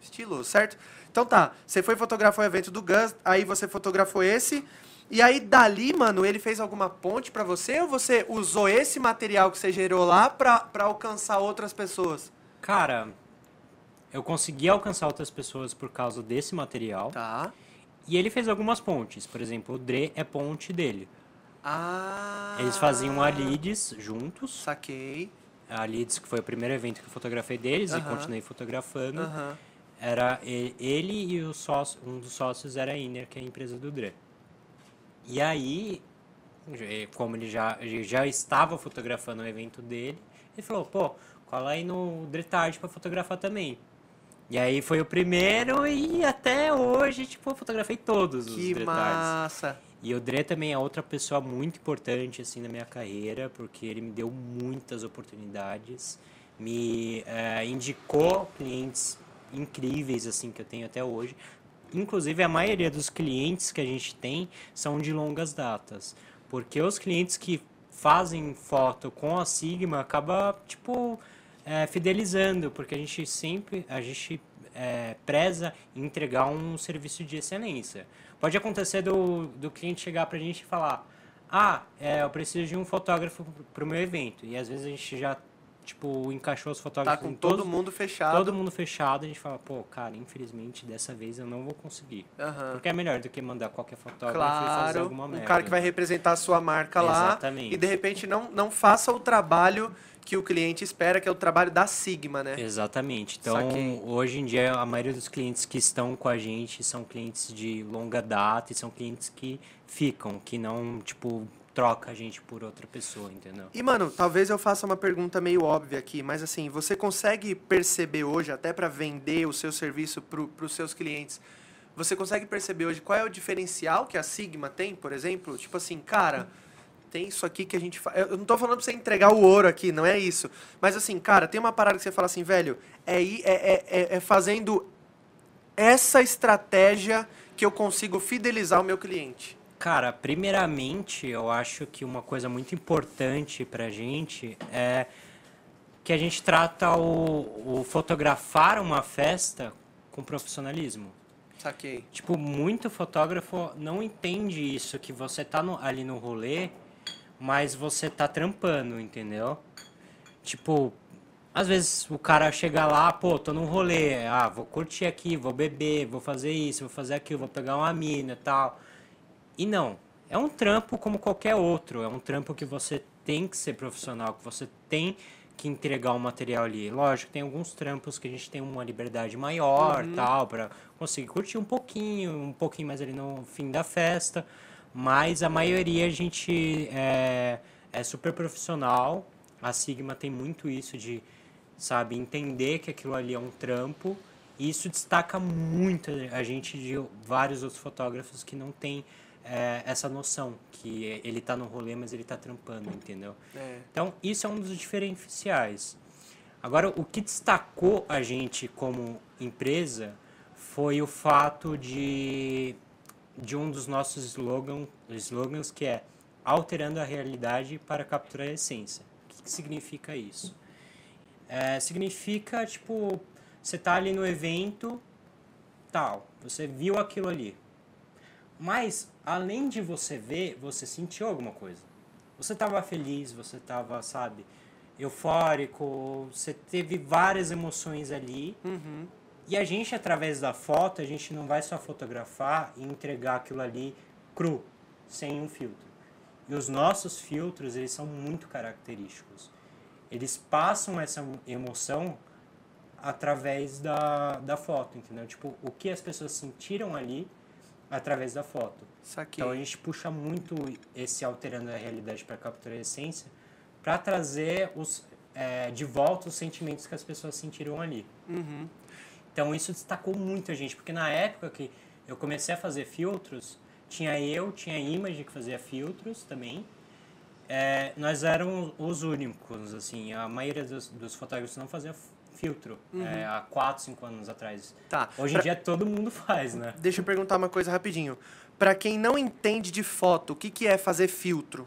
estilo, certo? Então tá, você foi fotografar o evento do Gus, aí você fotografou esse, e aí dali, mano, ele fez alguma ponte pra você ou você usou esse material que você gerou lá pra, pra alcançar outras pessoas? Cara, eu consegui alcançar outras pessoas por causa desse material. Tá. E ele fez algumas pontes. Por exemplo, o Dre é ponte dele. Ah. Eles faziam a Leads juntos. Saquei. A Leads, que foi o primeiro evento que eu fotografei deles e Aham. continuei fotografando. Aham. Era e- ele e o sócio, um dos sócios era a Iner, que é a empresa do Dre. E aí, como ele já, já estava fotografando o evento dele, ele falou, pô, cola aí no Dretard pra fotografar também. E aí foi o primeiro e até hoje, tipo, eu fotografei todos os Que massa. E o Dre também é outra pessoa muito importante assim na minha carreira, porque ele me deu muitas oportunidades, me eh, indicou clientes incríveis assim que eu tenho até hoje. Inclusive a maioria dos clientes que a gente tem são de longas datas, porque os clientes que fazem foto com a Sigma acaba tipo eh, fidelizando, porque a gente sempre a gente eh, preza em entregar um serviço de excelência. Pode acontecer do, do cliente chegar pra gente e falar: Ah, é, eu preciso de um fotógrafo pro meu evento. E às vezes a gente já, tipo, encaixou os Tá fotógrafos com em todo todos- mundo fechado. todo mundo fechado. A gente fala: Pô, cara, infelizmente dessa vez eu não vou conseguir. Aham. Porque é melhor do que mandar qualquer fotógrafo e fazer Claro, alguma um merda. cara que vai representar a sua marca lá Exatamente. e de repente não, não faça o trabalho que o cliente espera, que é o trabalho da Sigma, né? Exatamente. Então, Saquei. hoje em dia, a maioria dos clientes que estão com a gente são clientes de longa data e são clientes que ficam, que não, tipo, troca a gente por outra pessoa, entendeu? E, mano, talvez eu faça uma pergunta meio óbvia aqui, mas assim, você consegue perceber hoje, até para vender o seu serviço para os seus clientes, você consegue perceber hoje qual é o diferencial que a Sigma tem, por exemplo? Tipo assim, cara, tem isso aqui que a gente faz. Eu não tô falando pra você entregar o ouro aqui, não é isso. Mas assim, cara, tem uma parada que você fala assim, velho, é, é, é, é, é fazendo essa estratégia que eu consigo fidelizar o meu cliente. Cara, primeiramente, eu acho que uma coisa muito importante pra gente é que a gente trata o, o fotografar uma festa com profissionalismo. Saquei. Tipo, muito fotógrafo não entende isso, que você tá no- ali no rolê, mas você tá trampando, entendeu? Tipo, às vezes o cara chega lá, pô, tô num rolê, ah, vou curtir aqui, vou beber, vou fazer isso, vou fazer aquilo, vou pegar uma mina e tal. E não, é um trampo como qualquer outro, é um trampo que você tem que ser profissional, que você tem que entregar o material ali. Lógico, tem alguns trampos que a gente tem uma liberdade maior, tal, para conseguir curtir um pouquinho, um pouquinho mais ali no fim da festa, mas a maioria a gente é, é super profissional. A Sigma tem muito isso de, sabe, entender que aquilo ali é um trampo. E isso destaca muito a gente de vários outros fotógrafos que não tem é, essa noção que ele tá no rolê, mas ele tá trampando, entendeu? É. Então, isso é um dos diferenciais. Agora, o que destacou a gente como empresa foi o fato de, de um dos nossos slogan, slogans, que é alterando a realidade para capturar a essência. O que, que significa isso? É, significa, tipo, você tá ali no evento, tal, você viu aquilo ali. Mas, além de você ver, você sentiu alguma coisa. Você estava feliz, você estava, sabe, eufórico, você teve várias emoções ali. Uhum. E a gente, através da foto, a gente não vai só fotografar e entregar aquilo ali cru, sem um filtro. E os nossos filtros, eles são muito característicos. Eles passam essa emoção através da, da foto, entendeu? Tipo, o que as pessoas sentiram ali através da foto. Saquei. Então a gente puxa muito esse alterando a realidade para capturar a essência, para trazer os, é, de volta os sentimentos que as pessoas sentiram ali. Uhum. Então isso destacou muito a gente, porque na época que eu comecei a fazer filtros, tinha eu, tinha a Image que fazia filtros também. É, nós éramos os únicos, assim, a maioria dos, dos fotógrafos não fazia filtro é, há 4, 5 anos atrás. Tá. Hoje em Pra- dia todo mundo faz, né? Deixa eu perguntar uma coisa rapidinho. Pra quem não entende de foto, o que, que é fazer filtro?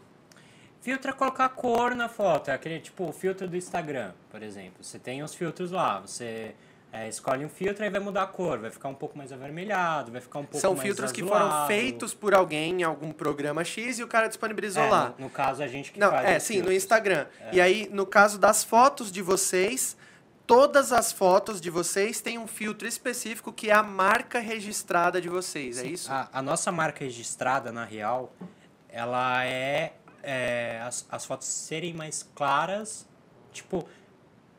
Filtro é colocar cor na foto, é aquele tipo o filtro do Instagram, por exemplo. Você tem os filtros lá, você é, escolhe um filtro e vai mudar a cor, vai ficar um pouco mais avermelhado, vai ficar um pouco São mais filtros que foram azulado. feitos por alguém em algum programa X e o cara disponibilizou É, lá. no, no caso a gente que Não, faz é, sim, no filtros. Instagram. E aí, no caso das fotos de vocês, todas as fotos de vocês têm um filtro específico que é a marca registrada de vocês, é Sim, isso? A, a nossa marca registrada, na real, ela é, é, as, as fotos serem mais claras. Tipo,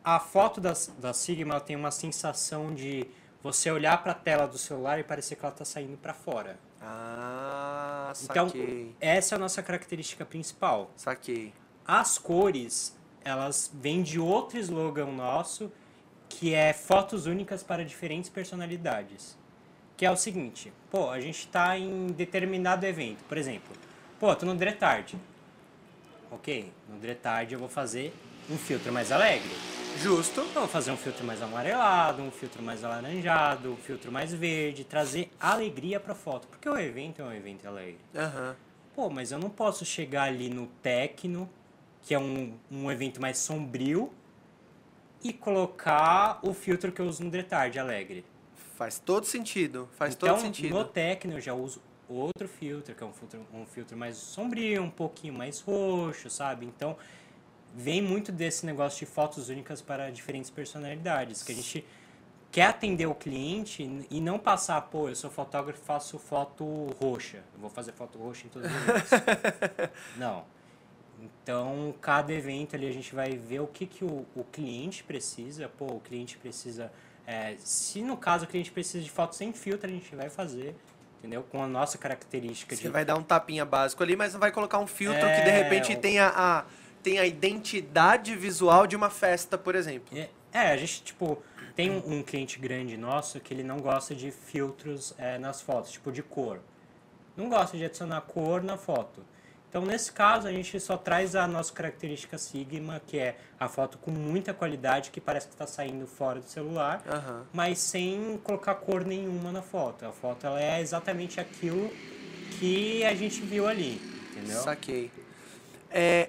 a foto da, da Sigma tem uma sensação de você olhar para a tela do celular e parecer que ela está saindo para fora. Ah, Então, saquei. essa é a nossa característica principal. Saquei. As cores, elas vêm de outro slogan nosso, que é fotos únicas para diferentes personalidades. Que é o seguinte, pô, a gente tá em determinado evento, por exemplo, pô, tô no Dretard. Ok, no Dretard eu vou fazer um filtro mais alegre. Justo. Então, eu vou fazer um filtro mais amarelado, um filtro mais alaranjado, um filtro mais verde, trazer alegria pra foto. Porque o evento é um evento alegre. Aham. Pô, mas eu não posso chegar ali no Tecno, que é um, um evento mais sombrio, e colocar o filtro que eu uso no Detard Alegre. Faz todo sentido. Faz então, todo sentido. no Tecno eu já uso outro filtro, que é um filtro, um filtro mais sombrio, um pouquinho mais roxo, sabe? Então, vem muito desse negócio de fotos únicas para diferentes personalidades, que a gente quer atender o cliente e não passar, pô, eu sou fotógrafo faço foto roxa. Eu vou fazer foto roxa em todos os eventos. não. Então, cada evento ali a gente vai ver o que, que o, o cliente precisa. Pô, o cliente precisa. é, se no caso o cliente precisa de foto sem filtro, a gente vai fazer, entendeu? Com a nossa característica Você de. vai dar um tapinha básico ali, mas não vai colocar um filtro que de É, repente tenha a, tenha a identidade visual de uma festa, por exemplo. É, é, a gente, tipo, tem um, um cliente grande nosso que ele não gosta de filtros é, nas fotos, tipo de cor. Não gosta de adicionar cor na foto. Então, nesse caso, a gente só traz a nossa característica Sigma, que é a foto com muita qualidade, que parece que está saindo fora do celular, Aham. mas sem colocar cor nenhuma na foto. A foto ela é exatamente aquilo que a gente viu ali, entendeu? Saquei. É,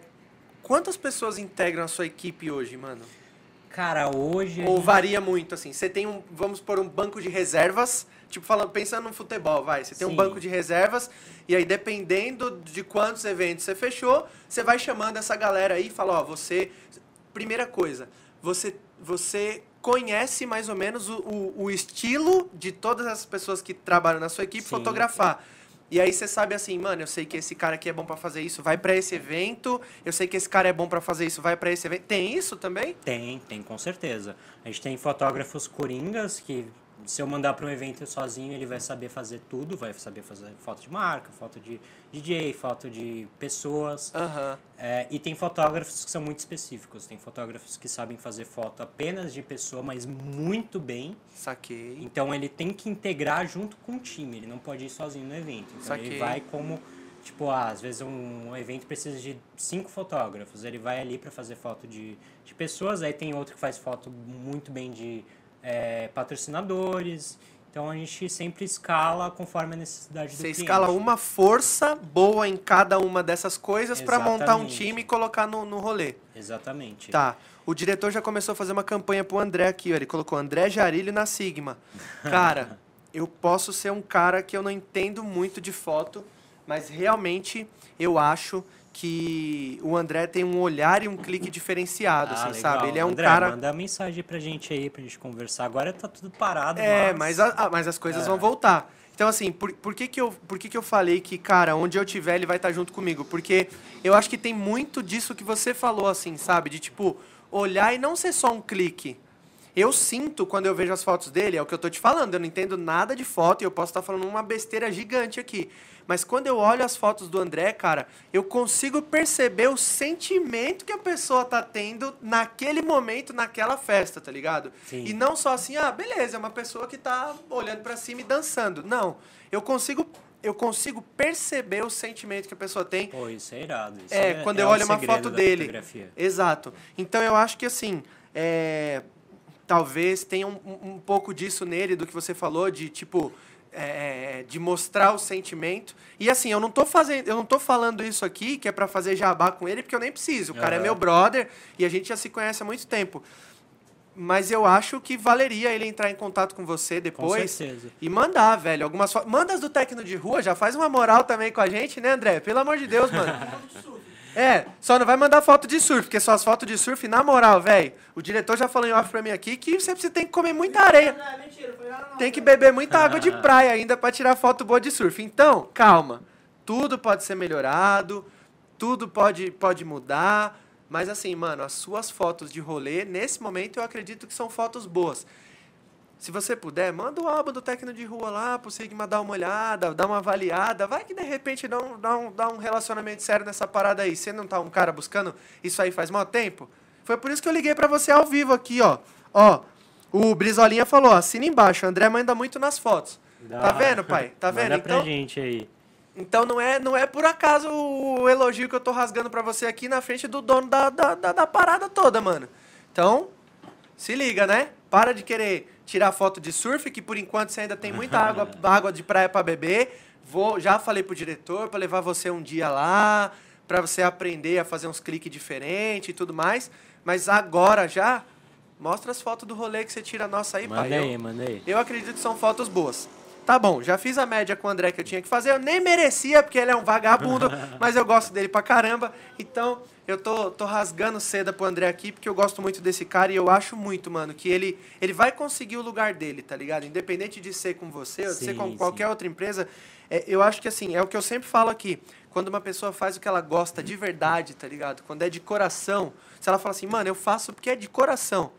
quantas pessoas integram a sua equipe hoje, mano? Cara, hoje... Ou varia muito, assim? Você tem um, vamos por um banco de reservas, tipo, falando, pensando no futebol, vai. Você tem um Sim. banco de reservas, e aí, dependendo de quantos eventos você fechou, você vai chamando essa galera aí e fala, ó, você. Primeira coisa, você, você conhece mais ou menos o, o, o estilo de todas as pessoas que trabalham na sua equipe Sim. fotografar. E aí você sabe assim, mano, eu sei que esse cara aqui é bom pra fazer isso, vai pra esse evento. Eu sei que esse cara é bom pra fazer isso, vai pra esse evento. Tem isso também? Tem, tem com certeza. A gente tem fotógrafos coringas que se eu mandar para um evento sozinho, ele vai saber fazer tudo, vai saber fazer foto de marca, foto de DJ, foto de pessoas. Aham. É, e tem fotógrafos que são muito específicos. Tem fotógrafos que sabem fazer foto apenas de pessoa, mas muito bem. Saquei. Então ele tem que integrar junto com o time, ele não pode ir sozinho no evento. Então Saquei. ele vai como, tipo, ah, às vezes um evento precisa de cinco fotógrafos, ele vai ali para fazer foto de, de pessoas, aí tem outro que faz foto muito bem de é, patrocinadores. Então a gente sempre escala conforme a necessidade do Você cliente. escala uma força boa em cada uma dessas coisas pra montar um time e colocar no, no rolê. Exatamente. Tá. O diretor já começou a fazer uma campanha pro André aqui, ó. Ele colocou André Jarilho na Sigma. Cara, eu posso ser um cara que eu não entendo muito de foto, mas realmente eu acho que o André tem um olhar e um clique diferenciado, Ah, assim, sabe? Ele é um André, cara. manda mensagem pra gente aí, pra gente conversar. Agora tá tudo parado. É, mas, a- a- mas as coisas É. vão voltar. Então, assim, por, por, que, que, eu, por que, que eu falei que, cara, onde eu tiver, ele vai estar junto comigo? Porque eu acho que tem muito disso que você falou, assim, sabe? De, tipo, olhar e não ser só um clique. Eu sinto quando eu vejo as fotos dele, é o que eu tô te falando, eu não entendo nada de foto e eu posso estar falando uma besteira gigante aqui. Mas quando eu olho as fotos do André, cara, eu consigo perceber o sentimento que a pessoa tá tendo naquele momento, naquela festa, tá ligado? Sim. E não só assim, ah, beleza, é uma pessoa que tá olhando pra cima e dançando. Não, eu consigo eu consigo perceber o sentimento que a pessoa tem Pô, isso é irado. Isso é, quando é eu olho uma foto dele. fotografia. Exato. Então eu acho que assim, é, talvez tenha um- um pouco disso nele, do que você falou, de tipo. É, de mostrar o sentimento. E assim, eu não tô fazendo, eu não tô falando isso aqui que é pra fazer jabá com ele, porque eu nem preciso. O cara é Aham. meu brother e a gente já se conhece há muito tempo. Mas eu acho que valeria ele entrar em contato com você Com depois certeza. e mandar, velho, algumas fotos. Manda as do técnico de rua, já faz uma moral também com a gente, né, André? Pelo amor de Deus, mano. É, só não vai mandar foto de surf, porque só as fotos de surf, na moral, velho. O diretor já falou em off pra mim aqui que você precisa tem que comer muita areia. Não, é mentira, foi lá não. Tem que beber muita água de praia ainda pra tirar foto boa de surf. Então, calma. Tudo pode ser melhorado, tudo pode, pode mudar. Mas assim, mano, as suas fotos de rolê, nesse momento eu acredito que são fotos boas. Se você puder, manda o álbum do técnico de rua lá pro Sigma dar uma olhada, dar uma avaliada. Vai que de repente dá um, dá um, dá um relacionamento sério nessa parada aí. Você não tá um cara buscando isso aí faz mó tempo? Foi por isso que eu liguei pra você ao vivo aqui, ó. Ó, o Brizolinha falou, ó, assina embaixo. O André manda muito nas fotos. Tá Dá. vendo, pai? Tá vendo? Manda pra Então, gente aí. então não é, não é por acaso o elogio que eu tô rasgando pra você aqui na frente do dono da, da, da, da parada toda, mano. Então, se liga, né? Para de querer tirar foto de surf, que por enquanto você ainda tem muita água, água de praia pra beber. Vou, já falei pro diretor pra levar você um dia lá, pra você aprender a fazer uns cliques diferentes e tudo mais. Mas agora já, mostra as fotos do rolê que você tira nossa aí, Manda pai. Eu- manda aí. eu acredito que são fotos boas. Tá bom, já fiz a média com o André que eu tinha que fazer. Eu nem merecia, porque ele é um vagabundo, mas eu gosto dele pra caramba. Então, eu tô, tô rasgando seda pro André aqui, porque eu gosto muito desse cara e eu acho muito, mano, que ele, ele vai conseguir o lugar dele, tá ligado? Independente de ser com você ou de ser Sim, com qualquer sim. outra empresa. é, eu acho que, assim, é o que eu sempre falo aqui. Quando uma pessoa faz o que ela gosta de verdade, tá ligado? Quando é de coração. Se ela fala assim, mano, eu faço porque é de coração.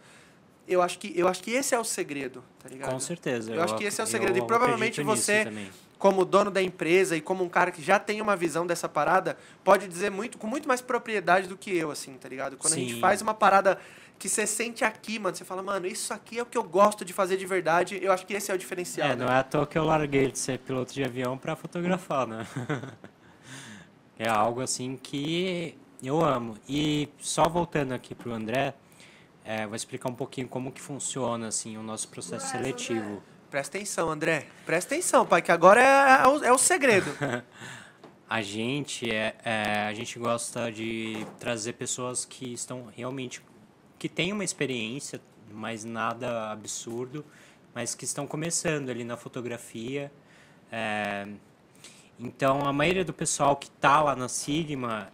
Eu acho que, eu acho que esse é o segredo, tá ligado? Com certeza. Eu acho que esse é o segredo. eu E provavelmente você, também. Como dono da empresa e como um cara que já tem uma visão dessa parada, pode dizer muito com muito mais propriedade do que eu, assim, tá ligado? Quando a gente Sim. faz uma parada que você sente aqui, mano, você fala, mano, isso aqui é o que eu gosto de fazer de verdade. Eu acho que esse é o diferencial. É, né? não é à toa que eu larguei de ser piloto de avião pra fotografar, né? é algo assim que eu amo. E só voltando aqui pro André, é, vou explicar um pouquinho como que funciona assim o nosso processo seletivo. Presta atenção, André. Presta atenção, pai, que agora é, é o, é o segredo. A gente é, é, a gente gosta de trazer pessoas que estão realmente que têm uma experiência, mas nada absurdo, mas que estão começando ali na fotografia. É, então a maioria do pessoal que tá lá na Sigma,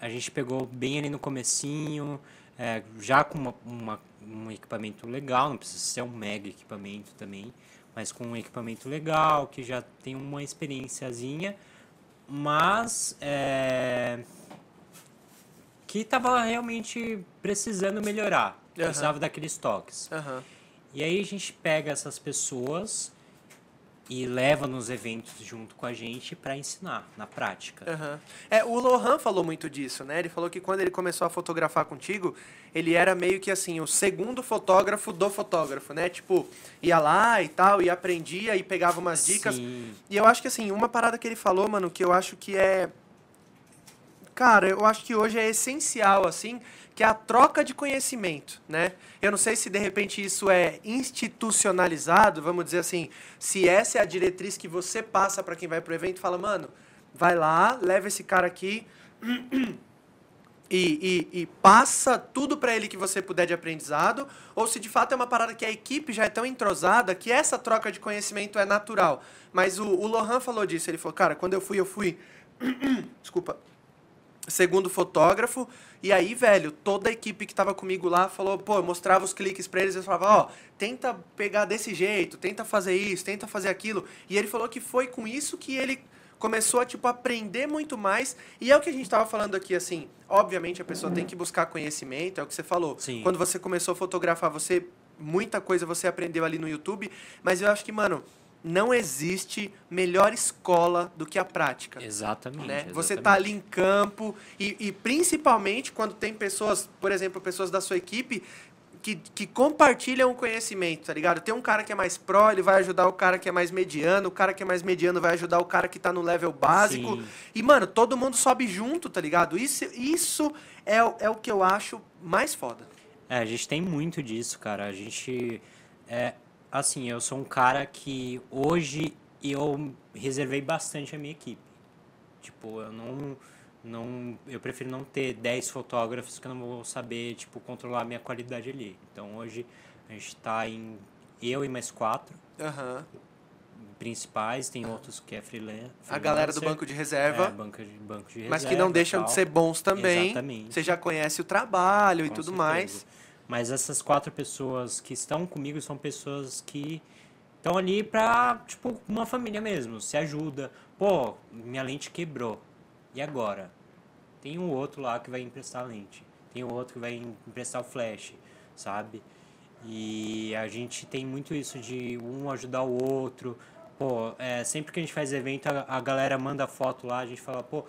a gente pegou bem ali no comecinho, é, já com uma, uma- um equipamento legal, não precisa ser um mega equipamento também, mas com um equipamento legal, que já tem uma experiênciazinha, mas é, que estava realmente precisando melhorar, Aham. precisava daqueles toques. Aham. E aí a gente pega essas pessoas e leva nos eventos junto com a gente para ensinar na prática. Aham. É, o Lohan falou muito disso, né? Ele falou que quando ele começou a fotografar contigo, ele era meio que assim, o segundo fotógrafo do fotógrafo, né? Tipo, ia lá e tal, e aprendia e pegava umas dicas. Sim. E eu acho que assim, uma parada que ele falou, mano, que eu acho que é. Cara, eu acho que hoje é essencial, assim, que é a troca de conhecimento, né? Eu não sei se de repente isso é institucionalizado, vamos dizer assim, se essa é a diretriz que você passa para quem vai pro evento, fala, mano, vai lá, leva esse cara aqui e, e, e passa tudo para ele que você puder de aprendizado, ou se de fato é uma parada que a equipe já é tão entrosada que essa troca de conhecimento é natural. Mas o, o Lohan falou disso, ele falou, cara, quando eu fui, eu fui. Desculpa. Segundo fotógrafo, e aí, velho, toda a equipe que tava comigo lá falou, pô, eu mostrava os cliques pra eles, eles falavam, ó, tenta pegar desse jeito, tenta fazer isso, tenta fazer aquilo. E ele falou que foi com isso que ele começou a, tipo, aprender muito mais. E é o que a gente tava falando aqui, assim, obviamente a pessoa tem que buscar conhecimento, é o que você falou. Sim. Quando você começou a fotografar, você muita coisa você aprendeu ali no YouTube, mas eu acho que, mano, não existe melhor escola do que a prática. Exatamente. Né? Você exatamente. tá ali em campo e, e principalmente quando tem pessoas, por exemplo, pessoas da sua equipe que, que compartilham o conhecimento, tá ligado? Tem um cara que é mais pró, ele vai ajudar o cara que é mais mediano, o cara que é mais mediano vai ajudar o cara que tá no level básico. Sim. E, mano, todo mundo sobe junto, tá ligado? Isso, isso é, o- é o que eu acho mais foda. É, a gente tem muito disso, cara. A gente. É, assim, eu sou um cara que hoje eu reservei bastante a minha equipe. Tipo, eu não. não eu prefiro não ter 10 fotógrafos que eu não vou saber, tipo, controlar a minha qualidade ali. Então hoje a gente tá em. Eu e mais quatro Aham. principais, tem outros que é freelan- freelancer. A galera do banco de reserva. É, banco de, banco de Mas que reserva não e deixam de ser bons também. Exatamente. Você já conhece o trabalho e Com tudo certeza. mais. Mas essas quatro pessoas que estão comigo são pessoas que estão ali pra, tipo, uma família mesmo. Se ajuda. Pô, minha lente quebrou. E agora? Tem um outro lá que vai emprestar a lente. Tem um outro que vai emprestar o flash, sabe? E a gente tem muito isso de um ajudar o outro. Pô, é, sempre que a gente faz evento, a, a galera manda foto lá, a gente fala, pô,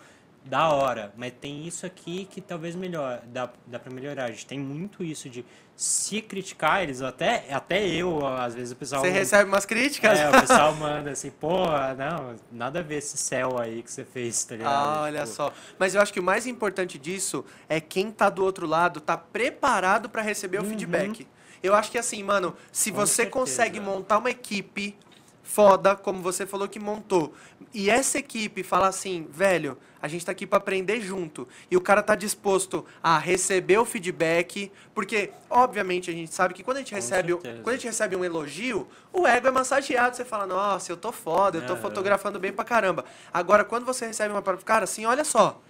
da hora, mas tem isso aqui que talvez melhor, dá, dá pra melhorar. A gente tem muito isso de se criticar eles, até, até eu, às vezes o pessoal. Você recebe umas críticas? É, o pessoal manda assim, pô, não, nada a ver esse céu aí que você fez, tá ligado? Ah, olha Tipo, só. Mas eu acho que o mais importante disso é quem tá do outro lado tá preparado para receber o feedback. Eu acho que assim, mano, se Com você certeza. consegue montar uma equipe foda, como você falou que montou, e essa equipe fala assim, velho, a gente tá aqui para aprender junto, e o cara tá disposto a receber o feedback, porque obviamente a gente sabe que quando a gente Com recebe, certeza. quando a gente recebe um elogio, o ego é massageado, você fala: "Nossa, eu tô foda, eu tô Aham. fotografando bem pra caramba". Agora quando você recebe uma palavra, cara, assim, olha só,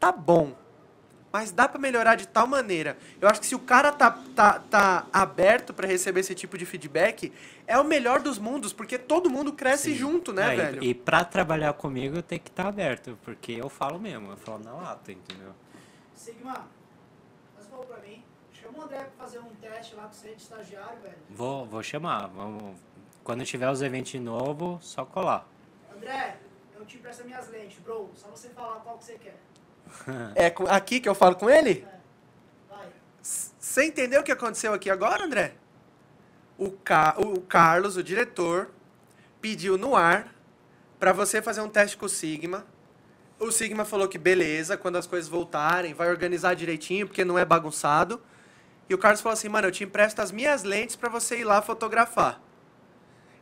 tá bom. Mas dá pra melhorar de tal maneira. Eu acho que se o cara tá, tá, tá aberto pra receber esse tipo de feedback, é o melhor dos mundos, porque todo mundo cresce Sim. junto, né, É, e- velho? E, pra trabalhar comigo tem que estar aberto, porque eu falo mesmo, eu falo na lata, entendeu? Sigma, faz um favor pra mim. Chama o André pra fazer um teste lá com você de estagiário, velho. Vou, vou chamar, vamos. Quando tiver os eventos de novo, só colar. André, eu te empresto minhas lentes, bro. Só você falar qual que você quer. É aqui que eu falo com ele? Você entendeu o que aconteceu aqui agora, André? O, Ca... o Carlos, o diretor, pediu no ar pra você fazer um teste com o Sigma. O Sigma falou que beleza, quando as coisas voltarem, vai organizar direitinho, porque não é bagunçado. E o Carlos falou assim, mano, eu te empresto as minhas lentes pra você ir lá fotografar.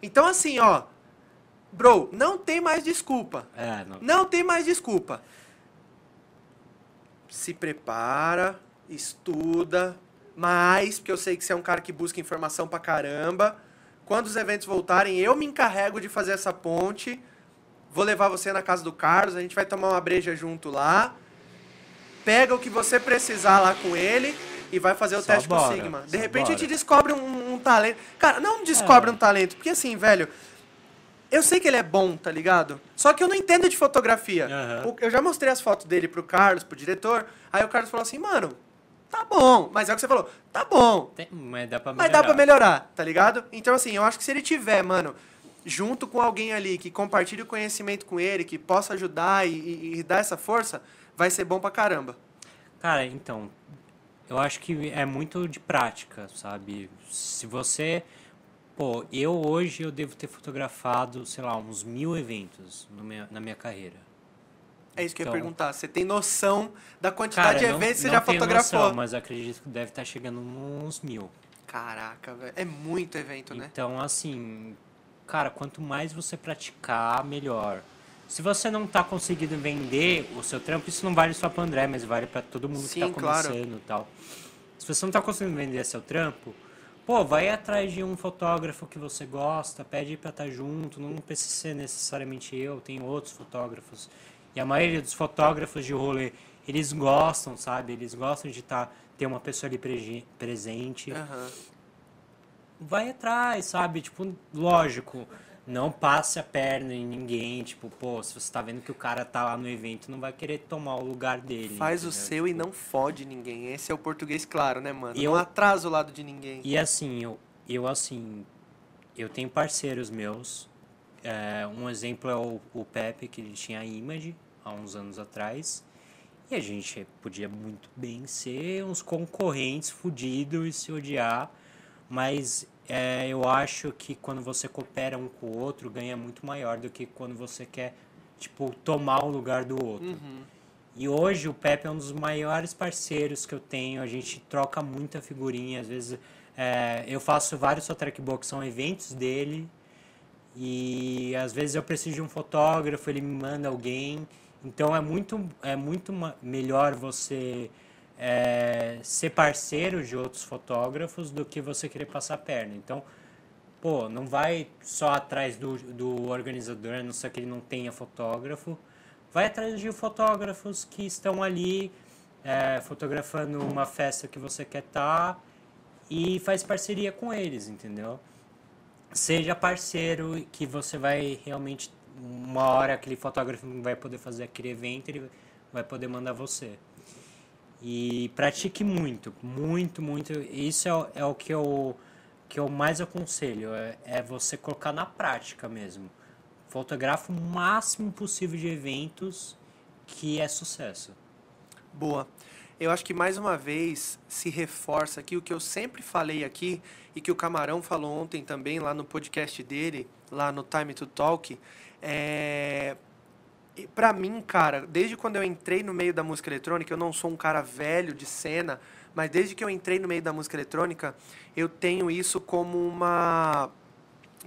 Então, assim, ó, bro, não tem mais desculpa. É, não, Não tem mais desculpa. Se prepara, estuda mais, porque eu sei que você é um cara que busca informação pra caramba. Quando os eventos voltarem, eu me encarrego de fazer essa ponte. Vou levar você na casa do Carlos, a gente vai tomar uma breja junto lá. Pega o que você precisar lá com ele e vai fazer o Só teste com bora, o Sigma. De repente a gente bora. descobre um, um talento. Cara, não descobre É. um talento, porque assim, velho, eu sei que ele é bom, tá ligado? Só que eu não entendo de fotografia. O- Eu já mostrei as fotos dele pro Carlos, pro diretor. Aí o Carlos falou assim, mano, tá bom. Mas é o que você falou, tá bom. tem- mas dá pra Mas melhorar. dá pra melhorar, tá ligado? Então, assim, eu acho que se ele tiver, mano, junto com alguém ali que compartilhe o conhecimento com ele, que possa ajudar e, e- e dar essa força, vai ser bom pra caramba. Cara, então, eu acho que é muito de prática, sabe? Se você. Pô, eu hoje eu devo ter fotografado, sei lá, uns mil eventos minha- na minha carreira. É isso que eu ia Então- perguntar. Você tem noção da quantidade Cara, de eventos que você já fotografou? noção, mas acredito que deve estar chegando uns mil. Caraca, velho. É muito evento, né? Então, assim, cara, quanto mais você praticar, melhor. Se você não tá conseguindo vender o seu trampo, isso não vale só pro André, mas vale pra todo mundo que Sim, tá claro. começando e tal. Se você não tá conseguindo vender seu trampo, pô, vai atrás de um fotógrafo que você gosta, pede pra estar junto, não precisa ser necessariamente eu, tem outros fotógrafos. E a maioria dos fotógrafos de rolê, eles gostam, sabe? Eles gostam de tá, ter uma pessoa ali prege- presente Aham. vai atrás, sabe? Tipo, lógico, não passe a perna em ninguém. Tipo, pô, se você tá vendo que o cara tá lá no evento, não vai querer tomar o lugar dele. Faz o entendeu? seu e Tipo, não fode ninguém. Esse é o português claro, né, mano? E não eu- atrasa o lado de ninguém. E assim, eu, eu assim, eu tenho parceiros meus. É, um exemplo é o, o Pepe, que ele tinha a Image há uns anos atrás. E a gente podia muito bem ser uns concorrentes fudidos e se odiar. Mas é, eu acho que quando você coopera um com o outro, ganha muito maior do que quando você quer, tipo, tomar o lugar do outro. Uhum. E hoje o Pepe é um dos maiores parceiros que eu tenho. A gente troca muita figurinha. Às vezes é, eu faço vários Sotrack Box, são eventos dele. E às vezes eu preciso de um fotógrafo, ele me manda alguém. Então é muito, é muito melhor você é, ser parceiro de outros fotógrafos do que você querer passar a perna. Então, pô, não vai só atrás do, do organizador, a não ser que ele não tenha fotógrafo. Vai atrás de fotógrafos que estão ali é, fotografando uma festa que você quer estar tá, e faz parceria com eles, entendeu? Seja parceiro que você vai realmente uma hora aquele fotógrafo vai poder fazer aquele evento, ele vai poder mandar você. E pratique muito, muito, muito. Isso é, é o que eu, que eu mais aconselho, é, é você colocar na prática mesmo. Fotografa o máximo possível de eventos que é sucesso. Boa. Eu acho que mais uma vez se reforça aqui o que eu sempre falei aqui e que o Camarão falou ontem também lá no podcast dele, lá no Time to Talk, é... Pra mim, cara, desde quando eu entrei no meio da música eletrônica, eu não sou um cara velho de cena, mas desde que eu entrei no meio da música eletrônica, eu tenho isso como uma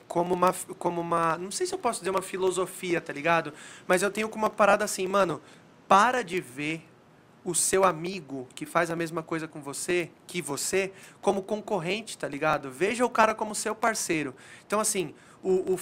como uma como uma, não sei se eu posso dizer uma filosofia, tá ligado? Mas eu tenho como uma parada assim, mano, para de ver o seu amigo que faz a mesma coisa com você, que você, como concorrente, tá ligado? Veja o cara como seu parceiro. Então assim, o, o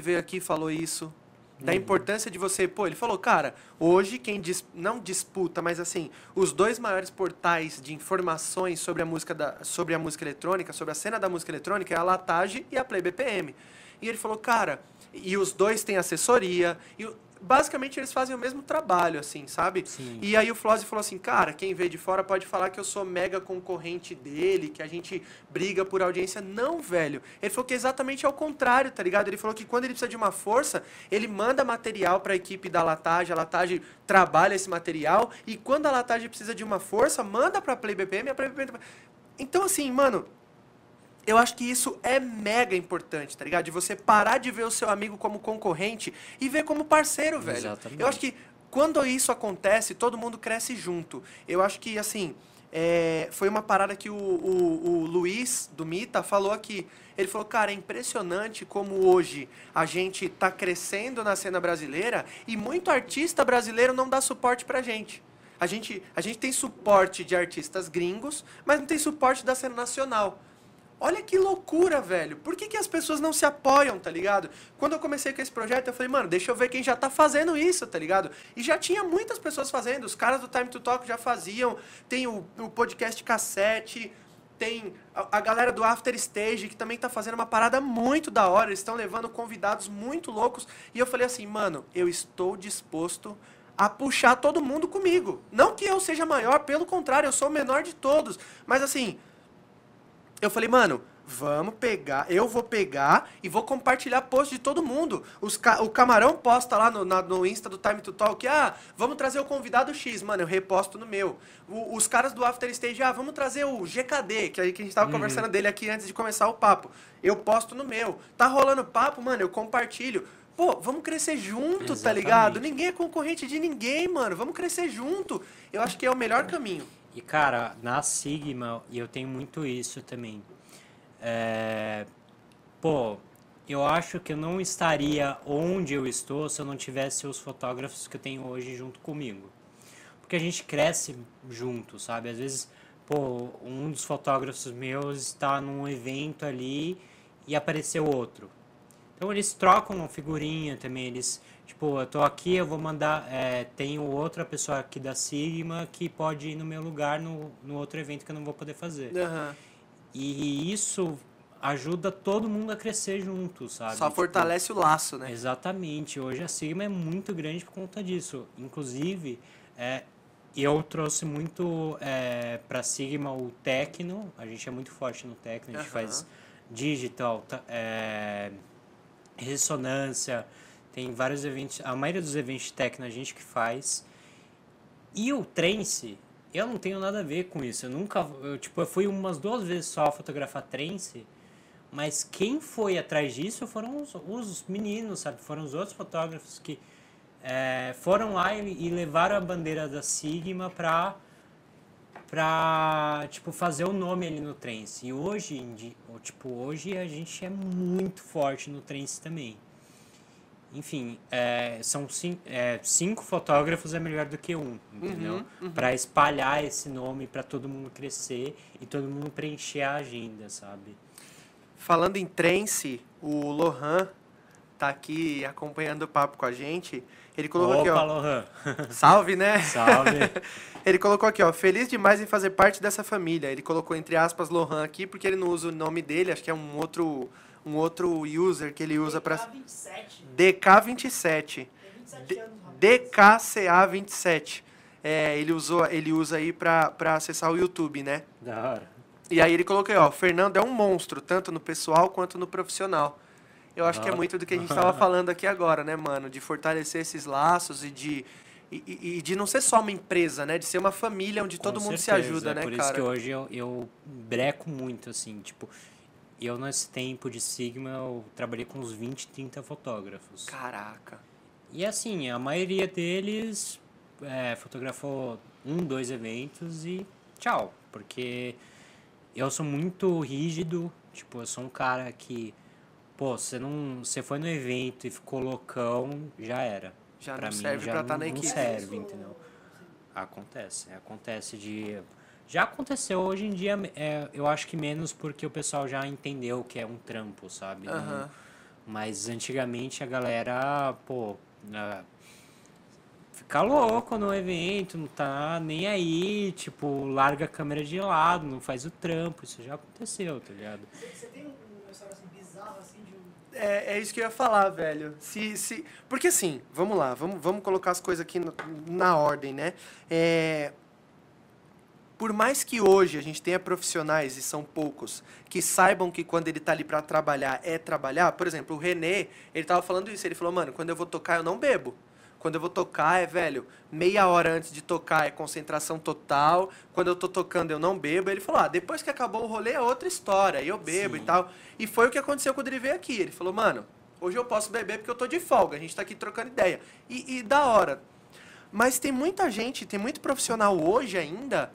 veio aqui e falou isso. Da importância de você. Pô, ele falou, cara, hoje quem dis, não disputa, mas assim, os dois maiores portais de informações sobre a música da, sobre a música eletrônica, sobre a cena da música eletrônica, é a Latage e a Play BPM. E ele falou, cara, e os dois têm assessoria. E basicamente eles fazem o mesmo trabalho, assim, sabe? Sim. E aí o Flozzy falou assim, cara, quem vê de fora pode falar que eu sou mega concorrente dele, que a gente briga por audiência. Não, velho. Ele falou que exatamente é o contrário, tá ligado? Ele falou que quando ele precisa de uma força, ele manda material para a equipe da Latage, a Latage trabalha esse material, e quando a Latage precisa de uma força, manda pra Play BPM, a Play BPM... Então, assim, mano, eu acho que isso é mega importante, tá ligado? De você parar de ver o seu amigo como concorrente e ver como parceiro, velho. Exatamente. Eu acho que quando isso acontece, todo mundo cresce junto. Eu acho que, assim, é, foi uma parada que o, o, o, Luiz, do Mita, falou aqui. Ele falou, cara, é impressionante como hoje a gente tá crescendo na cena brasileira e muito artista brasileiro não dá suporte pra gente. A gente, a gente tem suporte de artistas gringos, mas não tem suporte da cena nacional. Olha que loucura, velho. Por que, que as pessoas não se apoiam, tá ligado? Quando eu comecei com esse projeto, eu falei, mano, deixa eu ver quem já tá fazendo isso, tá ligado? E já tinha muitas pessoas fazendo. Os caras do Time to Talk já faziam. Tem o, o podcast cassete. Tem a, a, galera do After Stage, que também tá fazendo uma parada muito da hora. Eles estão levando convidados muito loucos. E eu falei assim, mano, eu estou disposto a puxar todo mundo comigo. Não que eu seja maior, pelo contrário, eu sou o menor de todos. Mas assim, eu falei, mano, vamos pegar, eu vou pegar e vou compartilhar post de todo mundo. Os ca o Camarão posta lá no, na, no Insta do Time to Talk, ah, vamos trazer o convidado X, mano, eu reposto no meu. O, os caras do After Stage, ah, vamos trazer o GKD, que, aí que a gente tava uhum. conversando dele aqui antes de começar o papo. Eu posto no meu. Tá rolando papo, mano, eu compartilho. Pô, vamos crescer junto, Exatamente. tá ligado? Ninguém é concorrente de ninguém, mano. Vamos crescer junto. Eu acho que é o melhor caminho. E, cara, na Sigma, e eu tenho muito isso também. É, pô, eu acho que eu não estaria onde eu estou se eu não tivesse os fotógrafos que eu tenho hoje junto comigo. Porque a gente cresce junto, sabe? Às vezes, pô, um dos fotógrafos meus está num evento ali e apareceu outro. Então eles trocam figurinha também, eles Tipo, eu tô aqui, eu vou mandar. É, tenho outra pessoa aqui da Sigma que pode ir no meu lugar no, no outro evento que eu não vou poder fazer. Uhum. E isso ajuda todo mundo a crescer junto, sabe? Só tipo, fortalece o laço, né? Exatamente. Hoje a Sigma é muito grande por conta disso. Inclusive, é, eu trouxe muito é, para Sigma o Tecno. A gente é muito forte no Tecno. A gente uhum. faz digital, é, ressonância, tem vários eventos, a maioria dos eventos de techno a gente que faz. E o trance, eu não tenho nada a ver com isso. Eu nunca, eu, tipo, eu fui umas duas vezes só fotografar trance, mas quem foi atrás disso foram os, os meninos, sabe? Foram os outros fotógrafos que é, foram lá e, e levaram a bandeira da Sigma pra, pra tipo, fazer o nome ali no trance. E hoje, tipo, hoje a gente é muito forte no trance também. Enfim, é, são cin- é, cinco fotógrafos é melhor do que um, entendeu? Pra espalhar esse nome pra todo mundo crescer e todo mundo preencher a agenda, sabe? Falando em trance, o Lohan tá aqui acompanhando o papo com a gente. Ele colocou aqui, Opa, ó. Lohan. Salve, né? Salve. Ele colocou aqui, ó. Feliz demais em fazer parte dessa família. Ele colocou entre aspas Lohan aqui porque ele não usa o nome dele, acho que é um outro um outro user que ele usa para 27. DK27. Tem 27 D- anos, rapaz. DKCA27. É, ele usou, ele usa aí pra, pra acessar o YouTube, né? da hora. E aí ele colocou aí, ó, o Fernando é um monstro, tanto no pessoal quanto no profissional. Eu acho que é muito do que a gente estava falando aqui agora, né, mano? De fortalecer esses laços e de, e, e- de não ser só uma empresa, né? De ser uma família onde todo Com mundo se certeza, ajuda, é né, Por cara? isso que hoje eu, eu breco muito, assim, tipo, eu nesse tempo de Sigma eu trabalhei com uns 20, 30 fotógrafos. Caraca. E assim, a maioria deles é, fotografou um, dois eventos e tchau. Porque eu sou muito rígido, tipo, eu sou um cara que, pô, você não. Você foi no evento e ficou loucão, já era. Já Pra não mim, serve já pra estar não- na não equipe. serve, entendeu? Acontece, acontece de. Já aconteceu hoje em dia, é, eu acho que menos porque o pessoal já entendeu que é um trampo, sabe? Não- Aham. mas antigamente a galera, pô, ah, fica louco no evento, não tá nem aí, tipo, larga a câmera de lado, não faz o trampo, isso já aconteceu, tá ligado? Você, você tem um, uma história assim, bizarra assim de um. É, é isso que eu ia falar, velho. Se, se... Porque assim, vamos lá, vamos, vamos colocar as coisas aqui no- na ordem, né? É... Por mais que hoje a gente tenha profissionais, e são poucos, que saibam que quando ele tá ali pra trabalhar é trabalhar, por exemplo, o Renê, ele tava falando isso, ele falou, mano, quando eu vou tocar eu não bebo. Quando eu vou tocar é, velho, meia hora antes de tocar é concentração total. Quando eu tô tocando eu não bebo. Ele falou, ah, depois que acabou o rolê é outra história, aí eu bebo e Sim. tal. E foi o que aconteceu quando ele veio aqui. Ele falou, mano, hoje eu posso beber porque eu tô de folga, a gente tá aqui trocando ideia. E, e da hora. Mas tem muita gente, tem muito profissional hoje ainda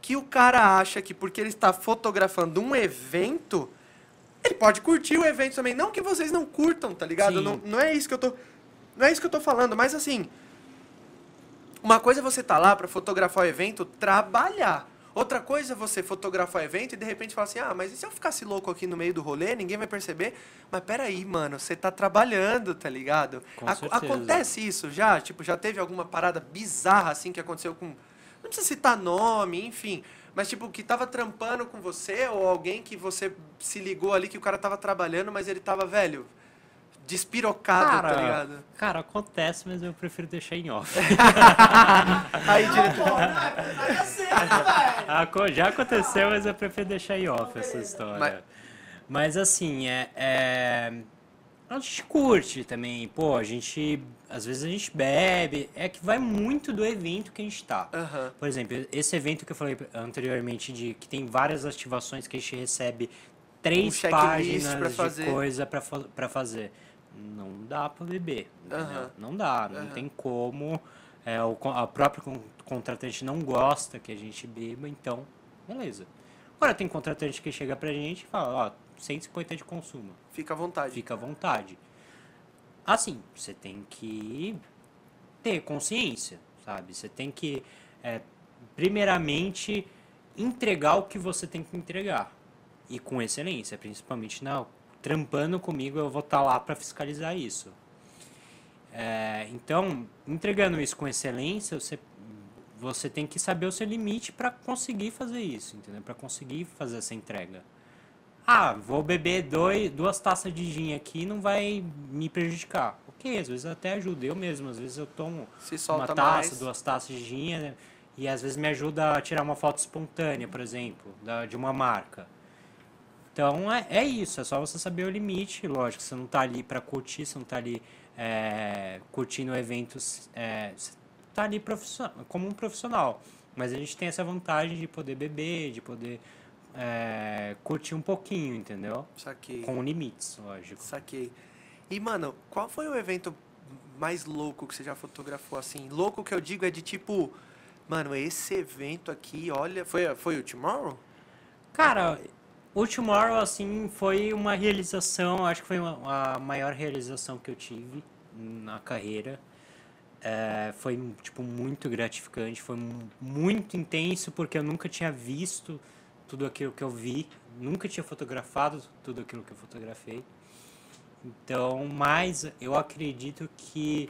que o cara acha que porque ele está fotografando um evento, ele pode curtir o evento também. Não que vocês não curtam, tá ligado? Não, não é isso que eu tô. Não é isso que eu tô falando, mas assim. Uma coisa é você tá lá para fotografar o evento, trabalhar. Outra coisa é você fotografar o evento e de repente falar assim: ah, mas e se eu ficasse louco aqui no meio do rolê, ninguém vai perceber? Mas peraí, mano, você tá trabalhando, tá ligado? Com Ac- certeza. acontece isso já? Tipo, já teve alguma parada bizarra assim que aconteceu com. Não precisa citar nome, enfim. Mas, tipo, que tava trampando com você ou alguém que você se ligou ali que o cara tava trabalhando, mas ele tava, velho, despirocado, tá ligado? cara, acontece, mas eu prefiro deixar em off. Aí, diretor. Já aconteceu, mas eu prefiro deixar em off essa história. Mas- Mas, assim, é, é- A gente curte também, pô, a gente. Às vezes a gente bebe. É que vai muito do evento que a gente tá. Aham. Por exemplo, esse evento que eu falei anteriormente, de que tem várias ativações que a gente recebe três Um páginas pra de fazer. coisa pra, fa- fazer. Não dá pra beber. Aham. Não dá, não Aham. tem como. É, o, a própria con- contratante não gosta que a gente beba, então, beleza. Agora tem contratante que chega pra gente e fala, ó, 150 de consumo. Fica à vontade. Fica à vontade. Assim, você tem que ter consciência, sabe? Você tem que, é, primeiramente, entregar o que você tem que entregar. E com excelência, principalmente na trampando comigo, eu vou estar lá para fiscalizar isso. É, então, entregando isso com excelência, você, você tem que saber o seu limite para conseguir fazer isso, entendeu? Para conseguir fazer essa entrega. Ah, vou beber dois, duas taças de gin aqui não vai me prejudicar. Ok, às vezes até ajuda. Eu mesmo, às vezes eu tomo uma taça, mais. duas taças de gin né, e às vezes me ajuda a tirar uma foto espontânea, por exemplo, da, de uma marca. Então é, é isso, é só você saber o limite, lógico, você não tá ali para curtir, você não tá ali é, curtindo eventos, é, você tá ali como um profissional. Mas a gente tem essa vantagem de poder beber, de poder é, curtir um pouquinho, entendeu? Saquei. Com limites, lógico. Saquei. E, mano, qual foi o evento mais louco que você já fotografou assim? Louco que eu digo é de tipo, mano, esse evento aqui, olha, foi, foi o Tomorrow? Cara, o Tomorrow, assim, foi uma realização, acho que foi uma, a maior realização que eu tive na carreira. É, foi, tipo, muito gratificante, foi mu- muito intenso, porque eu nunca tinha visto tudo aquilo que eu vi, nunca tinha fotografado tudo aquilo que eu fotografei. Então, mas eu acredito que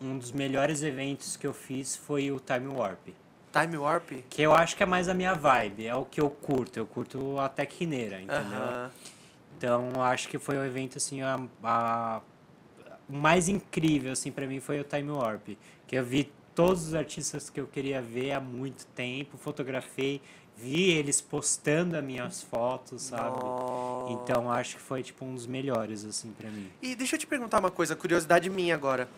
um dos melhores eventos que eu fiz foi o Time Warp. Time Warp? Que eu acho que é mais a minha vibe, é o que eu curto. Eu curto a tecneira, entendeu? Aham. Então, eu acho que foi o evento, assim, a, a- o mais incrível, assim, pra mim foi o Time Warp. Que eu vi todos os artistas que eu queria ver há muito tempo, fotografei, vi eles postando as minhas fotos, sabe? Nossa. Então, acho que foi, tipo, um dos melhores, assim, pra mim. E deixa eu te perguntar uma coisa, curiosidade minha agora.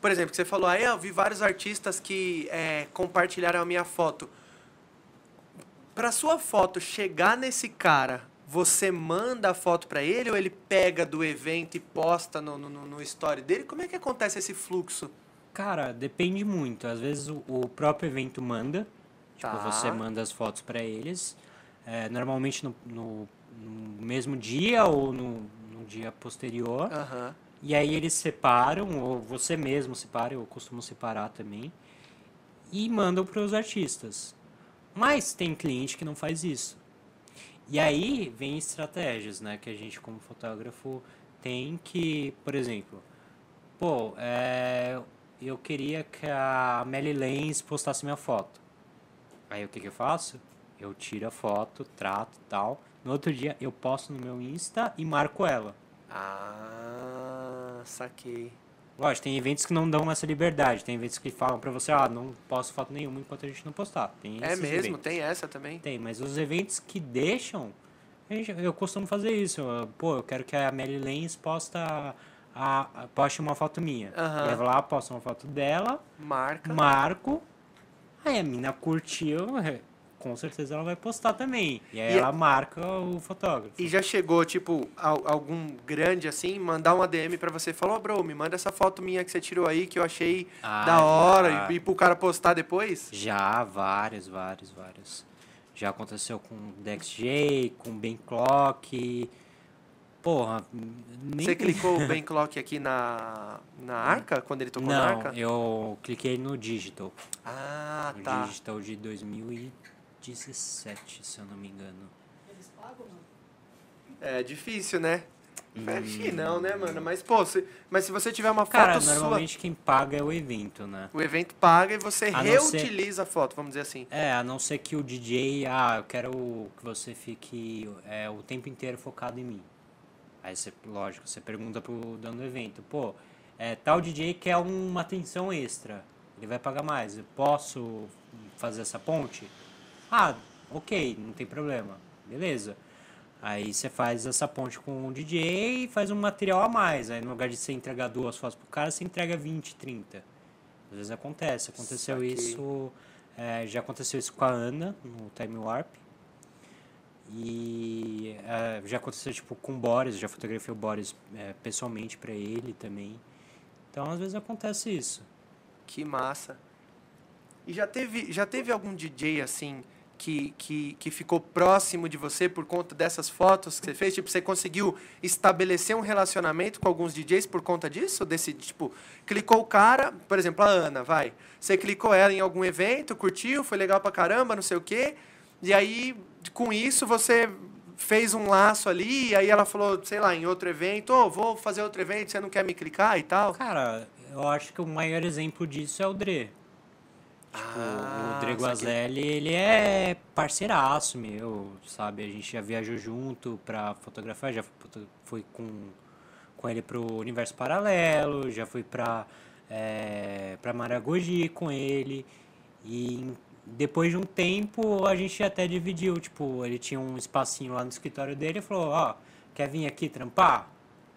Por exemplo, você falou, aí eu vi vários artistas que é, compartilharam a minha foto. Pra sua foto chegar nesse cara, você manda a foto pra ele ou ele pega do evento e posta no, no, no- no story dele? Como é que acontece esse fluxo? Cara, depende muito. Às vezes o, o próprio evento manda. Tipo, Tá. você manda as fotos pra eles. É, normalmente no, no- no mesmo dia ou no, no dia posterior. Aham. E aí eles separam, ou você mesmo separa, eu costumo separar também. E mandam para os artistas. Mas tem cliente que não faz isso. E aí vem estratégias, né? Que a gente como fotógrafo tem que, por exemplo, pô, é, eu queria que a Melly Lens postasse minha foto. Aí o que, que eu faço? Eu tiro a foto, trato e tal. No outro dia eu posto no meu Insta e marco ela. Ah, saquei. Lógico, tem eventos que não dão essa liberdade. Tem eventos que falam pra você, ah, não posto foto nenhuma enquanto a gente não postar. Tem É mesmo? eventos. Tem essa também? Tem, mas os eventos que deixam, eu costumo fazer isso. Eu, Pô, eu quero que a Mary Lens posta a, poste uma foto minha. Aham. Levo lá, posto uma foto dela, Marca. marco, aí a mina curtiu, é, com certeza ela vai postar também. E aí E- ela marca o fotógrafo. E já chegou, tipo, al- algum grande assim, mandar um ADM pra você, falou, "Ô, bro, me manda essa foto minha que você tirou aí, que eu achei Ah, da hora, já. e, e pro cara postar depois? Já, vários, vários, vários. Já aconteceu com Dex J, com Ben Clock. Porra, nem. Você clicou o Ben Clock aqui na, na arca, quando ele tocou na Não, arca? eu cliquei no Digital. Ah, No tá. Digital de 2017, se eu não me engano. Eles pagam, mano? É difícil, né? Hum. Feche não, né, mano? Mas, pô, se, mas se você tiver uma Cara, foto sua, normalmente quem paga é o evento, né? o evento paga e você A não ser- reutiliza a foto, vamos dizer assim. É, a não ser que o DJ, ah, eu quero que você fique é, o tempo inteiro focado em mim. Aí você, lógico, você pergunta pro dono do evento, pô, é, tal DJ quer uma atenção extra, ele vai pagar mais, eu posso fazer essa ponte? Ah, ok, não tem problema, beleza. Aí você faz essa ponte com o DJ e faz um material a mais. Aí no lugar de você entregar duas fotos pro cara, você entrega 20, 30. Às vezes acontece. Aconteceu Saquei. isso. é, já aconteceu isso com a Ana no Time Warp. E é, já aconteceu tipo com o Boris, já fotografei o Boris é, pessoalmente pra ele também. Então às vezes acontece isso. Que massa. E já teve, já teve algum DJ assim que, que, que ficou próximo de você por conta dessas fotos que você fez? Tipo, você conseguiu estabelecer um relacionamento com alguns DJs por conta disso? Desse, tipo, clicou o cara, por exemplo, a Ana, vai. Você clicou ela em algum evento, curtiu, foi legal pra caramba, não sei o quê. E aí, com isso, você fez um laço ali, e aí ela falou, sei lá, em outro evento, ô, vou fazer outro evento, você não quer me clicar e tal? Cara, eu acho que o maior exemplo disso é o Dre. Tipo, Ah, o Dre. Guazelli, ele é parceiraço meu, sabe? A gente já viajou junto pra fotografar, já fui com, com ele pro Universo Paralelo, já fui pra, é, pra Maragogi com ele. E, depois de um tempo, a gente até dividiu. Tipo, ele tinha um espacinho lá no escritório dele e falou: Ó, quer vir aqui trampar?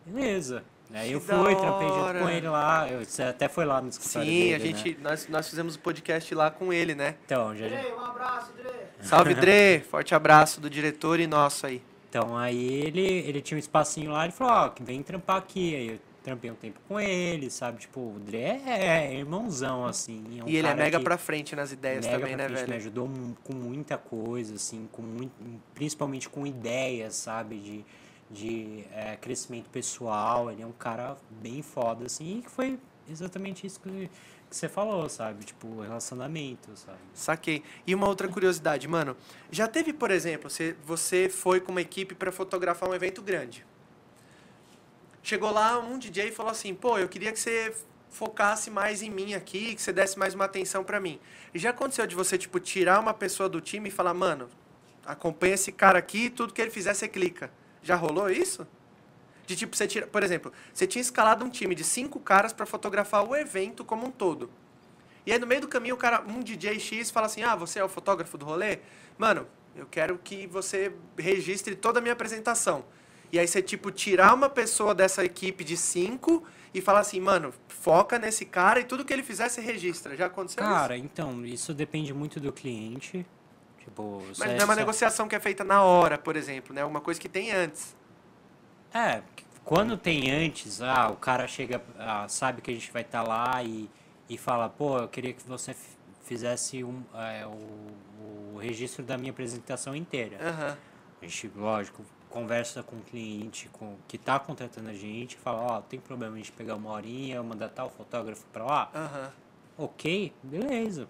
Beleza. Aí eu Que fui, trampei junto com ele lá. Eu, você até foi lá no escritório Sim, dele. a gente, Né? nós, nós fizemos o podcast lá com ele, né? Então, já, Dre, um abraço, Dre. Salve, Dre! Forte abraço do diretor e nosso aí. Então aí ele, ele tinha um espacinho lá, ele falou, ó, que vem trampar aqui. Aí eu trampei um tempo com ele, sabe? Tipo, o Dre é, é irmãozão, assim. é um e ele é mega pra frente nas ideias também, né, frente, Me velho? ajudou mu- com muita coisa, assim, com muito, principalmente com ideias, sabe? De, de é, crescimento pessoal. Ele é um cara bem foda, assim, e que foi exatamente isso que, que você falou, sabe? Tipo, relacionamento, sabe? Saquei. E uma outra curiosidade, mano. Já teve, por exemplo, você, você foi com uma equipe pra fotografar um evento grande. Chegou lá um DJ e falou assim: pô, eu queria que você focasse mais em mim aqui, que você desse mais uma atenção pra mim. E já aconteceu de você, tipo, tirar uma pessoa do time e falar: mano, acompanha esse cara aqui, tudo que ele fizer você clica. Já rolou isso? De tipo, você tira, por exemplo, você tinha escalado um time de cinco caras pra fotografar o evento como um todo. E aí no meio do caminho o cara, um DJ X fala assim: "Ah, você é o fotógrafo do rolê? Mano, eu quero que você registre toda a minha apresentação". E aí você tipo tirar uma pessoa dessa equipe de cinco e falar assim: "Mano, foca nesse cara e tudo que ele fizer você registra". Já aconteceu Cara, isso? então, isso depende muito do cliente. Tipo, Mas você- não é uma negociação que é feita na hora, por exemplo, né? Uma coisa que tem antes. É, quando tem antes, ah, o cara chega, ah, sabe que a gente vai estar lá e, e fala, pô, eu queria que você fizesse um, é, o, o registro da minha apresentação inteira. Aham. A gente, lógico, conversa com o cliente com, que está contratando a gente, fala, ó, tem problema a gente pegar uma horinha, mandar tal fotógrafo para lá? Aham. Ok, beleza.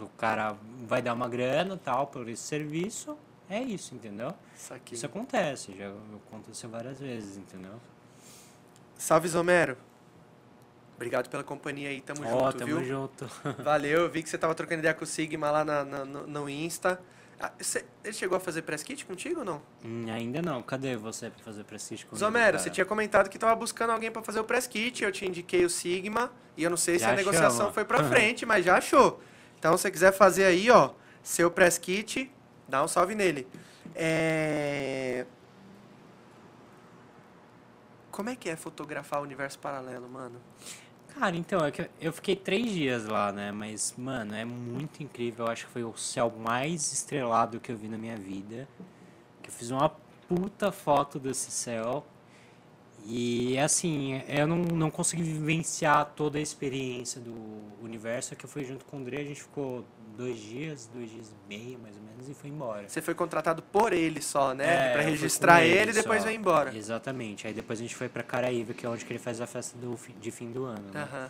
O cara vai dar uma grana tal por esse serviço, é isso, entendeu? Saquei. Isso acontece, já aconteceu várias vezes, entendeu? Salve Zomero. Obrigado pela companhia aí, tamo Ó, junto, tamo viu? junto. Valeu, eu vi que você tava trocando ideia com o Sigma lá na, na- no, no Insta. Ah, cê- ele chegou a fazer press kit contigo ou não? Hum, ainda não, cadê você pra fazer prestígio comigo? Zomero, você tinha comentado que tava buscando alguém pra fazer o press kit, eu te indiquei o Sigma, e eu não sei se Já a negociação foi pra frente, mas já achou. Então, se você quiser fazer aí, ó, seu press kit, dá um salve nele. É... Como é que é fotografar o universo paralelo, mano? Cara, então, é eu fiquei três dias lá, né? Mas, mano, é muito incrível. Eu acho que foi o céu mais estrelado que eu vi na minha vida. Que eu fiz uma puta foto desse céu. E, assim, eu não, não consegui vivenciar toda a experiência do universo. Que eu fui junto com o André, a gente ficou dois dias, dois dias e meio, mais ou menos, e foi embora. Você foi contratado por ele só, né? É, fui registrar com ele e depois vai embora. Exatamente. Aí depois a gente foi pra Caraíva, que é onde que ele faz a festa do, de fim do ano. né? Aham.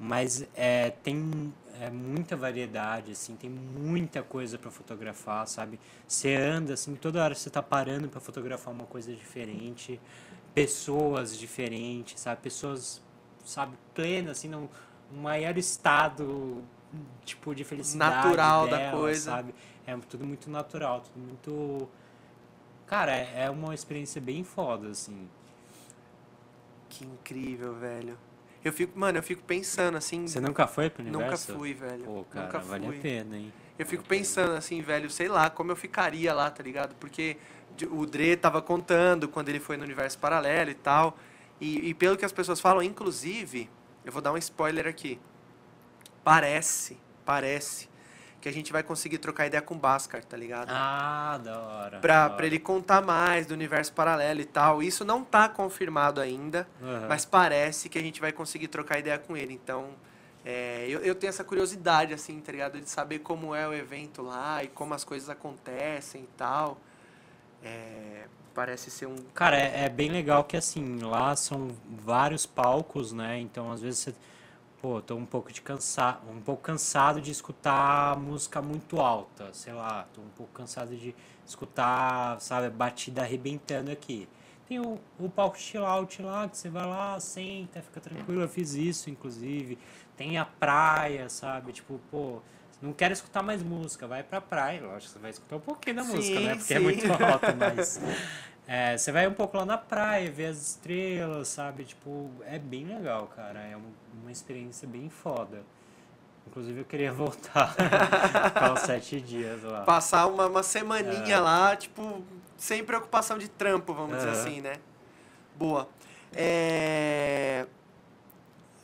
Mas é, tem é, muita variedade, assim, tem muita coisa para fotografar, sabe? Você anda, assim, toda hora você tá parando para fotografar uma coisa diferente, pessoas diferentes, sabe? Pessoas, sabe, plenas, assim, num, num maior estado, tipo, de felicidade Natural da dela, coisa. sabe? É tudo muito natural, tudo muito... Cara, é é uma experiência bem foda, assim. Que incrível, velho. Eu fico, mano, eu fico pensando assim. Você nunca foi pro nunca universo? fui, velho. Pô, cara, nunca vale fui. a pena, hein? Eu fico pensando assim, velho, sei lá, como eu ficaria lá, tá ligado? Porque o Dre tava contando quando ele foi no universo paralelo e tal. E, e pelo que as pessoas falam, inclusive, eu vou dar um spoiler aqui. Parece, parece que a gente vai conseguir trocar ideia com o Bhaskar, tá ligado? Ah, da hora. pra, da pra hora. ele contar mais do universo paralelo e tal. Isso não tá confirmado ainda, Aham. mas parece que a gente vai conseguir trocar ideia com ele. Então, é, eu, eu tenho essa curiosidade, assim, tá ligado? De saber como é o evento lá e como as coisas acontecem e tal. É, parece ser um. Cara, é, é bem legal que assim, lá são vários palcos, né? Então às vezes você. Pô, tô um pouco de cansado, um pouco cansado de escutar música muito alta, sei lá, tô um pouco cansado de escutar, sabe, batida arrebentando aqui. Tem o, o palco chill out lá, que você vai lá, senta, fica tranquilo, eu fiz isso, inclusive. Tem a praia, sabe? Tipo, pô, não quero escutar mais música, vai pra praia, lógico, você vai escutar um pouquinho da música, Sim, né? Porque é sim. muito alto, mas. É, você vai um pouco lá na praia, ver as estrelas, sabe? Tipo, é bem legal, cara. É um- uma experiência bem foda. Inclusive eu queria voltar. Ficar uns sete dias lá. Passar uma, uma semaninha É. lá, tipo, sem preocupação de trampo, vamos dizer Aham. assim, né? Boa. É...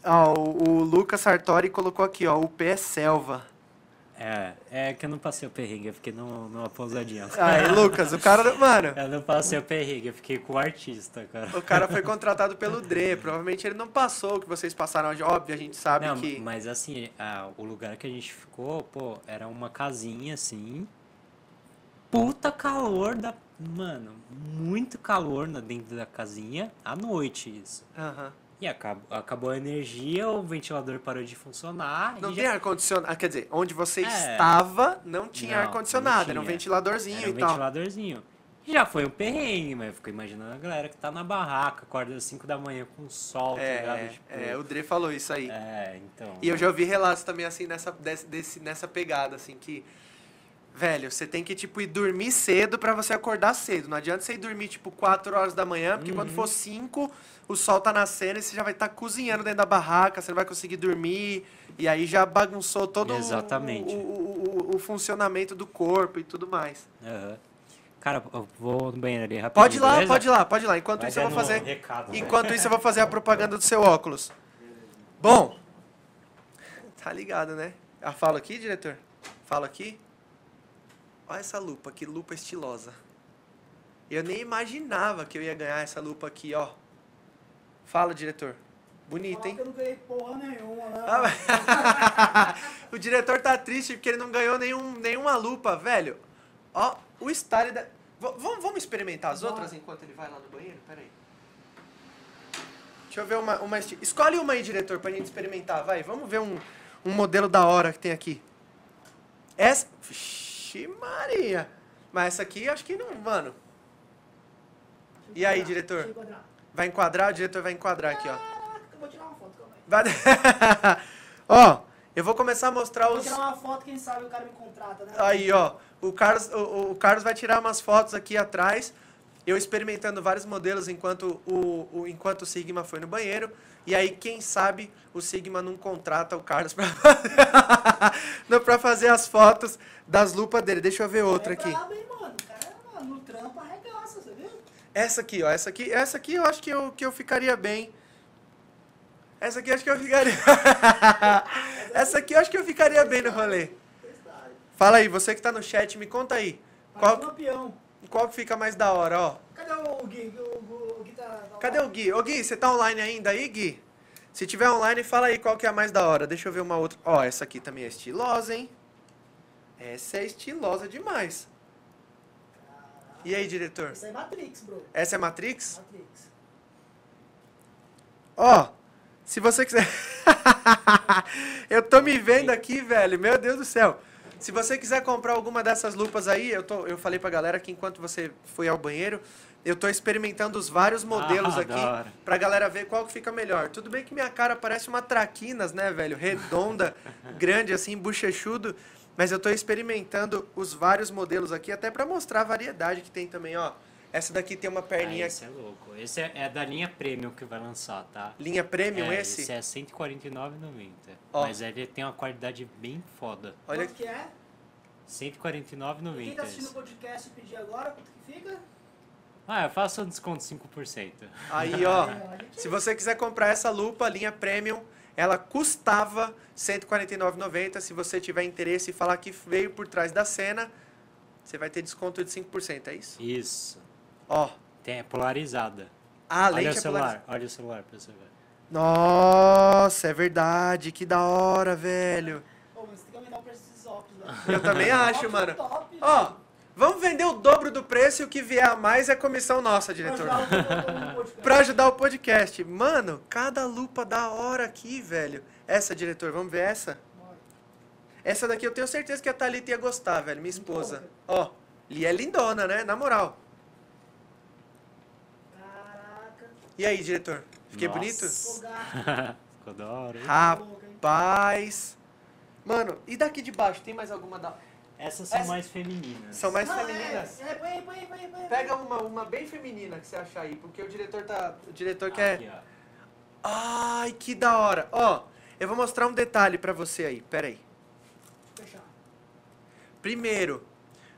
Ó, o, o Lucas Sartori colocou aqui, ó, o pé é selva. É, é que eu não passei o perrengue, eu fiquei num- numa pousadinha. Aí, Lucas, o cara, mano, Eu não passei o perrengue, eu fiquei com o artista, cara. o cara foi contratado pelo Dre, provavelmente ele não passou o que vocês passaram, óbvio, a gente sabe Não, que... mas assim, o lugar que a gente ficou, pô, era uma casinha assim. Puta calor da. Mano, muito calor dentro da casinha, à noite isso. Aham. E acabou, acabou a energia, o ventilador parou de funcionar. Não tem já- ar-condicionado, quer dizer, onde você É. estava, não tinha ar-condicionado, não era um ventiladorzinho Era um e tal. ventiladorzinho. Já foi um perrengue, mas eu fico imaginando a galera que tá na barraca, acorda às 5 da manhã com sol, tá ligado? É, Tipo, é, o Dre falou isso aí. é, então. E eu já ouvi relatos também, assim, nessa, desse- nessa pegada, assim, que... Velho, você tem que, tipo, ir dormir cedo pra você acordar cedo. Não adianta você ir dormir, tipo, 4 horas da manhã, porque quando Uhum. for 5, o sol tá nascendo e você já vai estar cozinhando dentro da barraca, você não vai conseguir dormir. E aí já bagunçou todo o- Exatamente. O, o, o- o funcionamento do corpo e tudo mais. Aham. Cara, eu vou no banheiro ali rapidinho. Pode ir lá, beleza? pode ir lá, pode ir lá. Enquanto isso eu vou dando fazer... recado, né? Enquanto isso eu vou fazer a propaganda do seu óculos. Bom, tá ligado, né? Eu falo aqui, diretor? Falo aqui. Olha essa lupa, que lupa estilosa. Eu nem imaginava que eu ia ganhar essa lupa aqui, ó. Fala, diretor. Bonita, hein? eu não ganhei porra nenhuma, né? Ah, o diretor tá triste porque ele não ganhou nenhum, nenhuma lupa, velho. Ó, o style da. V- vamos, experimentar as outras enquanto ele vai lá no banheiro? Pera aí. Deixa eu ver uma, uma Escolhe uma aí, diretor, pra gente experimentar, vai. Vamos ver um, um modelo da hora que tem aqui. Essa. Vixe, Maria! Mas essa aqui acho que não, mano. E aí, diretor? Vai enquadrar? O diretor vai enquadrar aqui, ó. Caraca, eu vou tirar uma foto, calma ó, eu vou começar a mostrar Vou os. tirar uma foto, quem sabe o cara me contrata, né? Aí, ó. O Carlos, o, o Carlos vai tirar umas fotos aqui atrás. Eu experimentando vários modelos enquanto o, o- enquanto o Sigma foi no banheiro. E aí, quem sabe, o Sigma não contrata o Carlos pra fazer, não, pra fazer as fotos das lupas dele. Deixa eu ver outra aqui. brabo, hein, mano? O cara, mano, no trampo arregaça, você viu? Essa aqui, ó. Essa aqui, essa aqui eu acho que eu, que eu ficaria bem. Essa aqui eu acho que eu ficaria. essa aquui eu acho que eu ficaria bem no rolê. Fala aí, você que tá no chat, me conta aí. Qual, Qual... campeão. Qual que fica mais da hora, ó? Cadê o Gui? O, o, o Gui tá... Cadê o Gui? Ô Gui, você tá online ainda aí, Gui? Se tiver online, fala aí qual que é a mais da hora. Deixa eu ver uma outra. Ó, essa aqui também é estilosa, hein? Essa é estilosa demais. E aí, diretor? Isso aí é Matrix, bro. Essa é Matrix? Matrix. Ó, se você quiser. eu tô me vendo aqui, velho. Meu Deus do céu. Se você quiser comprar alguma dessas lupas aí, eu, tô, eu falei pra galera que enquanto você foi ao banheiro, eu tô experimentando os vários modelos Ah, aqui pra galera ver qual que fica melhor. Tudo bem que minha cara parece uma traquinas, né, velho? Redonda, grande assim, bochechudo. Mas eu tô experimentando os vários modelos aqui, até pra mostrar a variedade que tem também, ó. Essa daqui tem uma Ah, perninha esse é louco. Esse é, é da linha Premium que vai lançar, tá? linha premium, é, esse. Esse é 149,90. Ó. Mas ele tem uma qualidade bem foda. Olha Quanto que é? 149,90. Quem tá assistindo o podcast e pedir agora, quanto que fica? Ah, eu faço um desconto de 5%. Aí, ó. Se você quiser comprar essa lupa, linha Premium, ela custava R$ 149,90. Se você tiver interesse e falar que veio por trás da cena, você vai ter desconto de 5%, é isso? Isso. Ó. Tem, é polarizada. Ah, olha lente o é celular, polarizada. olha o celular pra você ver. Nossa, é verdade. Que da hora, velho. Pô, mas você tem que aumentar o preço desses óculos, velho. Eu também acho, Óculos mano. top, Ó, velho. vamos vender o dobro do preço e o que vier a mais é comissão nossa, diretor. Pra ajudar o- o- o podcast. Pra ajudar o podcast. Mano, cada lupa da hora aqui, velho. Essa, diretor, vamos ver essa? Essa daqui eu tenho certeza que a Thalita ia gostar, velho, minha esposa. Ó, e é lindona, né? Na moral. Caraca. E aí, diretor? Fiquei Nossa. bonito? Ficou da hora, hein? Rapaz. Mano, e daqui de baixo? Tem mais alguma da. Essas são Essa- mais femininas. São mais Ah, femininas? É, é, põe põe põe põe. Pega uma, uma bem feminina que você achar aí, porque o diretor tá. O diretor quer. Aqui, ó. Ai, que da hora. Ó, Eu vou mostrar um detalhe pra você aí. Pera aí. Fechar. Primeiro,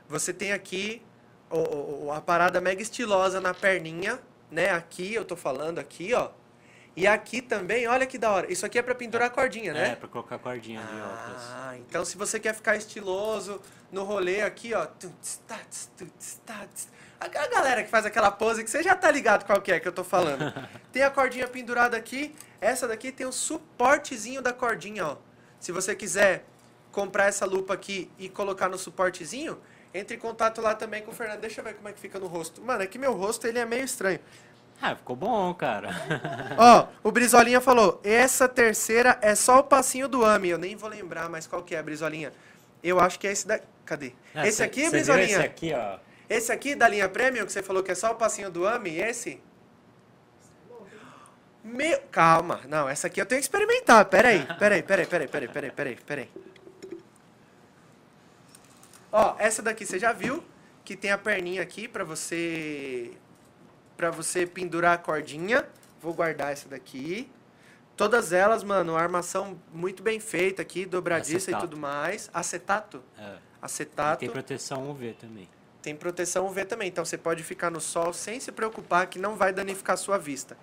você tem aqui o- o- a parada mega estilosa na perninha, né? Aqui eu tô falando aqui, ó. E aqui também, olha que da hora. Isso aqui é pra pendurar a cordinha, né? É, pra colocar cordinha de óculos. Ah, então se você quer ficar estiloso no rolê aqui, ó. tuts, tats. A a galera que faz aquela pose que você já tá ligado qual que é que eu tô falando. Tem a cordinha pendurada aqui. Essa daqui tem o suportezinho da cordinha, ó. Se você quiser comprar essa lupa aqui e colocar no suportezinho, entre em contato lá também com o Fernando. Deixa eu ver como é que fica no rosto. Mano, é que meu rosto ele é meio estranho. Ah, ficou bom, cara. Ó, o Brizolinha falou, essa terceira é só o passinho do AMI. Eu nem vou lembrar mais qual que é, Brizolinha. Eu acho que é esse daqui. Cadê? Ah, esse cê- aqui, cê Brizolinha? Esse aqui, ó. Esse aqui da linha Premium, que você falou que é só o passinho do AMI, esse? Meu... Calma, não, essa aqui eu tenho que experimentar. Peraí, peraí, peraí, peraí, peraí, peraí, peraí, peraí. Ó, essa daqui você já viu, que tem a perninha aqui pra você para você pendurar a cordinha. Vou guardar essa daqui. Todas elas, mano, armação muito bem feita aqui, dobradiça e Acetato. tudo mais. Acetato? É. Acetato. Tem proteção UV também. Tem proteção UV também, então você pode ficar no sol sem se preocupar que não vai danificar a sua vista.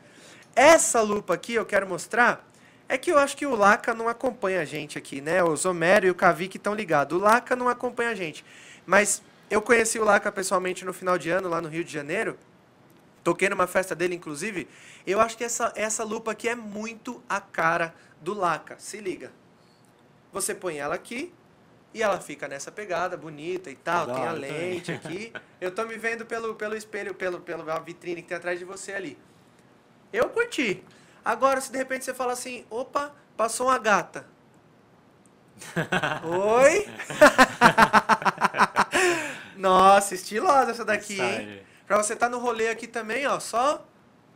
Essa lupa aqui eu quero mostrar é que eu acho que o Laca não acompanha a gente aqui, né? O Zomero e o Cavic estão ligados. O Laca não acompanha a gente. Mas eu conheci o Laca pessoalmente no final de ano, lá no Rio de Janeiro. Toquei numa festa dele, inclusive. Eu acho que essa, essa lupa aqui é muito a cara do Laca. Se liga. Você põe ela aqui e ela fica nessa pegada bonita e tal. Tem a lente aqui. Eu tô me vendo pelo, pelo espelho, pelo, pela vitrine que tem atrás de você ali. Eu curti. Agora, se de repente você fala assim, opa, passou uma gata. Oi? Nossa, estilosa essa daqui, hein? Pra você tá no rolê aqui também, ó, só...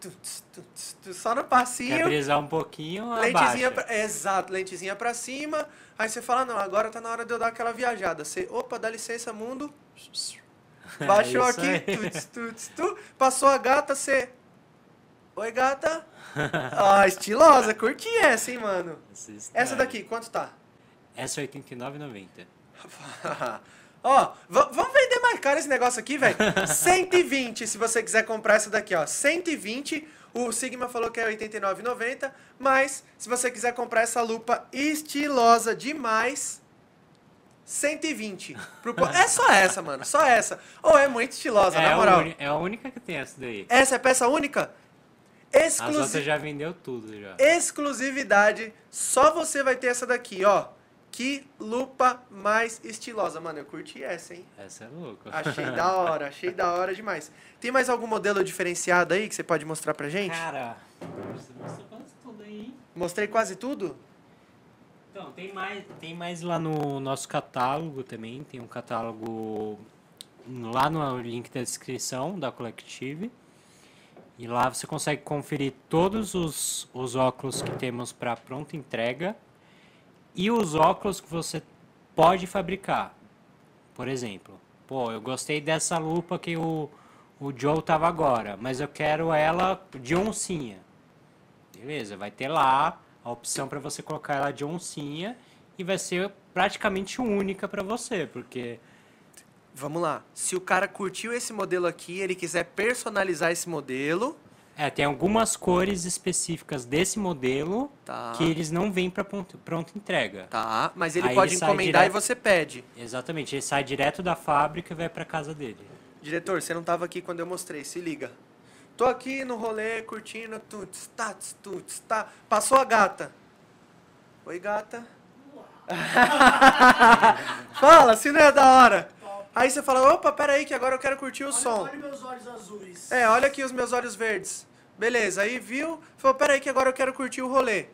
tuts, tuts, tuts, Só no Quer passinho. brisar um pouquinho, Lentezinha pra, exato, lentezinha pra cima. Aí você fala, não, agora tá na hora de eu dar aquela viajada. Você, opa, dá licença, mundo. Baixou É aqui, tuts, tuts, tu. Passou a gata, você... Oi, gata. Ah, estilosa, curti essa, hein, mano. Essa style. daqui, quanto tá? Essa é R$ 89,90. ó, va- vamos vender mais caro esse negócio aqui, velho. 120 se você quiser comprar essa daqui, ó. 120. O Sigma falou que é R$ 89,90. Mas, se você quiser comprar essa lupa estilosa demais, 120. Pro É só essa, mano. Só essa. Ou é muito estilosa, É, na a moral. uni- é a única que tem essa daí. Essa é peça única? As Exclusiva. outras já vendeu tudo já. exclusividade. Só você vai ter essa daqui, ó. Que lupa mais estilosa. Mano, eu curti essa, hein? Essa é louca. Achei da hora, achei da hora demais. Tem mais algum modelo diferenciado aí que você pode mostrar pra gente? Cara, você mostrou quase tudo aí, hein? Mostrei quase tudo? Então, tem mais, tem mais lá no nosso catálogo também. Tem um catálogo lá no link da descrição da Collective. E lá você consegue conferir todos os, os óculos que temos para pronta entrega e os óculos que você pode fabricar. Por exemplo, pô, eu gostei dessa lupa que o, o Joe tava agora, mas eu quero ela de oncinha. Beleza, vai ter lá a opção para você colocar ela de oncinha e vai ser praticamente única para você, porque Vamos lá. Se o cara curtiu esse modelo aqui, ele quiser personalizar esse modelo, é, tem algumas cores específicas desse modelo Tá. que eles não vêm para pronta entrega. tá? Mas ele Aí pode ele encomendar direto. e você pede. Exatamente, ele sai direto da fábrica e vai para casa dele. Diretor, você não tava aqui quando eu mostrei, se liga. Tô aqui no rolê, curtindo, tuts, tats, tuts, tá. Passou a gata. Oi, gata. fala, se não é da hora. Aí você fala, opa, peraí que agora eu quero curtir o Olha, som. olha meus olhos azuis. É, olha aqui os meus olhos verdes. Beleza, aí viu? Falou, peraí que agora eu quero curtir o rolê.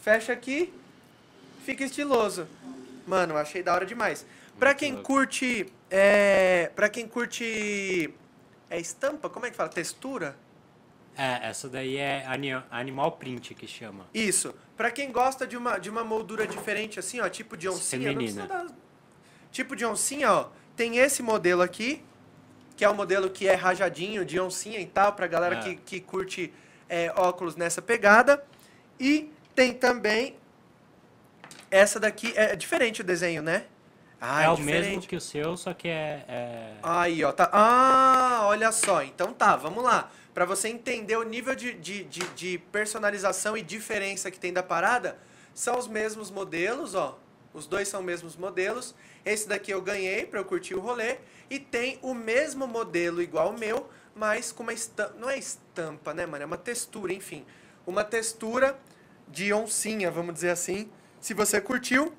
Fecha aqui, fica estiloso. Mano, achei da hora demais. Pra quem curte, é... Pra quem curte... É estampa? Como é que fala? Textura? É, essa daí é ani- animal print que chama. Isso. Pra quem gosta de uma, de uma moldura diferente assim, ó, tipo de oncinha. não precisa Feminina. dar- Tipo de oncinha, ó. Tem esse modelo aqui, que é o modelo que é rajadinho, de oncinha e tal, pra galera É. que, que curte é, óculos nessa pegada. E Tem também essa daqui, é diferente o desenho, né? Ah, é o diferente. mesmo que o seu, só que é. é- Aí, ó, tá. Ah, olha só. Então tá, vamos lá. Pra você entender o nível de, de, de, de personalização e diferença que tem da parada, são os mesmos modelos, ó. Os dois são os mesmos modelos. Esse daqui eu ganhei pra eu curtir o rolê. E tem o mesmo modelo igual o meu, mas com uma estampa. Não é estampa, né, mano? É uma textura, enfim. Uma textura de oncinha, vamos dizer assim. Se você curtiu,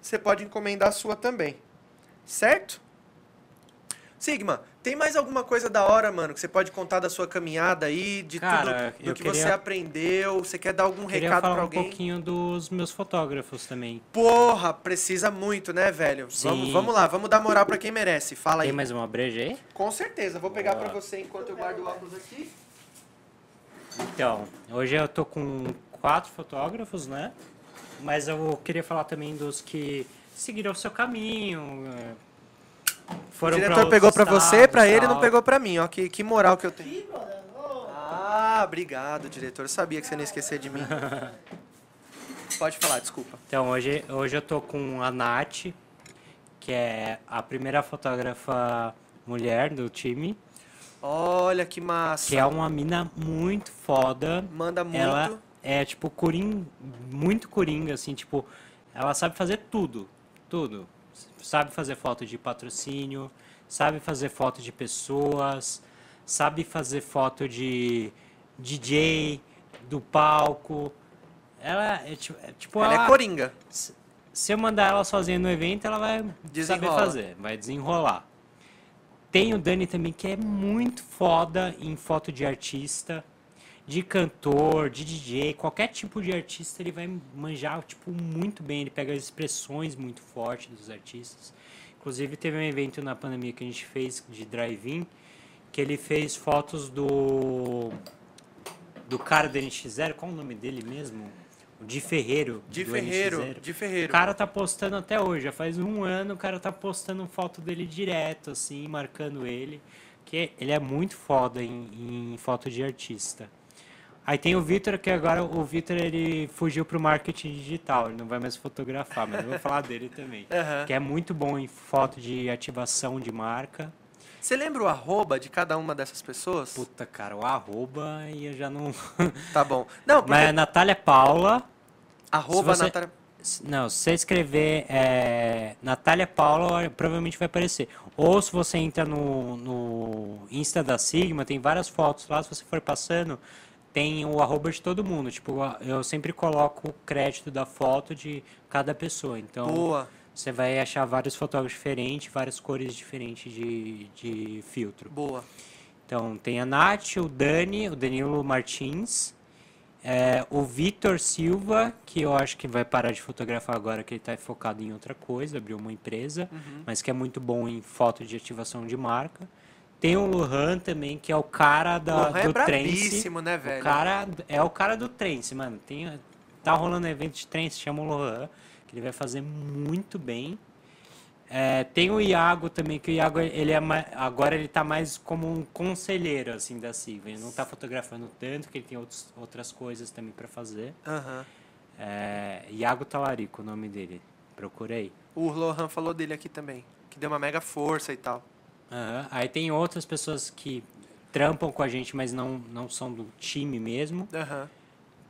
você pode encomendar a sua também. Certo? Sigma, tem mais alguma coisa da hora, mano, que você pode contar da sua caminhada aí, de Cara, tudo do que queria- você aprendeu? Você quer dar algum Queria recado falar pra um alguém? pouquinho dos meus fotógrafos também. Porra, precisa muito, né, velho? Vamos, Sim. vamos lá, vamos dar moral pra quem merece. Fala aí. Tem mais uma breja aí? Com certeza, vou pegar Boa. pra você enquanto eu guardo o óculos aqui. Então, hoje eu tô com quatro fotógrafos, né? Mas eu queria falar também dos que seguiram o seu caminho. O Foram pra diretor outros pegou pra você, pra ele, não pegou pra mim, ó. Que, que moral que eu tenho. Ah, obrigado, diretor. Eu sabia que você não ia esquecer de mim. Pode falar, desculpa. Então, hoje, hoje eu tô com a Nath, que é a primeira fotógrafa mulher do time, Olha que massa. que é uma mina muito foda. Manda muito. Ela é, tipo, coringa, muito coringa, assim, tipo, ela sabe fazer tudo, tudo. Sabe fazer foto de patrocínio, sabe fazer foto de pessoas, sabe fazer foto de DJ, do palco. Ela é, tipo, é, tipo, Ela é coringa. se eu mandar ela sozinha no evento, ela vai saber Desenrola. fazer, vai desenrolar. Tem o Dani também, que é muito foda em foto de artista, de cantor, de DJ, qualquer tipo de artista ele vai manjar tipo, muito bem. Ele pega as expressões muito fortes dos artistas. Inclusive, teve um evento na pandemia que a gente fez de drive-in, que ele fez fotos do. do cara do NX0, qual o nome dele mesmo? O Di Ferreiro. De Ferreiro. NX0. De O Ferreiro. cara tá postando até hoje, já faz um ano, o cara tá postando foto dele direto, assim, marcando ele. Que ele é muito foda em, em foto de artista. Aí tem o Vitor, que agora o Vitor ele fugiu pro marketing digital, ele não vai mais fotografar, mas eu vou falar dele também. Aham. Que é muito bom em foto de ativação de marca. Você lembra o arroba de cada uma dessas pessoas? Puta, cara, o arroba e eu já não. Tá bom. Não, porque Mas é Natália Paula. arroba você- Natália... Não, se você escrever é, Natália Paula, provavelmente vai aparecer. Ou se você entra no, no Insta da Sigma, tem várias fotos lá, se você for passando, tem o arroba de todo mundo. Tipo, eu sempre coloco o crédito da foto de cada pessoa. Então, Boa. você vai achar vários fotógrafos diferentes, várias cores diferentes de, de filtro. Boa. Então, tem a Nath, o Dani, o Danilo Martins, é, o Vitor Silva, que eu acho que vai parar de fotografar agora, que ele está focado em outra coisa, abriu uma empresa, mas que é muito bom em foto de ativação de marca. Tem o Luhan também, que é o cara da, Lohan é do Trance. brabíssimo, né, velho? O cara é o cara do Trance, mano. Tem, tá rolando evento de Trance, chama o Lohan, que ele vai fazer muito bem. É, tem o Iago também, que o Iago ele é ma- agora ele tá mais como um conselheiro assim da Silva. Ele não tá fotografando tanto, que ele tem outros, outras coisas também para fazer. Aham. É, Iago Talarico, o nome dele. Procurei. O Lohan falou dele aqui também. Que deu uma mega força e tal. Aham. Aí tem outras pessoas que trampam com a gente, mas não, não são do time mesmo. Aham.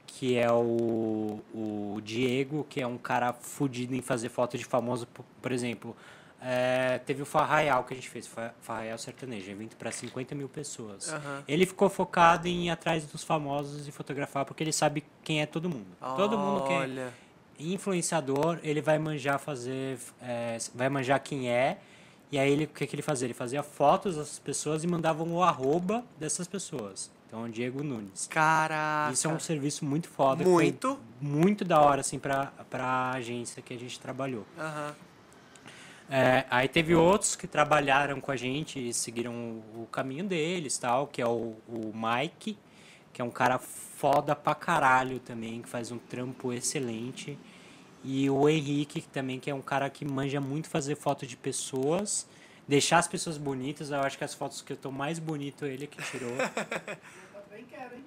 que é o, o Diego, que é um cara fudido em fazer foto de famoso, por, por exemplo. é, teve o Farraial que a gente fez, Fa- Farraial Sertanejo, evento para 50 mil pessoas. Aham. Ele ficou focado em ir atrás dos famosos e fotografar, porque ele sabe quem é todo mundo. Todo mundo que é influenciador, ele vai manjar fazer, é, vai manjar quem é, e aí ele, o que, que ele fazia? Ele fazia fotos das pessoas e mandava o arroba dessas pessoas. Então, Diego Nunes. Caraca. Isso é um serviço muito foda. Muito. Muito da hora, assim, pra, pra agência que a gente trabalhou. Aham. É, aí teve outros que trabalharam com a gente e seguiram o, o caminho deles, tal, que é o, o Mike, que é um cara foda pra caralho também, que faz um trampo excelente. E o Henrique, que também que é um cara que manja muito fazer foto de pessoas, deixar as pessoas bonitas. Eu acho que as fotos que eu tô mais bonito ele que tirou. Também quero, hein?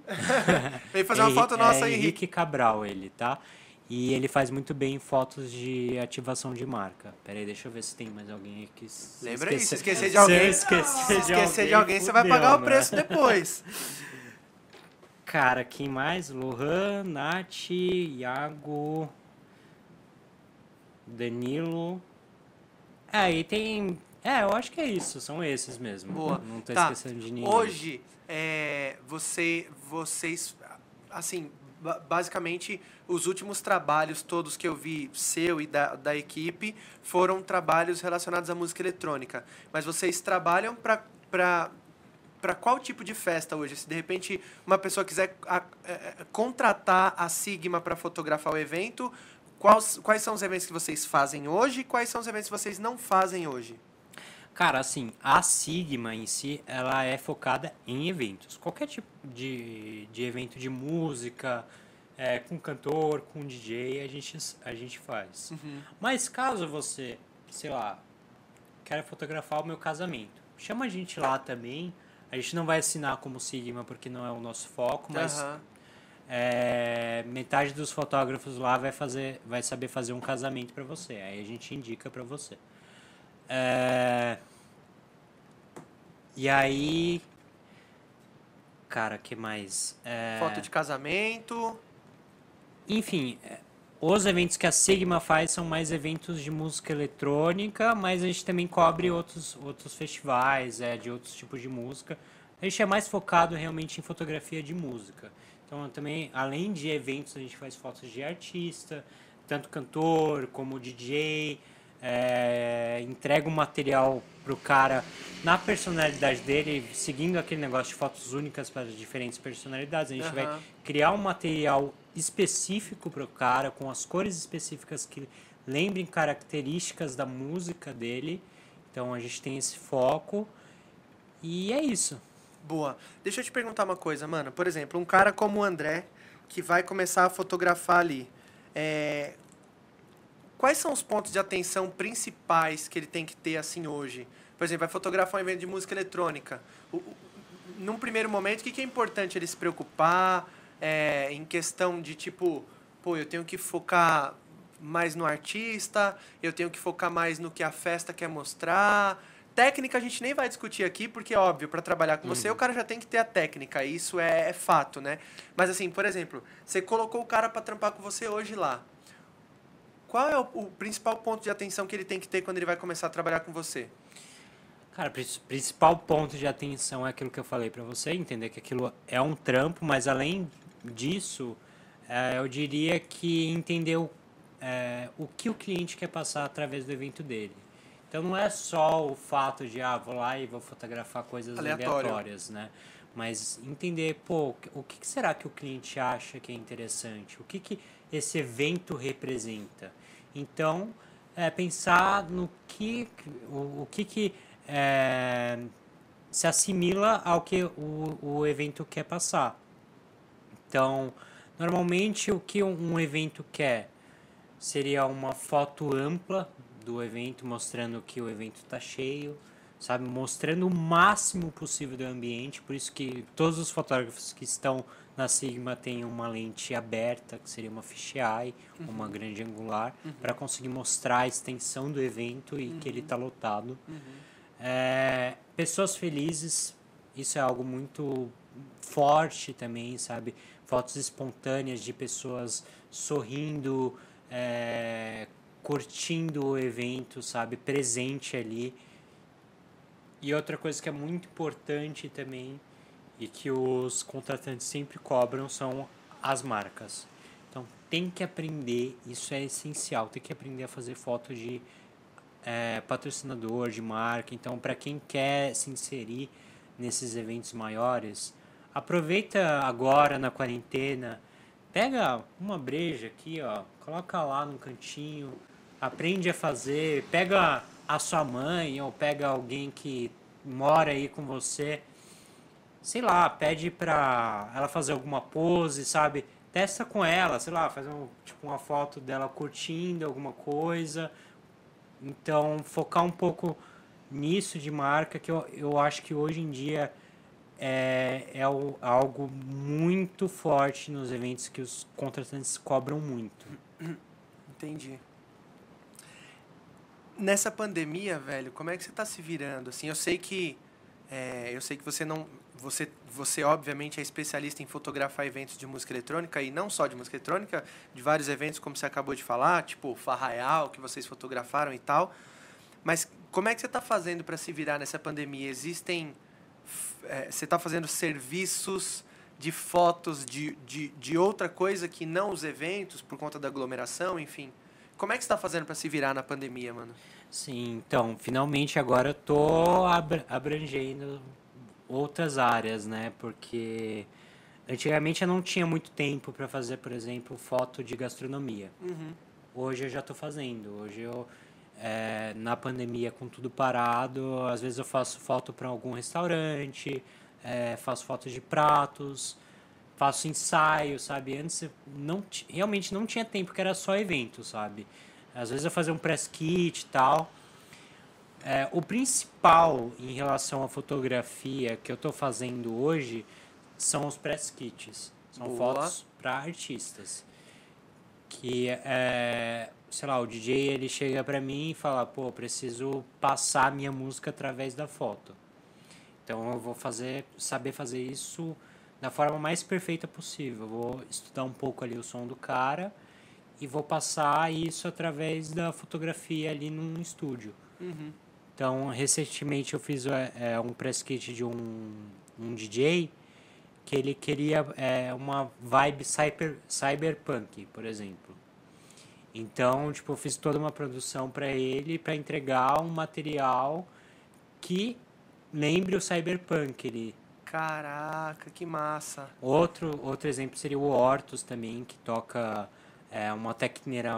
Vem fazer uma foto nossa é Henrique. Henrique Cabral, ele, tá? E ele faz muito bem fotos de ativação de marca. Pera aí, deixa eu ver se tem mais alguém aqui. Se Lembra aí, se esquecer- esquecer de se alguém- eu esquecer, Se esquecer de alguém, você vai pagar o né? preço depois. Cara, quem mais? Lohan, Nath, Iago, Danilo. É, e tem. É, eu acho que é isso, são esses mesmo. Boa. Não tô Tá. esquecendo de ninguém. Hoje, é, você, vocês, assim, ba- basicamente, os últimos trabalhos todos que eu vi, seu e da, da equipe, foram trabalhos relacionados à música eletrônica. Mas vocês trabalham para para qual tipo de festa hoje? Se de repente uma pessoa quiser a- é, contratar a Sigma para fotografar o evento, quais, quais são os eventos que vocês fazem hoje e quais são os eventos que vocês não fazem hoje? Cara, assim, a Sigma em si, ela é focada em eventos. Qualquer tipo de, de evento de música, é, com cantor, com DJ, a gente, a gente faz. Mas caso você, sei lá, queira fotografar o meu casamento, chama a gente lá também. A gente não vai assinar como Sigma porque não é o nosso foco, mas Aham. É, metade dos fotógrafos lá vai fazer, vai saber fazer um casamento para você. Aí a gente indica para você. É, e aí, cara, que mais? É, Foto de casamento. enfim, é, os eventos que a Sigma faz são mais eventos de música eletrônica, mas a gente também cobre outros, outros festivais, é, de outros tipos de música. A gente é mais focado realmente em fotografia de música. Então, também, além de eventos, a gente faz fotos de artista, tanto cantor como DJ, é, entrega o material pro cara na personalidade dele, seguindo aquele negócio de fotos únicas para diferentes personalidades. A gente vai Aham. criar um material específico pro cara, com as cores específicas que lembrem características da música dele. Então a gente tem esse foco. E é isso. Boa. Deixa eu te perguntar uma coisa, mano. Por exemplo, um cara como o André, que vai começar a fotografar ali, é, quais são os pontos de atenção principais que ele tem que ter assim hoje? Por exemplo, vai fotografar um evento de música eletrônica. O- o- num primeiro momento, o que, é importante ele se preocupar é, em questão de tipo, pô, eu tenho que focar mais no artista, eu tenho que focar mais no que a festa quer mostrar. Técnica a gente nem vai discutir aqui, porque, óbvio, para trabalhar com você, o cara já tem que ter a técnica, isso é, é fato, né? Mas, assim, por exemplo, você colocou o cara para trampar com você hoje lá. Qual é o, o principal ponto de atenção que ele tem que ter quando ele vai começar a trabalhar com você? Cara, o prin- principal ponto de atenção é aquilo que eu falei pra você, entender que aquilo é um trampo, mas além disso, é, eu diria que entender o, é, o que o cliente quer passar através do evento dele. Então não é só o fato de, ah, vou lá e vou fotografar coisas Aleatório. aleatórias, né? Mas entender, pô, o que será que o cliente acha que é interessante? O que, que esse evento representa? Então, é pensar no que, o, o que, que é, se assimila ao que o, o evento quer passar. Então, normalmente o que um evento quer seria uma foto ampla do evento, mostrando que o evento está cheio, sabe? Mostrando o máximo possível do ambiente. Por isso que todos os fotógrafos que estão na Sigma têm uma lente aberta, que seria uma fisheye, uma grande angular, para conseguir mostrar a extensão do evento e que ele está lotado. É, pessoas felizes, isso é algo muito forte também, sabe? Fotos espontâneas de pessoas sorrindo, é, curtindo o evento, sabe? Presente ali. E outra coisa que é muito importante também e que os contratantes sempre cobram são as marcas. Então tem que aprender, isso é essencial, tem que aprender a fazer foto de é, patrocinador, de marca. Então, para quem quer se inserir nesses eventos maiores, aproveita agora na quarentena, pega uma breja aqui, ó, coloca lá no cantinho, aprende a fazer, pega a sua mãe ou pega alguém que mora aí com você, sei lá, pede pra ela fazer alguma pose, sabe? Testa com ela, sei lá, faz um, tipo uma foto dela curtindo alguma coisa. Então, focar um pouco nisso de marca, que eu, eu acho que hoje em dia é, é o- algo muito forte nos eventos que os contratantes cobram muito. Entendi. Nessa pandemia, velho, como é que você tá se virando? Assim, eu sei que é, eu sei que você não você você obviamente é especialista em fotografar eventos de música eletrônica e não só de música eletrônica, de vários eventos como você acabou de falar, tipo Farraial que vocês fotografaram e tal. Mas como é que você está fazendo para se virar nessa pandemia? Existem é, você está fazendo serviços de fotos de, de, de outra coisa que não os eventos por conta da aglomeração, enfim. Como é que você está fazendo para se virar na pandemia, mano? Sim, então, finalmente agora eu tô abra- abrangendo outras áreas, né? Porque antigamente eu não tinha muito tempo para fazer, por exemplo, foto de gastronomia. Uhum. Hoje eu já estou fazendo. Hoje eu, é, na pandemia, com tudo parado, às vezes eu faço foto para algum restaurante, é, faço fotos de pratos, faço ensaio, sabe? Antes eu não realmente não tinha tempo, que era só evento, sabe? Às vezes eu fazia um press kit e tal. É, o principal em relação à fotografia que eu estou fazendo hoje são os press kits. São Boa. fotos para artistas. Que é, sei lá, o DJ ele chega para mim e fala, pô, preciso passar minha música através da foto. Então eu vou fazer, saber fazer isso da forma mais perfeita possível. Vou estudar um pouco ali o som do cara e vou passar isso através da fotografia ali num estúdio. Uhum. Então, recentemente eu fiz é, é, um press kit de um, um DJ que ele queria é, uma vibe cyber, cyberpunk, por exemplo. Então, tipo, eu fiz toda uma produção para ele para entregar um material que lembre o cyberpunk. Ele, Caraca, que massa. Outro, outro exemplo seria o Hortus também, que toca é, uma técnica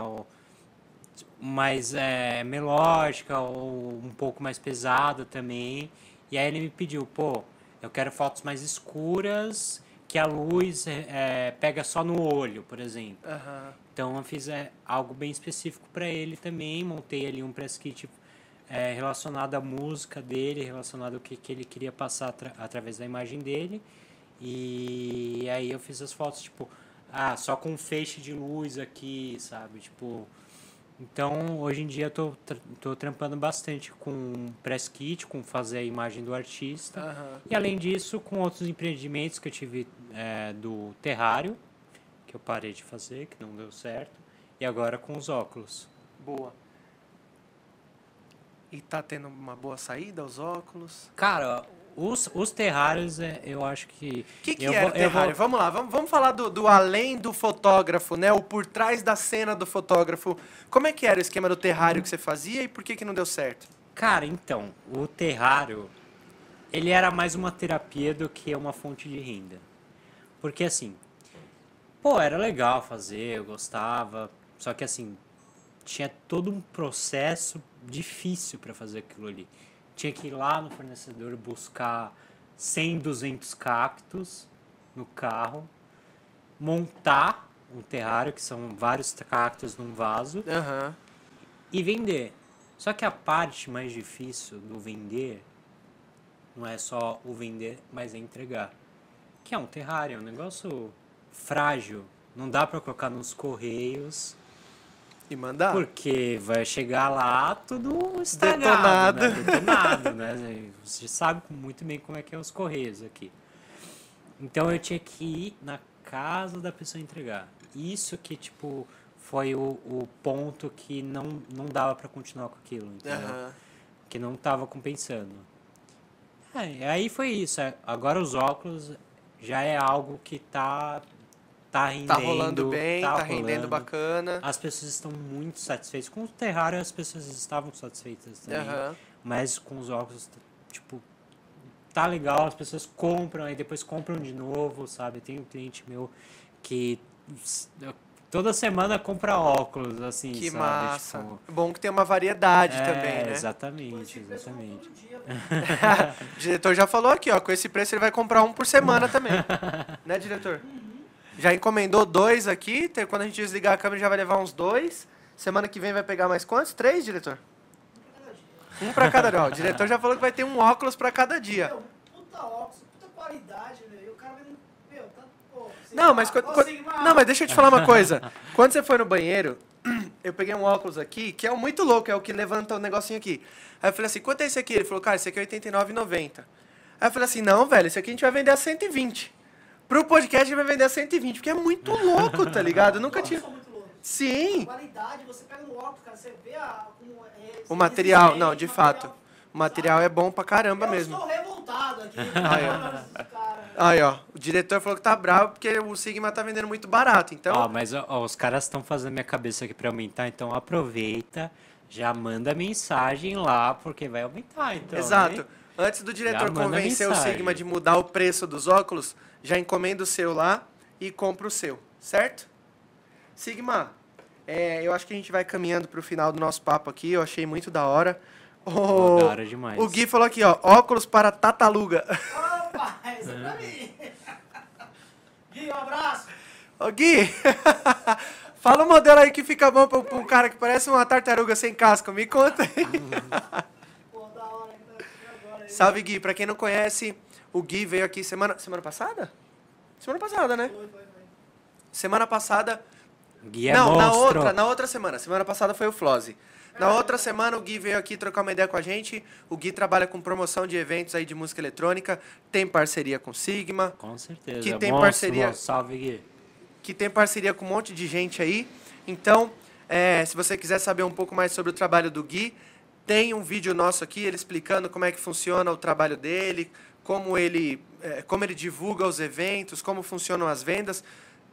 mais é, melódica ou um pouco mais pesada também. E aí ele me pediu, pô, eu quero fotos mais escuras, que a luz é, é, pega só no olho, por exemplo. Aham. Então eu fiz é, algo bem específico para ele também, montei ali um press kit é, relacionado à música dele, relacionado ao que, que ele queria passar atra- através da imagem dele. E aí eu fiz as fotos, tipo, ah, só com um feixe de luz aqui, sabe? Tipo. Então, hoje em dia eu tô, tra- tô trampando bastante com press kit, com fazer a imagem do artista. Aham. E além disso, com outros empreendimentos que eu tive é, do terrário, que eu parei de fazer, que não deu certo, e agora com os óculos. Boa. E tá tendo uma boa saída, os óculos? Cara, os, os terrários, é, eu acho que. O que, que eu era vou- o eu vou- terrário? Vamos lá, vamos, vamos falar do, do além do fotógrafo, né? O por trás da cena do fotógrafo. Como é que era o esquema do terrário que você fazia e por que, que não deu certo? Cara, então, o terrário, ele era mais uma terapia do que uma fonte de renda. Porque assim, pô, era legal fazer, eu gostava, só que assim, tinha todo um processo difícil para fazer aquilo ali. Tinha que ir lá no fornecedor buscar 100, 200 cactos no carro, montar um terrário, que são vários cactos num vaso, Aham. e vender. Só que a parte mais difícil do vender não é só o vender, mas é entregar. Que é um terrário, é um negócio frágil. Não dá pra colocar nos correios, E mandar? porque vai chegar lá tudo estragado, Detonado. né? Detonado, né? Você sabe muito bem como é que é os correios aqui. Então eu tinha que ir na casa da pessoa entregar. Isso que, tipo, foi o, o ponto que não, não dava pra continuar com aquilo, entendeu? Aham. Que não tava compensando. É, aí foi isso. é, Agora os óculos já é algo que tá, tá rendendo. Tá rolando bem, tá, rendendo rolando. bacana. As pessoas estão muito satisfeitas. Com o terrário as pessoas estavam satisfeitas também. Aham. Mas com os óculos, tipo, tá legal, as pessoas compram, aí depois compram de novo, sabe? Tem um cliente meu que toda semana compra óculos, assim, Que sabe? massa. Tipo, Bom que tem uma variedade é, também, né? Exatamente, exatamente. O diretor já falou aqui, ó. Com esse preço ele vai comprar um por semana também. né, diretor? Já encomendou dois aqui. Quando a gente desligar a câmera já vai levar uns dois. Semana que vem vai pegar mais quantos? Três, diretor? Um pra cada dia. O diretor já falou que vai ter um óculos pra cada dia. Meu, puta óculos, puta qualidade, velho. E o cara vendo. Meu, tá. Pô, Não, mas, quando, não, mas deixa eu te falar uma coisa. Quando você foi no banheiro, eu peguei um óculos aqui, que é o muito louco, é o que levanta o negocinho aqui. Aí eu falei assim, quanto é esse aqui? Ele falou, cara, esse aqui é R$ 89,90. Aí eu falei assim, não, velho, esse aqui a gente vai vender a 120. Pro podcast a gente vai vender a 120, porque é muito louco, tá ligado? Eu nunca eu tinha... Sim, Qualidade, você pega no óculos, cara, você vê a, como é, o material, não, de o fato. material, O material é bom pra caramba eu mesmo. estou revoltado aqui. Aí, ó. cara. Aí, ó, o diretor falou que tá bravo porque o Sigma tá vendendo muito barato, então... Ó, mas ó, ó, os caras estão fazendo minha cabeça aqui pra aumentar, então aproveita, já manda mensagem lá, porque vai aumentar, então. Exato. né? Antes do diretor Já manda convencer o mensagem. Sigma de mudar o preço dos óculos, já encomenda o seu lá e compra o seu, certo? Sigma, é, eu acho que a gente vai caminhando pro final do nosso papo aqui, eu achei muito da hora. O, da hora demais. o Gui falou aqui, ó, óculos para tataluga. Opa, esse é pra mim. Gui, um abraço. Ô Gui, fala o modelo aí que fica bom pra um cara que parece uma tartaruga sem casco, me conta aí. Pô, da hora que tá aqui agora. aí. Salve Gui, pra quem não conhece, o Gui veio aqui semana, semana passada? Semana passada, né? Foi, foi, foi. Semana passada. Gui é não, na monstro. outra, na outra semana. Semana passada foi o Flose. Na outra semana o Gui veio aqui trocar uma ideia com a gente. O Gui trabalha com promoção de eventos aí de música eletrônica, tem parceria com Sigma, Com certeza. Que tem monstro, parceria- monstro. Salve, Gui. que tem parceria com um monte de gente aí. Então, é, se você quiser saber um pouco mais sobre o trabalho do Gui, tem um vídeo nosso aqui, ele explicando como é que funciona o trabalho dele, como ele, é, como ele divulga os eventos, como funcionam as vendas.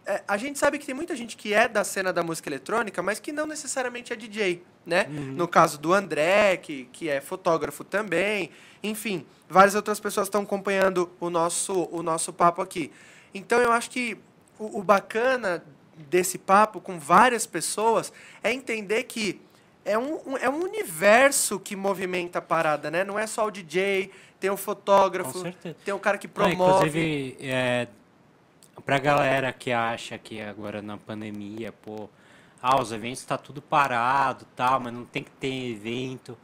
É, a gente sabe que tem muita gente que é da cena da música eletrônica, mas que não necessariamente é DJ, né? No caso do André, que, que é fotógrafo também. Enfim, várias outras pessoas estão acompanhando o nosso, o nosso papo aqui. Então, eu acho que o, o bacana desse papo com várias pessoas é entender que é um, é um universo que movimenta a parada, né? Não é só o DJ, tem o fotógrafo, tem o cara que Não, promove. inclusive, é, pra galera que acha que agora na pandemia, pô, ah, os eventos tá tudo parado, tal, mas não tem que ter evento.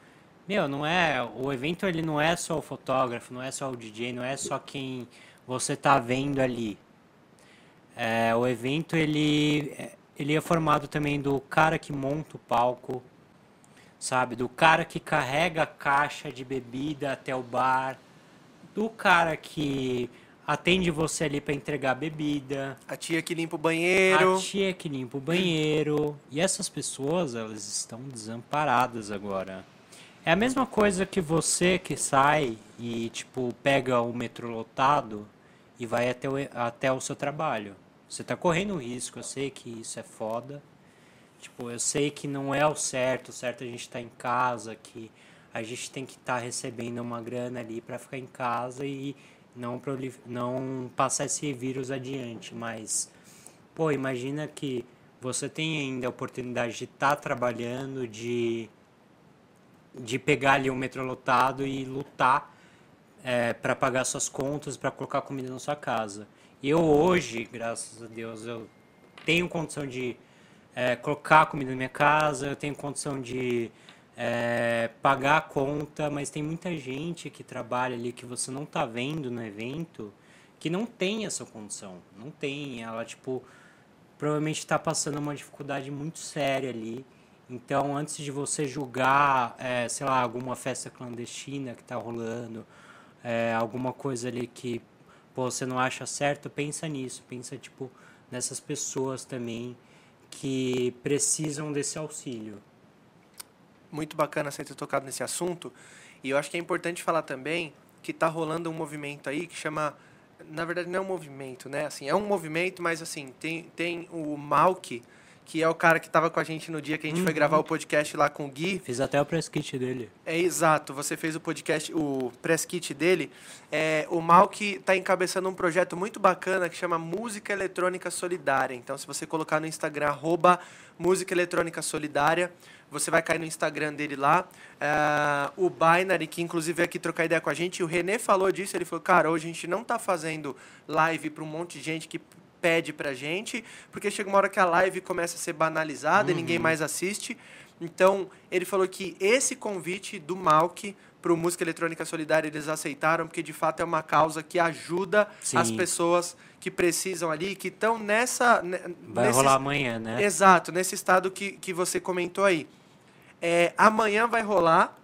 Meu, não é, o evento ele não é só o fotógrafo, não é só o DJ, não é só quem você tá vendo ali. É, o evento ele é- ele é formado também do cara que monta o palco, sabe, do cara que carrega a caixa de bebida até o bar, do cara que atende você ali para entregar bebida, A tia que limpa o banheiro. a tia que limpa o banheiro. E essas pessoas, elas estão desamparadas agora. É a mesma coisa que você que sai e, tipo, pega o metrô lotado e vai até o, até o seu trabalho. Você tá correndo risco, eu sei que isso é foda. Tipo, eu sei que não é o certo, o certo é a gente tá em casa, que a gente tem que estar recebendo uma grana ali para ficar em casa e não, não passar esse vírus adiante, mas Pô, imagina que você tem ainda a oportunidade de estar trabalhando, de, de pegar ali um metrô lotado e lutar para pagar suas contas, para colocar comida na sua casa. Eu hoje, graças a Deus, eu tenho condição de é, colocar comida na minha casa, eu tenho condição de é, pagar a conta, mas tem muita gente que trabalha ali que você não tá vendo no evento que não tem essa condição. Não tem. Ela, tipo, provavelmente está passando uma dificuldade muito séria ali. Então, antes de você julgar, é, sei lá, alguma festa clandestina que está rolando, é, alguma coisa ali que pô, você não acha certo, pensa nisso. Pensa, tipo, nessas pessoas também que precisam desse auxílio. Muito bacana você ter tocado nesse assunto. E eu acho que é importante falar também que tá rolando um movimento aí que chama. Na verdade, não é um movimento, né? Assim, é um movimento, mas assim, tem, tem o Malk, que é o cara que estava com a gente no dia que a gente foi gravar o podcast lá com o Gui. Fiz até o press kit dele. É exato, você fez o podcast, o press kit dele. É, o Malk está encabeçando um projeto muito bacana que chama Música Eletrônica Solidária. Então, se você colocar no Instagram, arroba Música Eletrônica Solidária, você vai cair no Instagram dele lá. Ah, o Binary, que inclusive veio aqui trocar ideia com a gente, o Renê falou disso, ele falou, cara, hoje a gente não está fazendo live para um monte de gente que pede pra gente, porque chega uma hora que a live começa a ser banalizada e ninguém mais assiste. Então, ele falou que esse convite do Malk para o Música Eletrônica Solidária eles aceitaram, porque de fato é uma causa que ajuda Sim. as pessoas que precisam ali, que estão nessa. ne- Vai nesse- rolar amanhã, né? Exato, nesse estado que, que você comentou aí. É, amanhã vai rolar.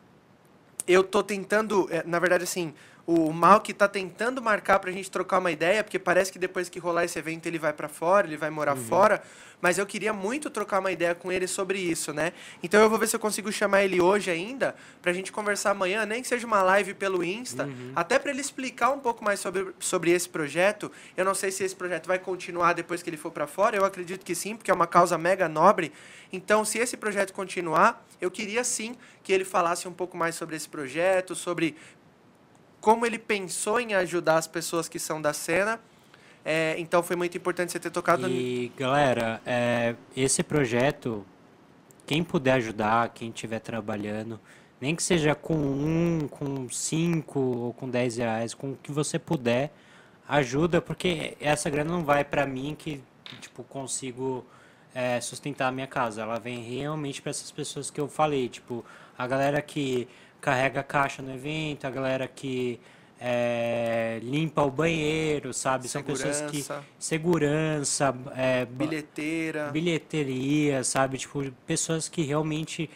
Eu tô tentando, é, na verdade, assim, o Malk tá tentando marcar pra gente trocar uma ideia, porque parece que depois que rolar esse evento ele vai pra fora, ele vai morar fora. Mas eu queria muito trocar uma ideia com ele sobre isso, né? Então eu vou ver se eu consigo chamar ele hoje ainda, pra gente conversar amanhã, nem que seja uma live pelo Insta, até pra ele explicar um pouco mais sobre, sobre esse projeto. Eu não sei se esse projeto vai continuar depois que ele for pra fora, eu acredito que sim, porque é uma causa mega nobre. Então, se esse projeto continuar, eu queria sim que ele falasse um pouco mais sobre esse projeto, sobre como ele pensou em ajudar as pessoas que são da cena. É, então foi muito importante você ter tocado E galera, é, esse projeto, quem puder ajudar, quem estiver trabalhando, nem que seja com um, com cinco ou com dez reais, com o que você puder, ajuda, porque essa grana não vai pra mim que tipo consigo é, sustentar a minha casa. Ela vem realmente para essas pessoas que eu falei, tipo a galera que carrega caixa no evento, a galera que é, limpa o banheiro, sabe? São pessoas que Segurança. segurança, é, bilheteira. bilheteria, sabe? Tipo, pessoas que realmente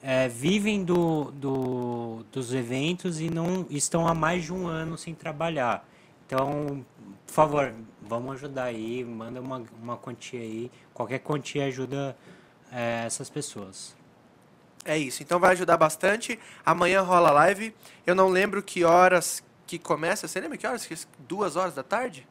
é, vivem do, do, dos eventos e não estão há mais de um ano sem trabalhar. Então, por favor, vamos ajudar aí, manda uma, uma quantia aí. Qualquer quantia ajuda é, essas pessoas. É isso, então vai ajudar bastante. Amanhã rola live. Eu não lembro que horas que começa. Você lembra que horas? Que- Duas horas da tarde?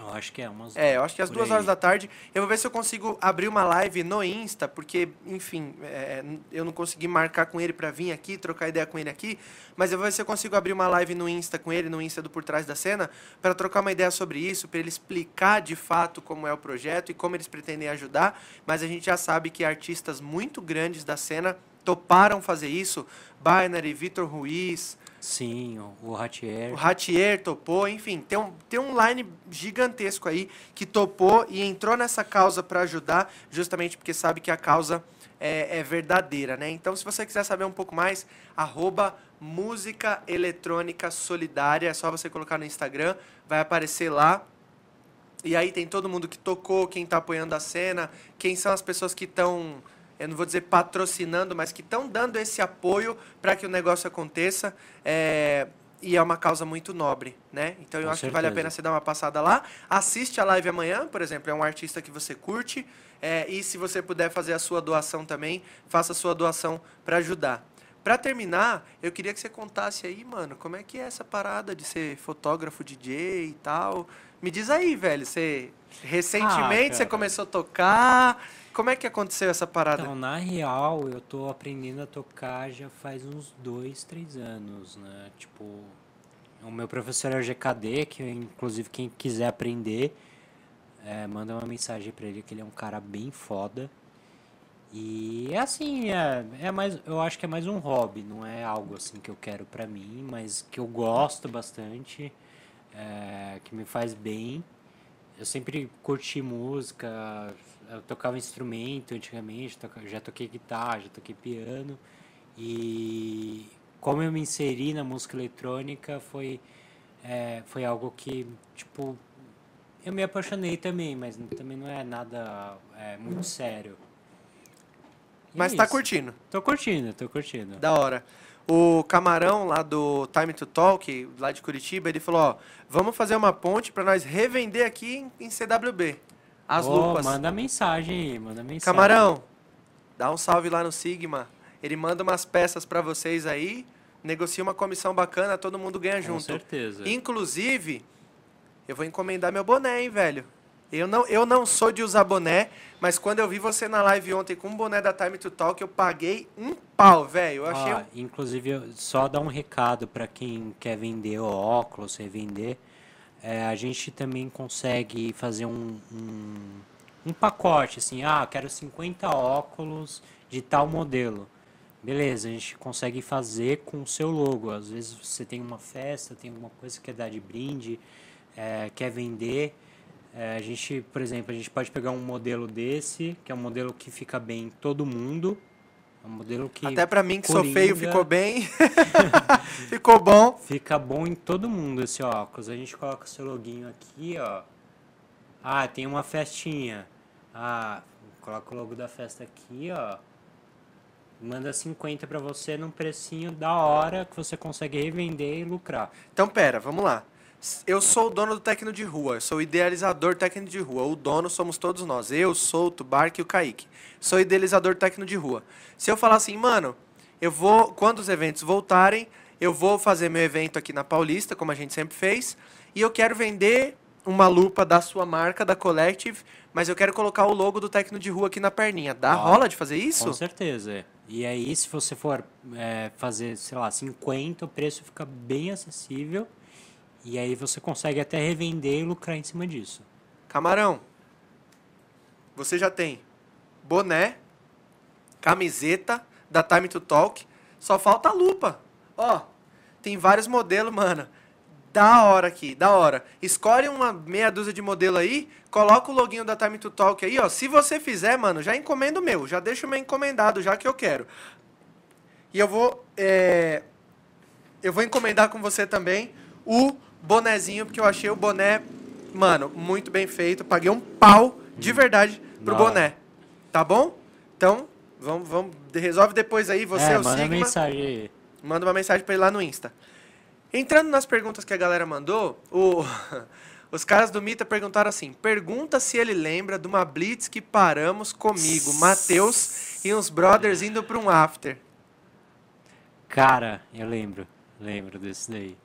Eu acho que é umas. É, eu acho que às por duas aí. horas da tarde. Eu vou ver se eu consigo abrir uma live no Insta, porque, enfim, é, eu não consegui marcar com ele pra vir aqui, trocar ideia com ele aqui. Mas eu vou ver se eu consigo abrir uma live no Insta com ele, no Insta do Por Trás da Cena, para trocar uma ideia sobre isso, para ele explicar de fato como é o projeto e como eles pretendem ajudar. Mas a gente já sabe que artistas muito grandes da cena toparam fazer isso. Binary, Vitor Ruiz, Sim, o, Ratier. o Ratier topou, enfim, tem um, tem um line gigantesco aí que topou e entrou nessa causa para ajudar, justamente porque sabe que a causa é, é verdadeira, né? Então, se você quiser saber um pouco mais, arroba Música Eletrônica Solidária, é só você colocar no Instagram, vai aparecer lá. E aí tem todo mundo que tocou, quem está apoiando a cena, quem são as pessoas que estão, eu não vou dizer patrocinando, mas que estão dando esse apoio para que o negócio aconteça. É, e é uma causa muito nobre, né? Então eu Com acho que vale a certeza. pena você dar uma passada lá. Assiste a live amanhã, por exemplo, é um artista que você curte. é, e se você puder fazer a sua doação também, faça a sua doação para ajudar. Para terminar, eu queria que você contasse aí, mano, como é que é essa parada de ser fotógrafo, DJ e tal. Me diz aí, velho, você recentemente Ah, você começou a tocar. Como é que aconteceu essa parada? Então, na real, eu tô aprendendo a tocar já faz uns dois, três anos, né? Tipo, o meu professor é o GKD, que inclusive quem quiser aprender, é, manda uma mensagem pra ele, que ele é um cara bem foda. E é assim, é, é mais, eu acho que é mais um hobby, não é algo assim que eu quero pra mim, mas que eu gosto bastante, é, que me faz bem. Eu sempre curti música, eu tocava instrumento antigamente, já toquei guitarra, já toquei piano. E como eu me inseri na música eletrônica foi, é, foi algo que, tipo, eu me apaixonei também, mas também não é nada é, muito sério. E Mas é tá isso. curtindo. Tô curtindo, tô curtindo. Da hora. O Camarão lá do Time to Talk, lá de Curitiba, ele falou, ó, vamos fazer uma ponte para nós revender aqui em, em CWB. As Ô, lupas. Manda mensagem aí, manda mensagem. Camarão, dá um salve lá no Sigma. Ele manda umas peças para vocês aí, negocia uma comissão bacana, todo mundo ganha Com junto. certeza. Inclusive, eu vou encomendar meu boné, hein, velho. Eu não, eu não sou de usar boné, mas quando eu vi você na live ontem com o boné da Time to Talk, eu paguei um pau, velho. Eu achei. Ah, inclusive, eu- só dar um recado para quem quer vender óculos, revender. É, a gente também consegue fazer um, um, um pacote, assim, ah, quero 50 óculos de tal modelo. Beleza, a gente consegue fazer com o seu logo. Às vezes você tem uma festa, tem alguma coisa que quer dar de brinde, é, quer vender. É, a gente, por exemplo, a gente pode pegar um modelo desse, que é um modelo que fica bem em todo mundo, É um modelo que Até pra mim que sou feio Coringa. ficou bem. ficou bom. fica bom em todo mundo esse óculos. A gente coloca seu loginho aqui, ó. Ah, tem uma festinha. Ah, coloca o logo da festa aqui, ó. Manda 50 pra você num precinho da hora que você consegue revender e lucrar. Então, pera, vamos lá. Eu sou o dono do técnico de rua, sou o idealizador técnico de rua. O dono somos todos nós. Eu, Souto, Barque e o Kaique. Sou idealizador técnico de rua. Se eu falar assim, mano, eu vou, quando os eventos voltarem, eu vou fazer meu evento aqui na Paulista, como a gente sempre fez, e eu quero vender uma lupa da sua marca, da Collective, mas eu quero colocar o logo do técnico de rua aqui na perninha. Dá Ó, rola de fazer isso? Com certeza. é. E aí, se você for é, fazer, sei lá, 50, o preço fica bem acessível. E aí você consegue até revender e lucrar em cima disso. Camarão, você já tem boné, camiseta da Time to Talk, só falta a lupa. Ó, tem vários modelos, mano. Da hora aqui, da hora. Escolhe uma meia dúzia de modelo aí, coloca o loginho da Time to Talk aí, ó. Se você fizer, mano, já encomenda o meu, já deixa o meu encomendado, já que eu quero. E eu vou, é, eu vou encomendar com você também o bonezinho, porque eu achei o boné, mano, muito bem feito. Paguei um pau de verdade pro hora. boné. Tá bom? Então, vamos, vamos, resolve depois aí, você é, é o manda Sigma. mensagem aí. Manda uma mensagem pra ele lá no Insta. Entrando nas perguntas que a galera mandou, o- os caras do Mita perguntaram assim: pergunta se ele lembra de uma blitz que paramos comigo, Matheus e uns brothers indo pra um after. Cara, eu lembro. Lembro desse daí.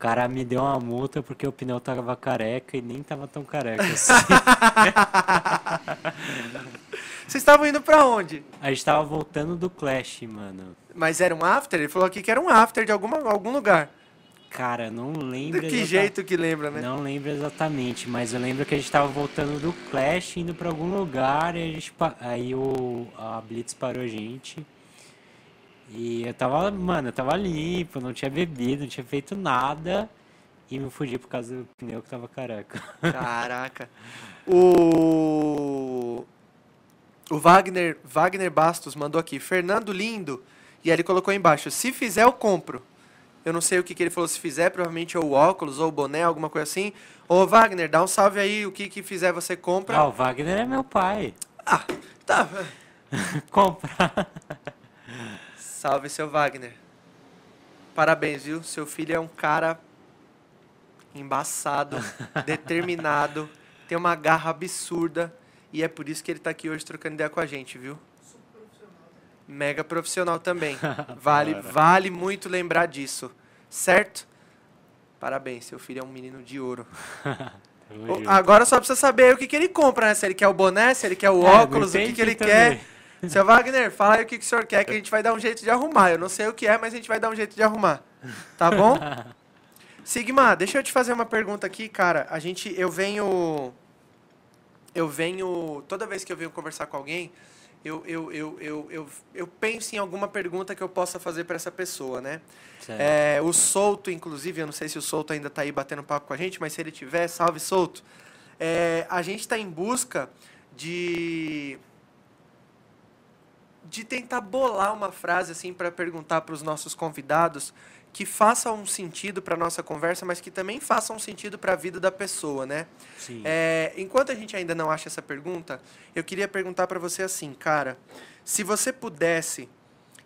O cara me deu uma multa porque o pneu tava careca e nem tava tão careca assim. Vocês estavam indo pra onde? A gente tava voltando do Clash, mano. Mas era um after? Ele falou aqui que era um after de alguma, algum lugar. Cara, não lembro. De que jeito que lembra, né? Não lembro exatamente, mas eu lembro que a gente tava voltando do Clash, indo pra algum lugar, e a gente, aí o, a Blitz parou a gente. E eu tava, mano, eu tava limpo, não tinha bebido, não tinha feito nada. E me fugi por causa do pneu que tava careca. Caraca. O. O Wagner, Wagner Bastos mandou aqui. Fernando Lindo. E aí ele colocou embaixo. Se fizer, eu compro. Eu não sei o que, que ele falou. Se fizer, provavelmente ou o óculos ou o boné, alguma coisa assim. Ô, Wagner, dá um salve aí. O que, que fizer, você compra. Ah, o Wagner é meu pai. Ah, tá. Compra. Salve, seu Wagner. Parabéns, viu? Seu filho é um cara embaçado, determinado, tem uma garra absurda e é por isso que ele tá aqui hoje trocando ideia com a gente, viu? Mega profissional também. Vale, vale muito lembrar disso, certo? Parabéns, seu filho é um menino de ouro. Agora só precisa saber o que, que ele compra, né? Se ele quer o boné, se ele quer o É, óculos, o que, que ele também. quer. Seu Wagner, fala aí o que, que o senhor quer, que a gente vai dar um jeito de arrumar. Eu não sei o que é, mas a gente vai dar um jeito de arrumar. Tá bom? Sigma, deixa eu te fazer uma pergunta aqui, cara. A gente, eu venho. Eu venho. Toda vez que eu venho conversar com alguém, eu, eu, eu, eu, eu, eu penso em alguma pergunta que eu possa fazer para essa pessoa, né? É, o Souto, inclusive, eu não sei se o Souto ainda está aí batendo papo com a gente, mas se ele tiver, salve Souto. É, a gente está em busca de de tentar bolar uma frase assim para perguntar para os nossos convidados que faça um sentido para nossa conversa, mas que também faça um sentido para a vida da pessoa, né? Sim. É, enquanto a gente ainda não acha essa pergunta, eu queria perguntar para você assim, cara, se você pudesse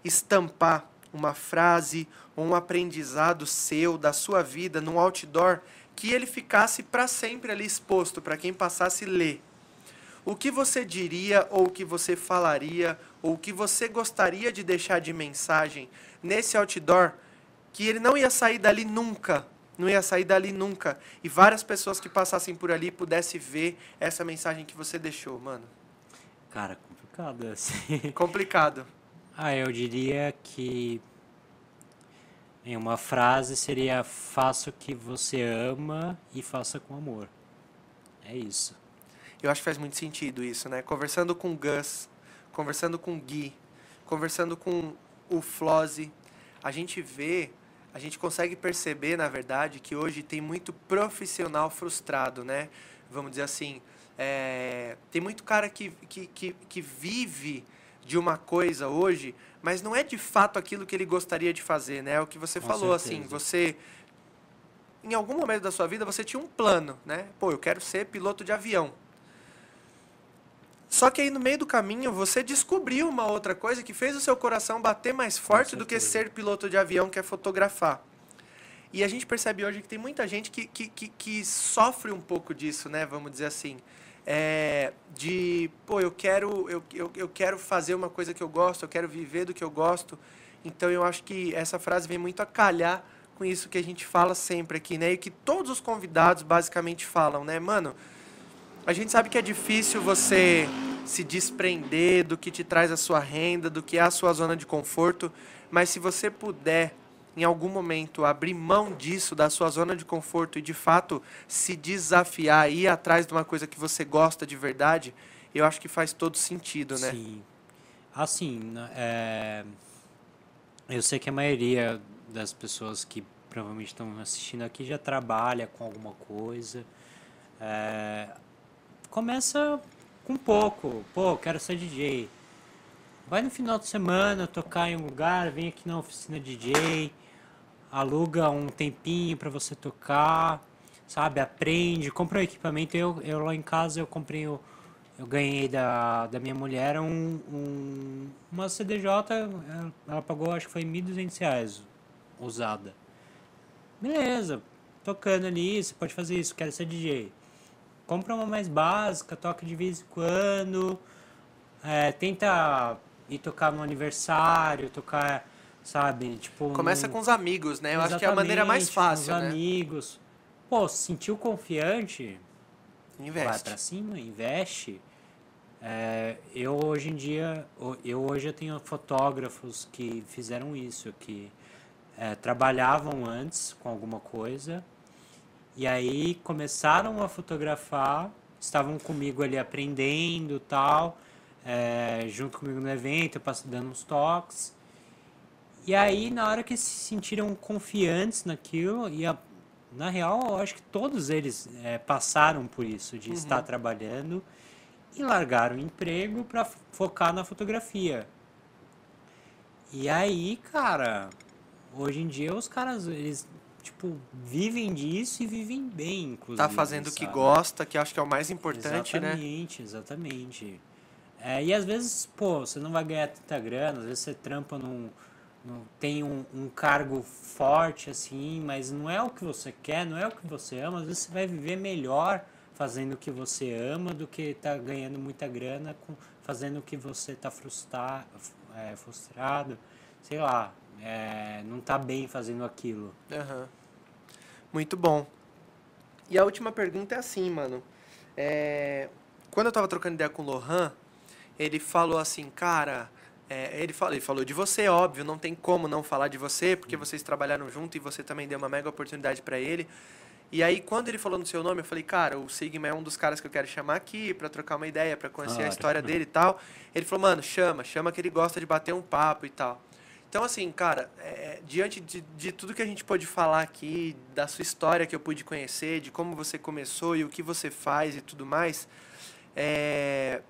estampar uma frase ou um aprendizado seu da sua vida num outdoor que ele ficasse para sempre ali exposto para quem passasse ler. O que você diria ou o que você falaria ou o que você gostaria de deixar de mensagem nesse outdoor que ele não ia sair dali nunca, não ia sair dali nunca e várias pessoas que passassem por ali pudessem ver essa mensagem que você deixou, mano. Cara, complicado assim. Complicado. Ah, eu diria que em uma frase seria faça o que você ama e faça com amor. É isso. Eu acho que faz muito sentido isso, né? Conversando com o Gus, conversando com o Gui, conversando com o Flozzy, a gente vê, a gente consegue perceber, na verdade, que hoje tem muito profissional frustrado, né? Vamos dizer assim, é, tem muito cara que, que, que, que vive de uma coisa hoje, mas não é de fato aquilo que ele gostaria de fazer, né? É o que você Com falou, certeza. assim, você em algum momento da sua vida você tinha um plano, né? Pô, eu quero ser piloto de avião. Só que aí no meio do caminho você descobriu uma outra coisa que fez o seu coração bater mais forte do que ser piloto de avião, que é fotografar. E a gente percebe hoje que tem muita gente que, que, que, que sofre um pouco disso, né? Vamos dizer assim. É, de, pô, eu quero, eu, eu, eu quero fazer uma coisa que eu gosto, eu quero viver do que eu gosto. Então eu acho que essa frase vem muito a calhar com isso que a gente fala sempre aqui, né? E que todos os convidados basicamente falam, né? Mano, a gente sabe que é difícil você se desprender do que te traz a sua renda, do que é a sua zona de conforto, mas se você puder em algum momento abrir mão disso, da sua zona de conforto e de fato se desafiar, ir atrás de uma coisa que você gosta de verdade, eu acho que faz todo sentido, né? Sim. Assim, né, é, eu sei que a maioria das pessoas que provavelmente estão assistindo aqui já trabalha com alguma coisa. É, começa com pouco. Pô, quero ser DJ. Vai no final de semana tocar em um lugar, vem aqui na oficina DJ, aluga um tempinho para você tocar, sabe? Aprende, compra o equipamento. Eu, eu lá em casa eu comprei o, eu ganhei da, da minha mulher um, um- uma CDJ, ela- ela pagou acho que foi 1.200 reais usada. Beleza, tocando ali, você pode fazer isso, quero ser DJ. Compra uma mais básica, toca de vez em quando, é, tenta ir tocar no aniversário, tocar, sabe, tipo... Começa com os amigos, né? Eu acho que é a maneira mais Exatamente, com fácil, os né? amigos. Pô, se sentiu confiante, vai Investe. pra cima, investe. É, eu hoje em dia, eu hoje eu tenho fotógrafos que fizeram isso, que é, trabalhavam antes com alguma coisa e aí começaram a fotografar, estavam comigo ali aprendendo tal, é, junto comigo no evento, eu dando uns toques. E aí, na hora que se sentiram confiantes naquilo, e a- na real, eu acho que todos eles é, passaram por isso, de estar trabalhando e largaram o emprego para focar na fotografia. E aí, cara, hoje em dia os caras, eles, tipo, vivem disso e vivem bem, inclusive. Tá fazendo o que gosta, que acho que é o mais importante, né? exatamente, Exatamente, É, e às vezes, pô, você não vai ganhar tanta grana, às vezes você trampa num. num- tem um, um cargo forte, assim, mas não é o que você quer, não é o que você ama, às vezes você vai viver melhor fazendo o que você ama do que tá ganhando muita grana com, fazendo o que você tá é, frustrado, sei lá, é, não tá bem fazendo aquilo. Aham. Muito bom. E a última pergunta é assim, mano. É, Quando eu tava trocando ideia com o Lohan, ele falou assim, cara. é, ele, falou, ele falou de você, óbvio, não tem como não falar de você, porque vocês trabalharam junto e você também deu uma mega oportunidade pra ele. E aí, quando ele falou no seu nome, eu falei, cara, o Sigma é um dos caras que eu quero chamar aqui pra trocar uma ideia, pra conhecer a história dele e tal. Ele falou, mano, chama, chama que ele gosta de bater um papo e tal. Então, assim, cara, é, diante de, de tudo que a gente pôde falar aqui, da sua história que eu pude conhecer, de como você começou e o que você faz e tudo mais, é,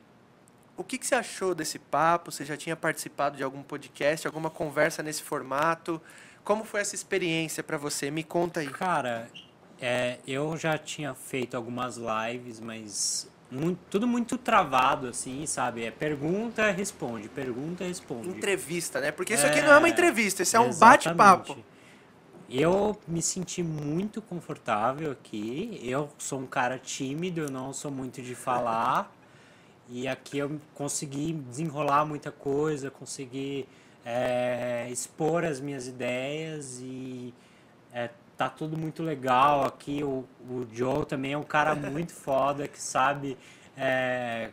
o que, que você achou desse papo? Você já tinha participado de algum podcast, alguma conversa nesse formato? Como foi essa experiência pra você? Me conta aí. Cara, é, eu já tinha feito algumas lives, mas muito- tudo muito travado, assim, sabe? É pergunta, responde, pergunta, responde. Entrevista, né? Porque isso aqui não é uma É, entrevista, isso é um bate-papo. Eu me senti muito confortável aqui. Eu sou um cara tímido, eu não sou muito de falar. E aqui eu consegui desenrolar muita coisa, consegui é, expor as minhas ideias e é, tá tudo muito legal aqui. O, o Joe também é um cara muito foda que sabe é,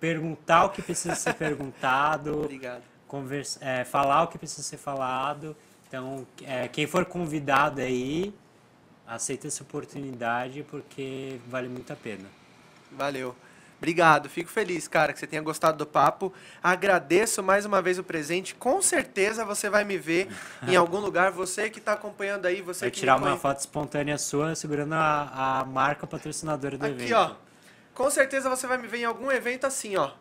perguntar o que precisa ser perguntado Obrigado. conversa, é, falar o que precisa ser falado. Então, é, quem for convidado aí, aceita essa oportunidade porque vale muito a pena. Valeu. Obrigado, fico feliz, cara, que você tenha gostado do papo. Agradeço mais uma vez o presente. Com certeza você vai me ver em algum lugar. Você que está acompanhando aí, você Vai que tirar uma foto espontânea sua segurando a, a marca patrocinadora do Aqui, evento. ó. Com certeza você vai me ver em algum evento assim, ó.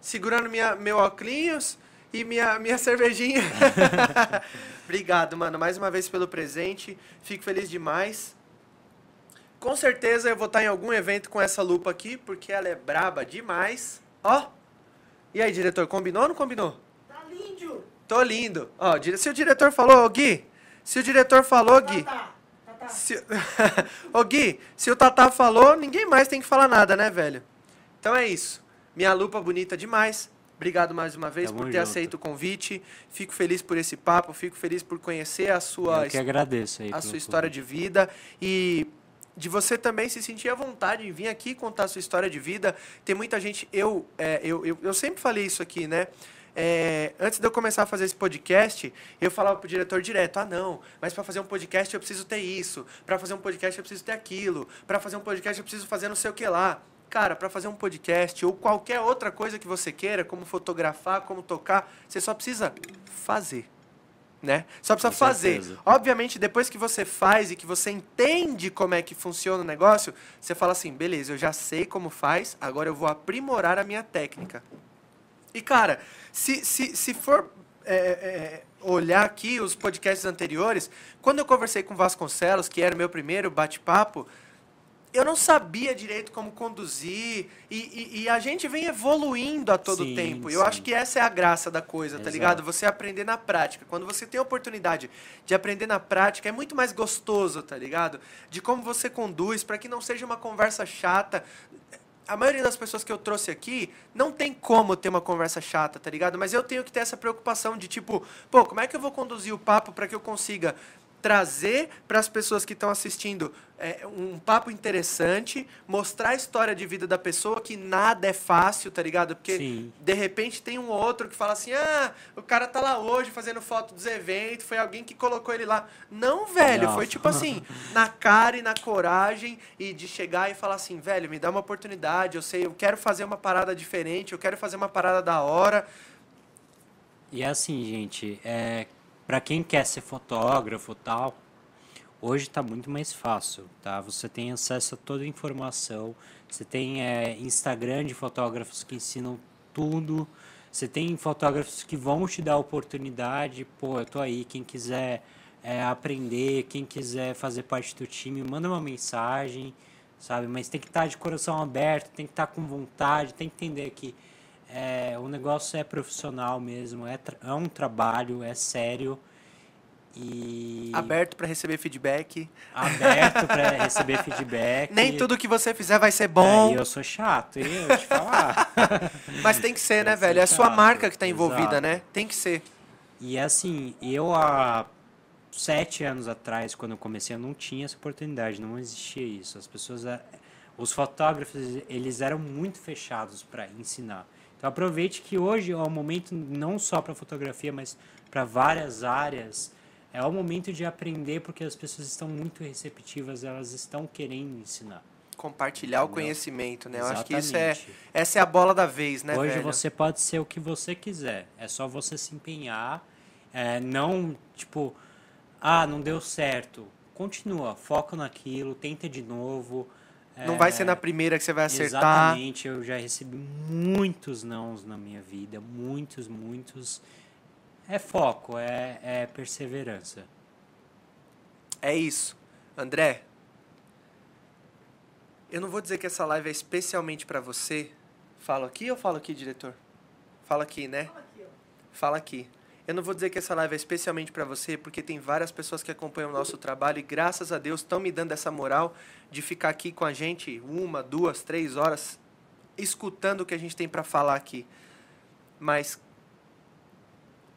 segurando minha, meu óculos e minha, minha cervejinha. Obrigado, mano, mais uma vez pelo presente. Fico feliz demais. Com certeza eu vou estar em algum evento com essa lupa aqui, porque ela é braba demais. Ó. E aí, diretor, combinou ou não combinou? Tá lindo. Tô lindo. Ó, se o diretor falou, ô Gui, se o diretor falou, Gui, Tá, tá, tá. se... Ô Gui, se o Tatá falou, ninguém mais tem que falar nada, né, velho? Então é isso. Minha lupa bonita demais. Obrigado mais uma vez Tamo por ter junto. aceito o convite. Fico feliz por esse papo, fico feliz por conhecer a sua, Eu que agradeço aí. a sua história de vida e de você também se sentir à vontade em vir aqui contar a sua história de vida. Tem muita gente, eu, é, eu, eu, eu sempre falei isso aqui, né? É, antes de eu começar a fazer esse podcast, eu falava pro diretor direto: ah, não, mas para fazer um podcast eu preciso ter isso, para fazer um podcast eu preciso ter aquilo, para fazer um podcast eu preciso fazer não sei o que lá. Cara, para fazer um podcast ou qualquer outra coisa que você queira, como fotografar, como tocar, você só precisa fazer. Né? Só precisa Com fazer. certeza. Obviamente, depois que você faz e que você entende como é que funciona o negócio, você fala assim: beleza, eu já sei como faz, agora eu vou aprimorar a minha técnica. E, cara, se, se, se for é, é, olhar aqui os podcasts anteriores, quando eu conversei com o Vasconcelos, que era o meu primeiro bate-papo, eu não sabia direito como conduzir. E, e- e a gente vem evoluindo a todo Sim, tempo. E eu acho que essa é a graça da coisa, tá Exato. ligado? Você aprender na prática. Quando você tem a oportunidade de aprender na prática, é muito mais gostoso, tá ligado? De como você conduz, para que não seja uma conversa chata. A maioria das pessoas que eu trouxe aqui não tem como ter uma conversa chata, tá ligado? Mas eu tenho que ter essa preocupação de tipo, pô, como é que eu vou conduzir o papo para que eu consiga trazer para as pessoas que estão assistindo é, um papo interessante, mostrar a história de vida da pessoa, que nada é fácil, tá ligado? Porque Sim. de repente tem um outro que fala assim: ah, o cara tá lá hoje fazendo foto dos eventos, foi alguém que colocou ele lá. Não, velho, Não. foi tipo assim, na cara e na coragem e de chegar e falar assim, velho, me dá uma oportunidade, eu sei, eu quero fazer uma parada diferente, eu quero fazer uma parada da hora. E é assim, gente, é, para quem quer ser fotógrafo tal, hoje está muito mais fácil, tá? Você tem acesso a toda a informação, você tem é, Instagram de fotógrafos que ensinam tudo, você tem fotógrafos que vão te dar oportunidade, pô, eu tô aí, quem quiser é, aprender, quem quiser fazer parte do time, manda uma mensagem, sabe? Mas tem que estar de coração aberto, tem que estar com vontade, tem que entender que é, o negócio é profissional mesmo, é, é um trabalho, é sério e Aberto para receber feedback. aberto para receber feedback. Nem tudo que você fizer vai ser É, bom, e eu sou chato? Eu vou te falar. mas tem que ser, né, Eu velho? É a sua chato, marca que tá envolvida, exato. né? Tem que ser. E assim, eu há sete anos atrás, quando eu comecei, eu não tinha essa oportunidade, não existia isso. As pessoas, eh, os fotógrafos, eles eram muito fechados para ensinar. Então aproveite que hoje é o momento não só para fotografia, mas para várias áreas. É o momento de aprender porque as pessoas estão muito receptivas, elas estão querendo ensinar. Compartilhar o Entendeu? conhecimento, né? Eu acho que isso é. Exatamente. Essa é a bola da vez, né, Hoje velho? você pode ser o que você quiser. É só você se empenhar. é, não, tipo, ah, não deu certo. Continua, foca naquilo, tenta de novo. Não é, vai ser na primeira que você vai acertar. Exatamente, eu já recebi muitos nãos na minha vida, muitos, muitos. É foco, é, é perseverança. É isso. André, eu não vou dizer que essa live é especialmente pra você. Falo aqui ou falo aqui, diretor? Fala aqui, né? Fala aqui, ó. Fala aqui. Eu não vou dizer que essa live é especialmente pra você, porque tem várias pessoas que acompanham o nosso trabalho e graças a Deus estão me dando essa moral de ficar aqui com a gente uma, duas, três horas escutando o que a gente tem pra falar aqui. Mas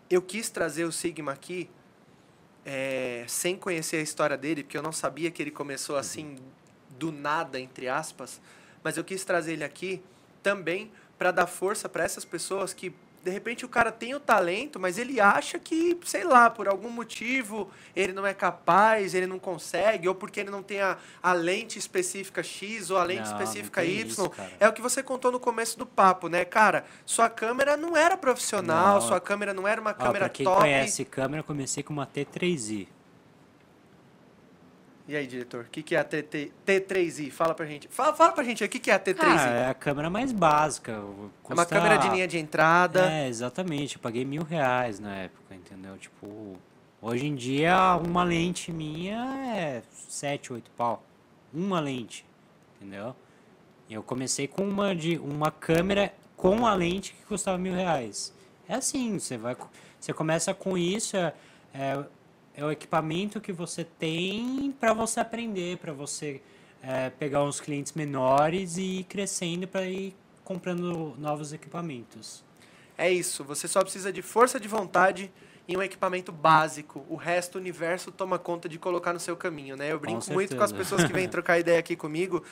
eu quis trazer o Sigma aqui é, sem conhecer a história dele, porque eu não sabia que ele começou assim do nada, entre aspas. Mas eu quis trazer ele aqui também para dar força para essas pessoas que de repente o cara tem o talento, mas ele acha que, sei lá, por algum motivo ele não é capaz, ele não consegue, ou porque ele não tem a, a lente específica X ou a lente Não, não específica tem Y. isso, é o que você contou no começo do papo, né, cara? Sua câmera não era profissional, Não. sua câmera não era uma Ó, câmera pra quem top. conhece câmera, eu comecei com uma T3i. E aí, diretor, o que, que é a TT T3i? Fala pra gente. Fala, fala pra gente aí, o que, que é a T3i? Ah, é a câmera mais básica. é uma custa- câmera de linha de entrada. É, exatamente. Eu paguei mil reais na época, entendeu? Tipo, hoje em dia uma lente minha é sete, oito pau. Uma lente, entendeu? Eu comecei com uma, de, uma câmera com a lente que custava mil reais. É assim, você vai. Você começa com isso, é, é, é o equipamento que você tem para você aprender, para você é, pegar uns clientes menores e ir crescendo para ir comprando novos equipamentos. É isso, você só precisa de força de vontade e um equipamento básico. O resto, o universo toma conta de colocar no seu caminho, né? Eu brinco muito com as pessoas que vêm trocar ideia aqui comigo.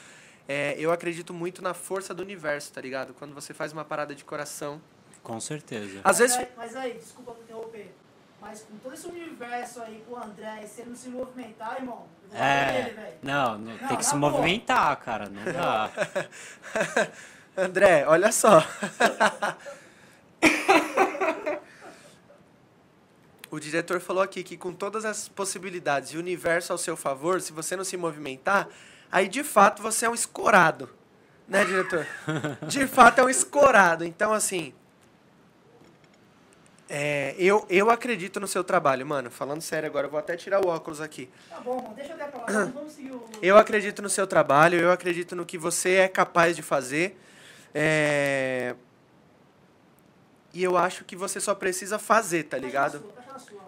É, eu acredito muito na força do universo, tá ligado? Quando você faz uma parada de coração. Com certeza. Às vezes. Mas aí, mas aí, desculpa me interromper. Mas com todo esse universo aí com o André, e se ele não se movimentar, irmão, é. ele, velho. não, não, Não, tem que se boa. movimentar, cara, não dá. André, olha só. o diretor falou aqui que com todas as possibilidades e o universo ao seu favor, se você não se movimentar, aí de fato você é um escorado. Né, diretor? De fato é um escorado. Então, assim. É, eu, eu acredito no seu trabalho, mano. Falando sério agora, eu vou até tirar o óculos aqui. Tá bom, mano, deixa eu até pra lá, vamos- vamos seguir o... Eu acredito no seu trabalho, eu acredito no que você é capaz de fazer. é, E eu acho que você só precisa fazer, tá ligado?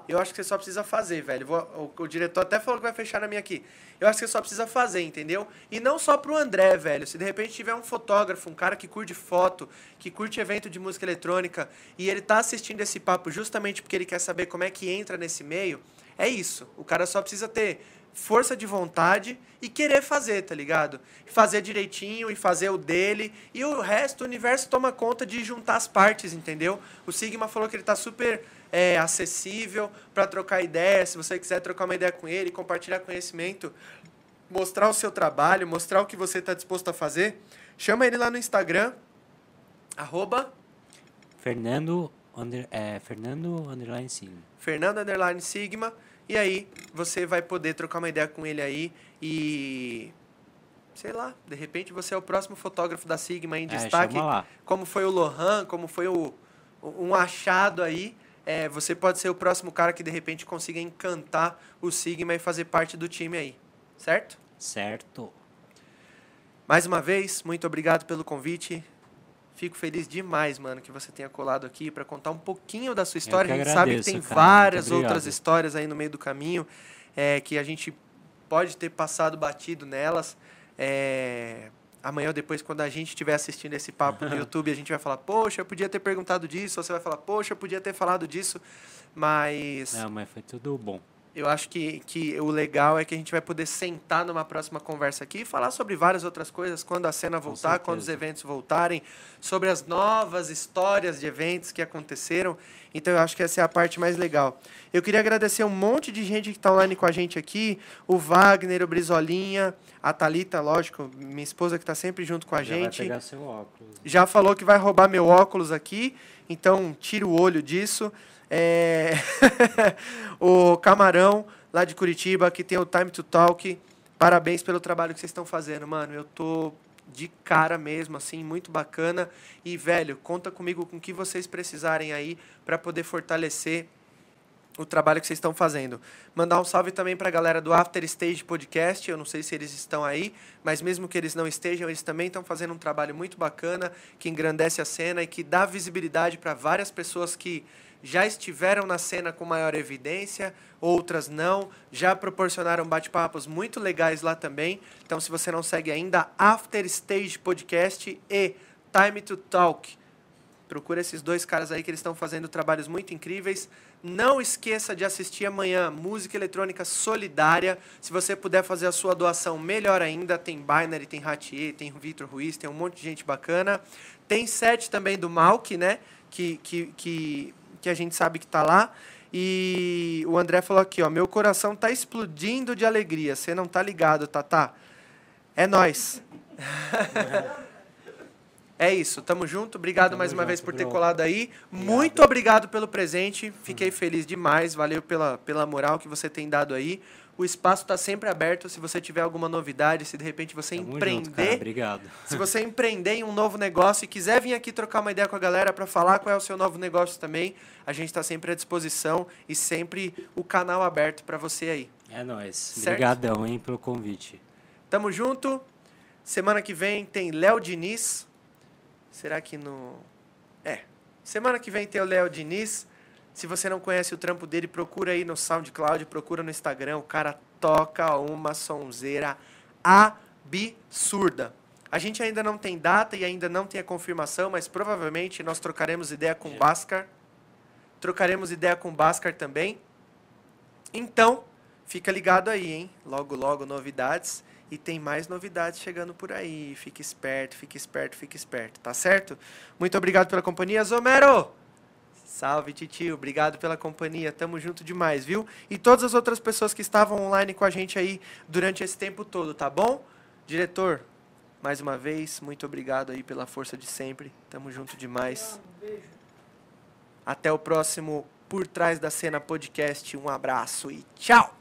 Eu acho que você só precisa fazer, velho. Vou- o, o diretor até falou que vai fechar na minha aqui. Eu acho que você só precisa fazer, entendeu? E não só pro André, velho. Se de repente tiver um fotógrafo, um cara que curte foto, que curte evento de música eletrônica, e ele tá assistindo esse papo justamente porque ele quer saber como é que entra nesse meio, é isso. O cara só precisa ter força de vontade e querer fazer, tá ligado? Fazer direitinho e fazer o dele. E o resto, o universo toma conta de juntar as partes, entendeu? O Sigma falou que ele tá super é, acessível para trocar ideia. Se você quiser trocar uma ideia com ele, compartilhar conhecimento, mostrar o seu trabalho, mostrar o que você está disposto a fazer, chama ele lá no Instagram, arroba Fernando, under, é, Fernando Underline Sigma. Fernando Underline Sigma. E aí você vai poder trocar uma ideia com ele aí e. Sei lá, de repente você é o próximo fotógrafo da Sigma em É, destaque. lá. Como foi o Lohan, como foi o, um achado aí. É, você pode ser o próximo cara que de repente consiga encantar o Sigma e fazer parte do time aí. Certo? Certo. Mais uma vez, muito obrigado pelo convite. Fico feliz demais, mano, que você tenha colado aqui para contar um pouquinho da sua história. que a gente sabe que agradeço, tem cara. várias outras histórias aí no meio do caminho é, que a gente pode ter passado batido nelas. É, amanhã ou depois, quando a gente estiver assistindo esse papo no YouTube, a gente vai falar, poxa, eu podia ter perguntado disso. Ou você vai falar, poxa, eu podia ter falado disso. Mas Não, mas foi tudo bom. Eu acho que, que o legal é que a gente vai poder sentar numa próxima conversa aqui e falar sobre várias outras coisas quando a cena voltar, quando os eventos voltarem, sobre as novas histórias de eventos que aconteceram. Então eu acho que essa é a parte mais legal. Eu queria agradecer um monte de gente que está online com a gente aqui, o Wagner, o Brizolinha, a Thalita, lógico, minha esposa que está sempre junto com a Já vai gente pegar seu óculos. já falou que vai roubar meu óculos aqui, então tira o olho disso. É, o Camarão, lá de Curitiba, que tem o Time to Talk. Parabéns pelo trabalho que vocês estão fazendo, mano. Eu tô de cara mesmo, assim, muito bacana. E, velho, conta comigo com o que vocês precisarem aí para poder fortalecer o trabalho que vocês estão fazendo. Mandar um salve também para a galera do After Stage Podcast. Eu não sei se eles estão aí, mas mesmo que eles não estejam, eles também estão fazendo um trabalho muito bacana que engrandece a cena e que dá visibilidade para várias pessoas que já estiveram na cena com maior evidência, outras não, já proporcionaram bate-papos muito legais lá também. Então, se você não segue ainda, After Stage Podcast e Time to Talk. Procura esses dois caras aí que eles estão fazendo trabalhos muito incríveis. Não esqueça de assistir amanhã Música Eletrônica Solidária. Se você puder fazer a sua doação, melhor ainda. Tem Binary, tem Ratier, tem Vitor Ruiz, tem um monte de gente bacana. Tem set também do Malk, né? Que, que, que, que a gente sabe que tá lá. E o André falou aqui, ó. Meu coração tá explodindo de alegria. Você não tá ligado, Tatá? É nós. É isso, tamo junto. Obrigado Tamo mais uma junto, vez por ter colado aí. Muito obrigado pelo presente. Fiquei feliz demais. Valeu pela, pela moral que você tem dado aí. O espaço está sempre aberto. Se você tiver alguma novidade, se de repente você Tamo junto, empreender, cara. Obrigado. se você empreender em um novo negócio e quiser vir aqui trocar uma ideia com a galera para falar qual é o seu novo negócio também, a gente está sempre à disposição e sempre o canal aberto para você aí. É nóis. Obrigadão, hein, pelo convite. Tamo junto. Semana que vem tem Léo Diniz. Será que no. É. Semana que vem tem o Léo Diniz. Se você não conhece o trampo dele, procura aí no SoundCloud, procura no Instagram. O cara toca uma sonzeira absurda. A gente ainda não tem data e ainda não tem a confirmação, mas provavelmente nós trocaremos ideia com o Já. Bhaskar. Trocaremos ideia com o Bhaskar também. Então, fica ligado aí, hein? Logo, logo, novidades. E tem mais novidades chegando por aí. Fique esperto, fique esperto, fique esperto, tá certo? Muito obrigado pela companhia, Zomero! Salve, titio. Obrigado pela companhia. Tamo junto demais, viu? E todas as outras pessoas que estavam online com a gente aí durante esse tempo todo, tá bom? Diretor, mais uma vez, muito obrigado aí pela força de sempre. Tamo junto demais. Até o próximo Por Trás da Cena podcast. Um abraço e tchau!